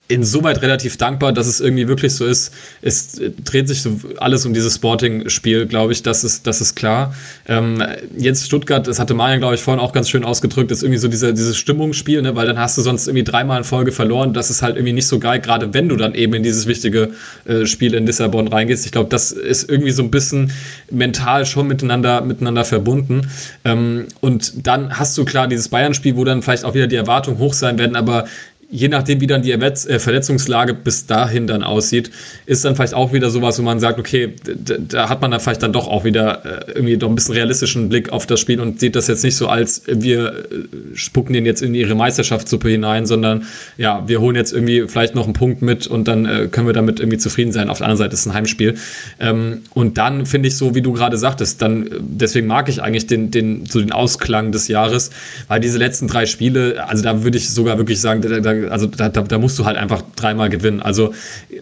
insoweit relativ dankbar, dass es irgendwie wirklich so ist. Es dreht sich so alles um dieses Sporting-Spiel, glaube ich, das ist, das ist klar. Ähm, jetzt Stuttgart, das hatte Marian, glaube ich, vorhin auch ganz schön ausgedrückt, ist irgendwie so dieser, dieses Stimmungsspiel, ne? weil dann hast du sonst irgendwie dreimal in Folge verloren. Das ist halt irgendwie nicht so geil, gerade wenn du dann eben in dieses wichtige äh, Spiel in Lissabon reingehst. Ich glaube, das ist irgendwie so ein bisschen mental schon miteinander, miteinander verbunden. Ähm, und dann hast du klar dieses Bayern-Spiel, wo dann vielleicht auch wieder die Erwartungen hoch sein werden, aber je nachdem, wie dann die äh, Verletzungslage bis dahin dann aussieht, ist dann vielleicht auch wieder sowas, wo man sagt, okay, da hat man dann vielleicht dann doch auch wieder äh, irgendwie doch ein bisschen realistischen Blick auf das Spiel und sieht das jetzt nicht so als, wir äh, spucken den jetzt in ihre Meisterschaftssuppe hinein, sondern ja, wir holen jetzt irgendwie vielleicht noch einen Punkt mit und dann können wir damit irgendwie zufrieden sein. Auf der anderen Seite ist es ein Heimspiel. Ähm, und dann finde ich so, wie du gerade sagtest, dann, deswegen mag ich eigentlich den, den, so den Ausklang des Jahres, weil diese letzten drei Spiele, also da würde ich sogar wirklich sagen, da, da also da, da, da, musst du halt einfach dreimal gewinnen. Also,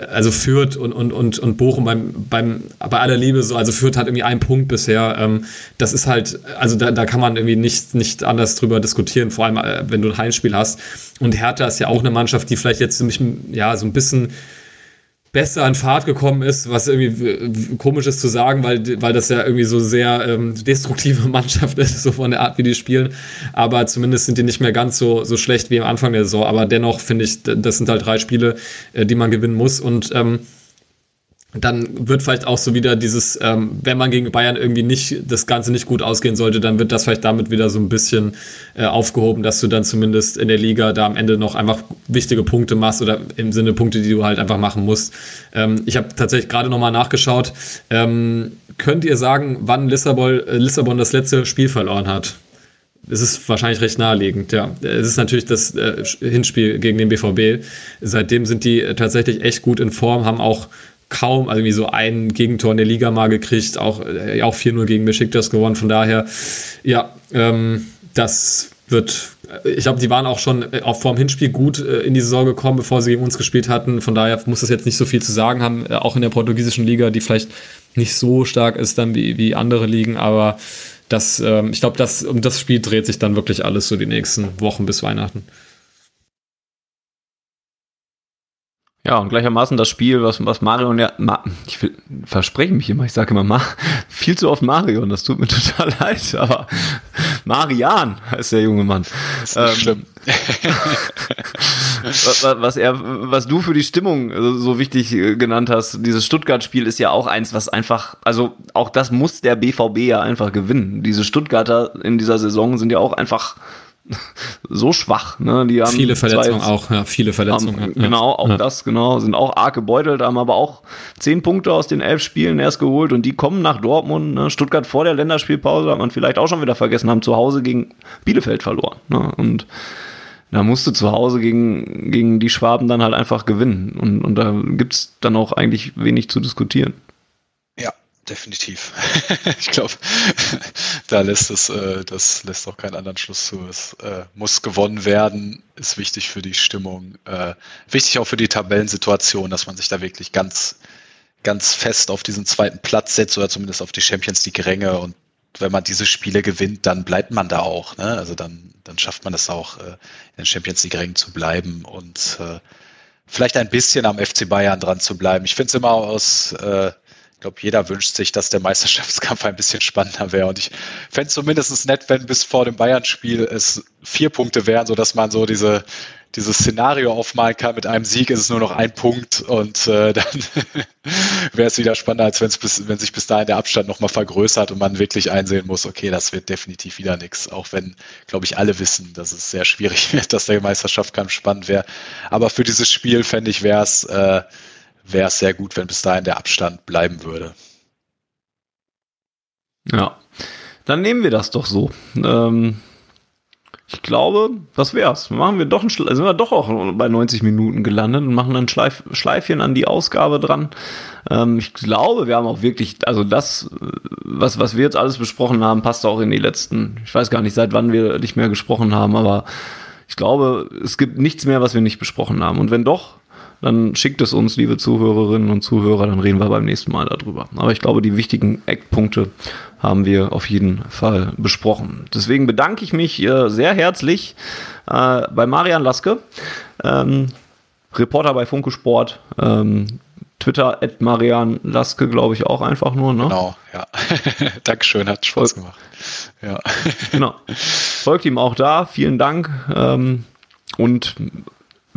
also Fürth und, und, und, und Bochum beim, beim, bei aller Liebe so, also Fürth hat irgendwie einen Punkt bisher. Ähm, das ist halt, also da, da kann man irgendwie nicht, nicht anders drüber diskutieren, vor allem äh, wenn du ein Heimspiel hast. Und Hertha ist ja auch eine Mannschaft, die vielleicht jetzt ziemlich, ja, so ein bisschen besser an Fahrt gekommen ist, was irgendwie komisch ist zu sagen, weil, weil das ja irgendwie so sehr ähm, destruktive *laughs* Mannschaft ist, so von der Art, wie die spielen. Aber zumindest sind die nicht mehr ganz so, so schlecht wie am Anfang der Saison. Aber dennoch finde ich, das sind halt drei Spiele, äh, die man gewinnen muss. Und ähm, dann wird vielleicht auch so wieder dieses, ähm, wenn man gegen Bayern irgendwie nicht das Ganze nicht gut ausgehen sollte, dann wird das vielleicht damit wieder so ein bisschen äh, aufgehoben, dass du dann zumindest in der Liga da am Ende noch einfach wichtige Punkte machst oder im Sinne Punkte, die du halt einfach machen musst. Ähm, ich habe tatsächlich gerade nochmal nachgeschaut. Ähm, könnt ihr sagen, wann Lissabon, äh, Lissabon das letzte Spiel verloren hat? Es ist wahrscheinlich recht naheliegend, ja. Es ist natürlich das äh, Hinspiel gegen den BVB. Seitdem sind die äh, tatsächlich echt gut in Form, haben auch kaum, also irgendwie so ein Gegentor in der Liga mal gekriegt, auch, äh, auch 4-0 gegen Besiktas gewonnen. Von daher, ja, ähm, das wird, ich glaube, die waren auch schon äh, auch vor dem Hinspiel gut äh, in die Saison gekommen, bevor sie gegen uns gespielt hatten. Von daher muss das jetzt nicht so viel zu sagen haben, äh, auch in der portugiesischen Liga, die vielleicht nicht so stark ist dann wie, wie andere Ligen, aber das, ähm, ich glaube, das, um das Spiel dreht sich dann wirklich alles so die nächsten Wochen bis Weihnachten. Ja, und gleichermaßen das Spiel, was, was Mario und ja, Ma, ich will, verspreche mich immer, ich sage immer Ma, viel zu oft Mario und das tut mir *laughs* total leid, aber Marian heißt der junge Mann. Das ist nicht ähm, schlimm. *laughs* was, was, er, was du für die Stimmung so wichtig äh, genannt hast, dieses Stuttgart-Spiel ist ja auch eins, was einfach, also auch das muss der BVB ja einfach gewinnen. Diese Stuttgarter in dieser Saison sind ja auch einfach *laughs* so schwach. Ne? Die haben viele Verletzungen auch, ja, viele Verletzungen. Haben, genau, auch ja. das, genau, sind auch arg gebeutelt, haben aber auch zehn Punkte aus den elf Spielen erst geholt und die kommen nach Dortmund. Ne? Stuttgart vor der Länderspielpause hat man vielleicht auch schon wieder vergessen, haben zu Hause gegen Bielefeld verloren. Ne? Und da musst du zu Hause gegen, gegen die Schwaben dann halt einfach gewinnen. Und, und da gibt's dann auch eigentlich wenig zu diskutieren definitiv. *laughs* ich glaube, *laughs* da lässt es, äh, das lässt auch keinen anderen Schluss zu. Es äh, muss gewonnen werden, ist wichtig für die Stimmung, äh, wichtig auch für die Tabellensituation, dass man sich da wirklich ganz, ganz fest auf diesen zweiten Platz setzt oder zumindest auf die Champions League Ränge und wenn man diese Spiele gewinnt, dann bleibt man da auch. Ne? Also dann, dann schafft man es auch, äh, in den Champions League Rängen zu bleiben und äh, vielleicht ein bisschen am FC Bayern dran zu bleiben. Ich finde es immer aus äh, ich glaube, jeder wünscht sich, dass der Meisterschaftskampf ein bisschen spannender wäre. Und ich fände es zumindest nett, wenn bis vor dem Bayern-Spiel es vier Punkte wären, sodass man so diese, dieses Szenario aufmalen kann. Mit einem Sieg ist es nur noch ein Punkt und äh, *laughs* dann wäre es wieder spannender, als bis, wenn sich bis dahin der Abstand nochmal vergrößert und man wirklich einsehen muss, okay, das wird definitiv wieder nichts. Auch wenn, glaube ich, alle wissen, dass es sehr schwierig *laughs* wird, dass der Meisterschaftskampf spannend wäre. Aber für dieses Spiel, fände ich, wäre es äh, wäre es sehr gut, wenn bis dahin der Abstand bleiben würde. Ja, dann nehmen wir das doch so. Ähm, ich glaube, das wär's. Machen wir doch ein, sind wir doch auch bei 90 Minuten gelandet und machen ein Schleif, Schleifchen an die Ausgabe dran. Ähm, ich glaube, wir haben auch wirklich, also das, was, was wir jetzt alles besprochen haben, passt auch in die letzten, ich weiß gar nicht, seit wann wir nicht mehr gesprochen haben, aber ich glaube, es gibt nichts mehr, was wir nicht besprochen haben. Und wenn doch, dann schickt es uns, liebe Zuhörerinnen und Zuhörer, dann reden wir beim nächsten Mal darüber. Aber ich glaube, die wichtigen Eckpunkte haben wir auf jeden Fall besprochen. Deswegen bedanke ich mich äh, sehr herzlich äh, bei Marian Laske, ähm, Reporter bei Funke Sport, ähm, Twitter at Marian Laske, glaube ich, auch einfach nur. Ne? Genau, ja. *laughs* Dankeschön, hat Spaß gemacht. Ja. genau. *laughs* Folgt ihm auch da. Vielen Dank. Ähm, und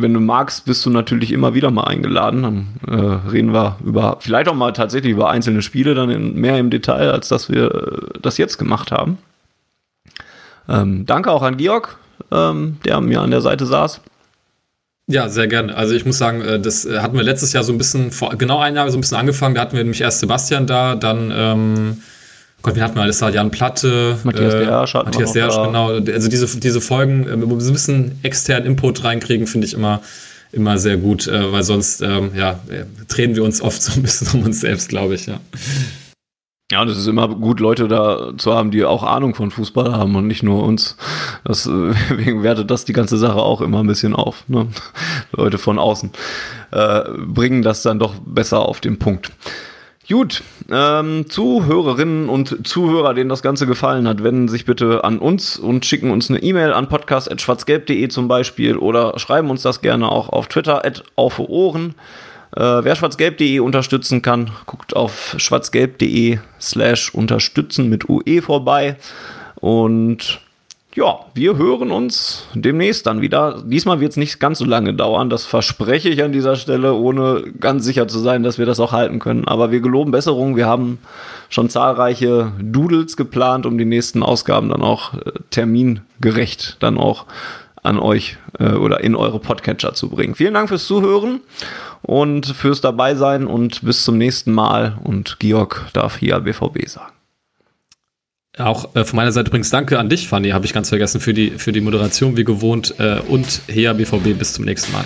wenn du magst, bist du natürlich immer wieder mal eingeladen. Dann äh, reden wir über, vielleicht auch mal tatsächlich über einzelne Spiele, dann in, mehr im Detail, als dass wir äh, das jetzt gemacht haben. Ähm, danke auch an Georg, ähm, der mir an der Seite saß. Ja, sehr gerne. Also ich muss sagen, äh, das äh, hatten wir letztes Jahr so ein bisschen, vor genau ein Jahr so ein bisschen angefangen. Da hatten wir nämlich erst Sebastian da, dann ähm, Gott, wie hatten wir alles da? Jan Platte, Matthias äh, Dersch, Matthias Dersch, genau. Also diese, diese Folgen, äh, wo wir so ein bisschen externen Input reinkriegen, finde ich immer, immer sehr gut, äh, weil sonst ähm, ja, äh, drehen wir uns oft *laughs* so ein bisschen um uns selbst, glaube ich, ja. Ja, und es ist immer gut, Leute da zu haben, die auch Ahnung von Fußball haben und nicht nur uns. *laughs* Deswegen wertet das die ganze Sache auch immer ein bisschen auf. Ne? Leute von außen äh, bringen das dann doch besser auf den Punkt. Gut, ähm, Zuhörerinnen und Zuhörer, denen das Ganze gefallen hat, wenden sich bitte an uns und schicken uns eine E-Mail an podcast.schwarzgelb.de zum Beispiel oder schreiben uns das gerne auch auf Twitter at Ohren. Äh, wer schwarzgelb.de unterstützen kann, guckt auf schwarzgelb.de slash unterstützen mit UE vorbei und ja, wir hören uns demnächst dann wieder. Diesmal wird es nicht ganz so lange dauern, das verspreche ich an dieser Stelle, ohne ganz sicher zu sein, dass wir das auch halten können. Aber wir geloben Besserung. Wir haben schon zahlreiche Doodles geplant, um die nächsten Ausgaben dann auch äh, termingerecht dann auch an euch äh, oder in eure Podcatcher zu bringen. Vielen Dank fürs Zuhören und fürs Dabeisein und bis zum nächsten Mal. Und Georg darf hier BVB sagen. Auch äh, von meiner Seite übrigens danke an dich, Fanny, habe ich ganz vergessen, für die, für die Moderation wie gewohnt. Äh, und her BVB, bis zum nächsten Mal.